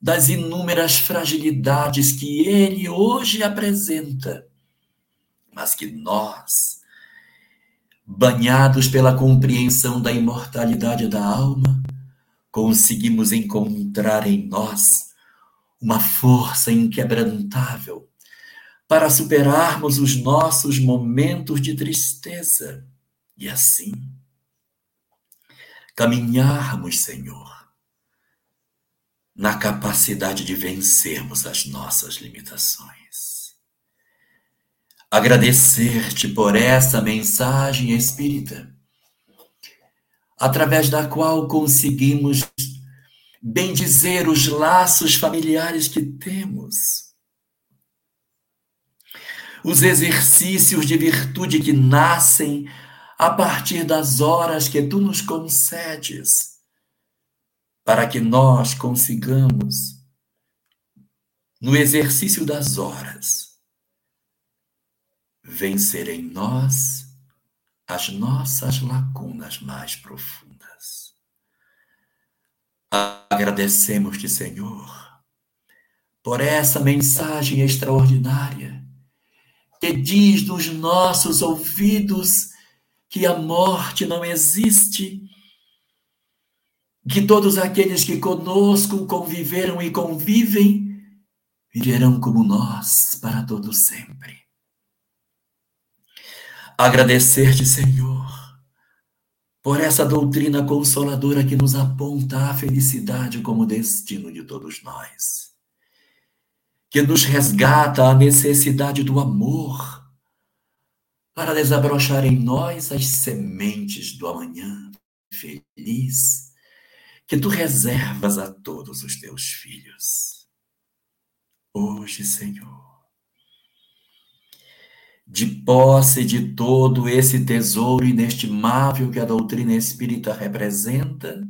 das inúmeras fragilidades que ele hoje apresenta, mas que nós, banhados pela compreensão da imortalidade da alma, conseguimos encontrar em nós uma força inquebrantável para superarmos os nossos momentos de tristeza. E assim caminharmos, Senhor, na capacidade de vencermos as nossas limitações. Agradecer-te por essa mensagem espírita através da qual conseguimos bendizer os laços familiares que temos, os exercícios de virtude que nascem a partir das horas que tu nos concedes, para que nós consigamos, no exercício das horas, vencer em nós as nossas lacunas mais profundas. Agradecemos-te, Senhor, por essa mensagem extraordinária que diz nos nossos ouvidos que a morte não existe, que todos aqueles que conosco conviveram e convivem viverão como nós para todo sempre. Agradecer-te, Senhor, por essa doutrina consoladora que nos aponta a felicidade como destino de todos nós, que nos resgata a necessidade do amor para desabrochar em nós as sementes do amanhã feliz que tu reservas a todos os teus filhos. Hoje, Senhor, de posse de todo esse tesouro inestimável que a doutrina espírita representa,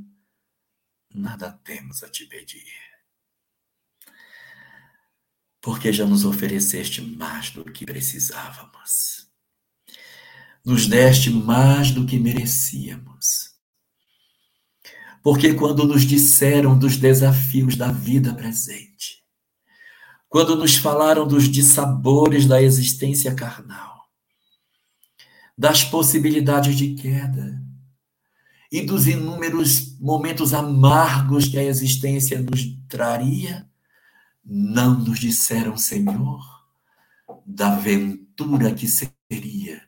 nada temos a te pedir. Porque já nos ofereceste mais do que precisávamos. Nos deste mais do que merecíamos. Porque quando nos disseram dos desafios da vida presente, quando nos falaram dos dissabores da existência carnal, das possibilidades de queda e dos inúmeros momentos amargos que a existência nos traria, não nos disseram, Senhor, da aventura que seria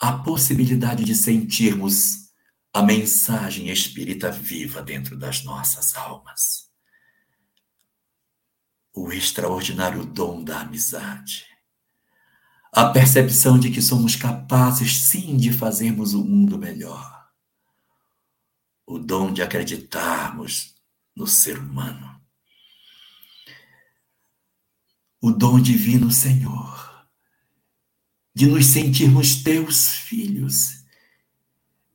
a possibilidade de sentirmos a mensagem espírita viva dentro das nossas almas o extraordinário dom da amizade. A percepção de que somos capazes, sim, de fazermos o mundo melhor. O dom de acreditarmos no ser humano. O dom divino, Senhor, de nos sentirmos teus filhos,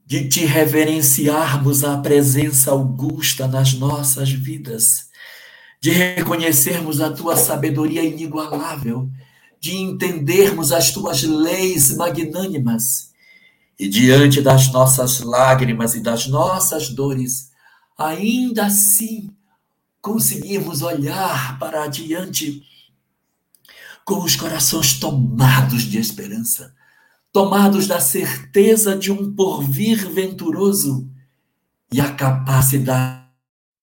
de te reverenciarmos a presença augusta nas nossas vidas de reconhecermos a tua sabedoria inigualável, de entendermos as tuas leis magnânimas. E diante das nossas lágrimas e das nossas dores, ainda assim conseguirmos olhar para adiante com os corações tomados de esperança, tomados da certeza de um porvir venturoso e a capacidade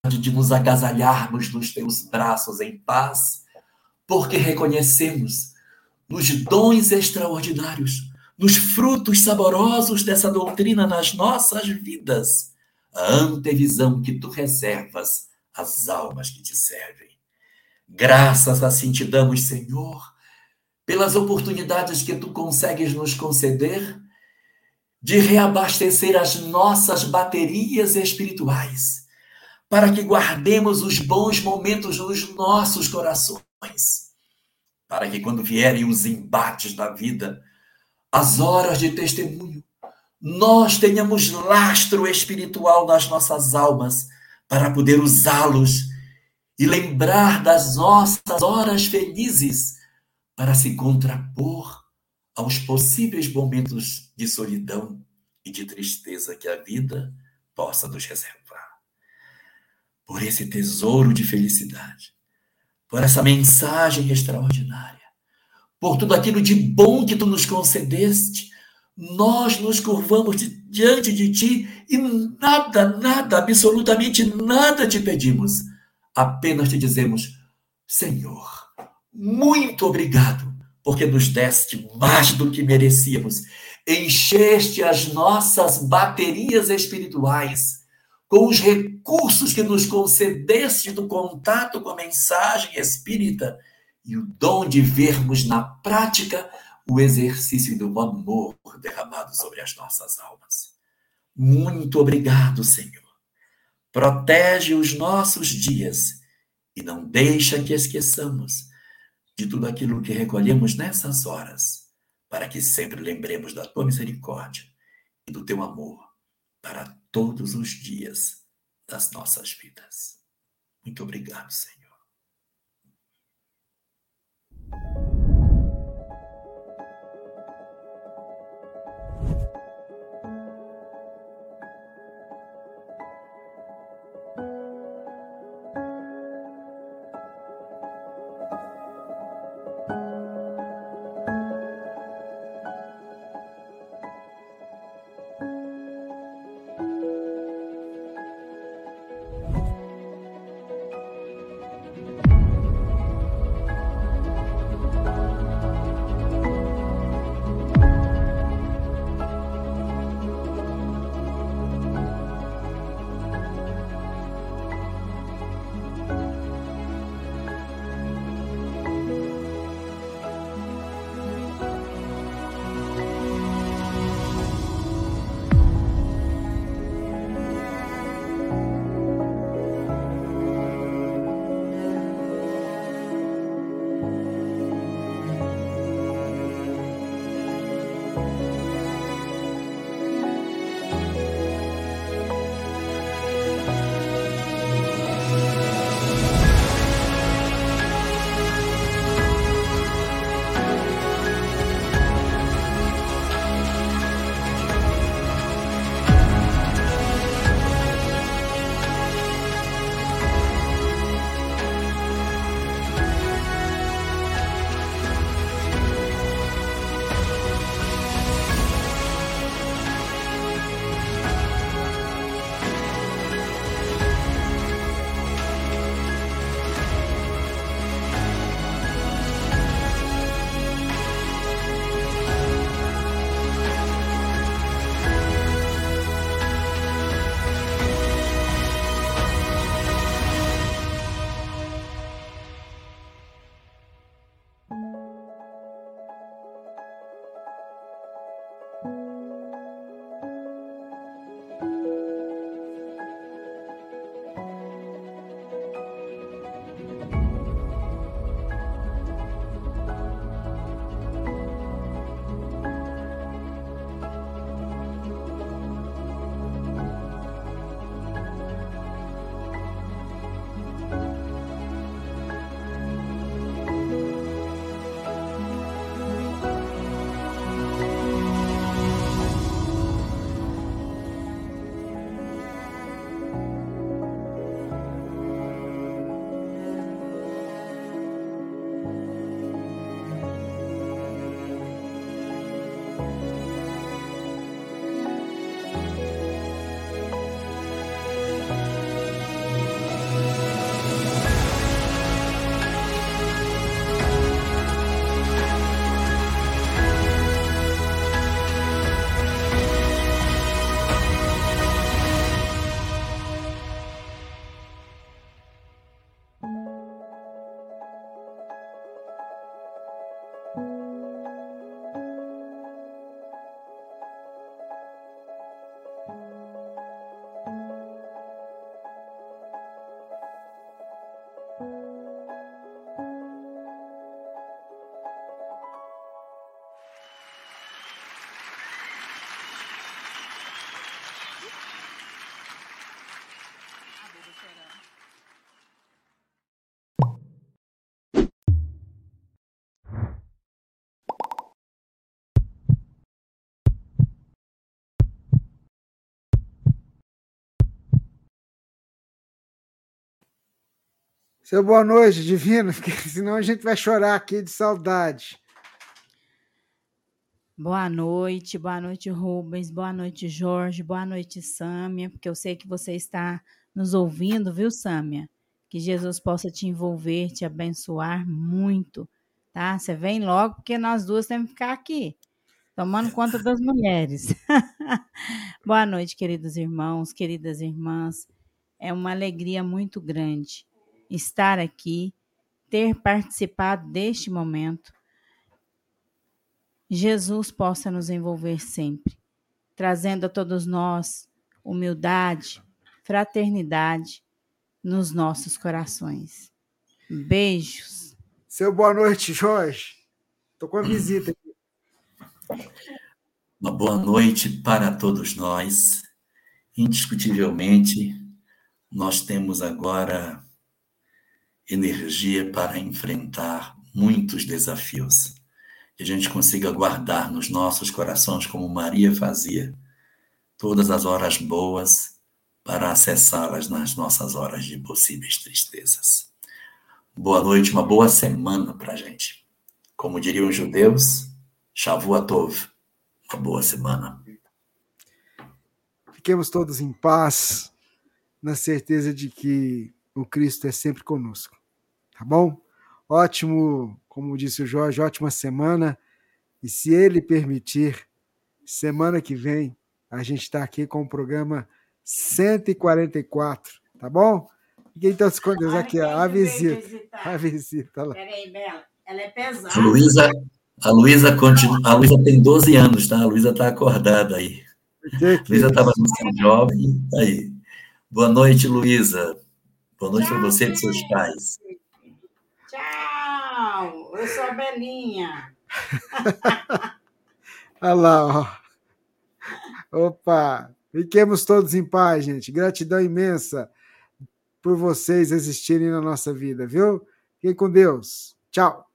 de nos agasalharmos nos teus braços em paz, porque reconhecemos nos dons extraordinários, nos frutos saborosos dessa doutrina nas nossas vidas, a antevisão que tu reservas às almas que te servem. Graças assim te damos, Senhor, pelas oportunidades que tu consegues nos conceder de reabastecer as nossas baterias espirituais, para que guardemos os bons momentos nos nossos corações para que quando vierem os embates da vida, as horas de testemunho, nós tenhamos lastro espiritual nas nossas almas para poder usá-los e lembrar das nossas horas felizes para se contrapor aos possíveis momentos de solidão e de tristeza que a vida possa nos reservar. Por esse tesouro de felicidade, por essa mensagem extraordinária, por tudo aquilo de bom que tu nos concedeste. Nós nos curvamos diante de ti e nada, nada, absolutamente nada te pedimos. Apenas te dizemos, Senhor, muito obrigado, porque nos deste mais do que merecíamos. Encheste as nossas baterias espirituais com os recursos que nos concedeste do contato com a mensagem espírita e o dom de vermos na prática o exercício do amor derramado sobre as nossas almas. Muito obrigado, Senhor. Protege os nossos dias e não deixa que esqueçamos de tudo aquilo que recolhemos nessas horas, para que sempre lembremos da tua misericórdia e do teu amor para todos os dias das nossas vidas. Muito obrigado, Senhor. Seu boa noite, divino, porque senão a gente vai chorar aqui de saudade. Boa noite, boa noite, Rubens, boa noite, Jorge, boa noite, Sâmia, porque eu sei que você está nos ouvindo, viu, Sâmia? Que Jesus possa te envolver, te abençoar muito, tá? Você vem logo, porque nós duas temos que ficar aqui, tomando conta das mulheres. boa noite, queridos irmãos, queridas irmãs. É uma alegria muito grande estar aqui, ter participado deste momento. Jesus possa nos envolver sempre, trazendo a todos nós humildade, fraternidade nos nossos corações. Beijos. Seu boa noite, Jorge. Estou com a visita aqui. Uma boa noite para todos nós. Indiscutivelmente, nós temos agora energia para enfrentar muitos desafios. Que a gente consiga guardar nos nossos corações, como Maria fazia, todas as horas boas para acessá-las nas nossas horas de possíveis tristezas. Boa noite, uma boa semana para a gente. Como diriam os judeus, Shavuot uma boa semana. Fiquemos todos em paz, na certeza de que o Cristo é sempre conosco. Tá bom? Ótimo, como disse o Jorge, ótima semana. E se ele permitir, semana que vem a gente está aqui com o programa 144, tá bom? Fiquem todos com Deus aqui, ó, a visita. A visita lá. Peraí, Bela, ela é pesada. A Luísa, a Luísa continua, a Luísa tem 12 anos, tá? A Luísa está acordada aí. A Luísa estava no São Jovem, tá aí. Boa noite, Luísa. Boa noite para você e seus pais. Tchau, eu sou a Belinha. Olha lá, ó. Opa! Fiquemos todos em paz, gente. Gratidão imensa por vocês existirem na nossa vida, viu? Fiquem com Deus. Tchau.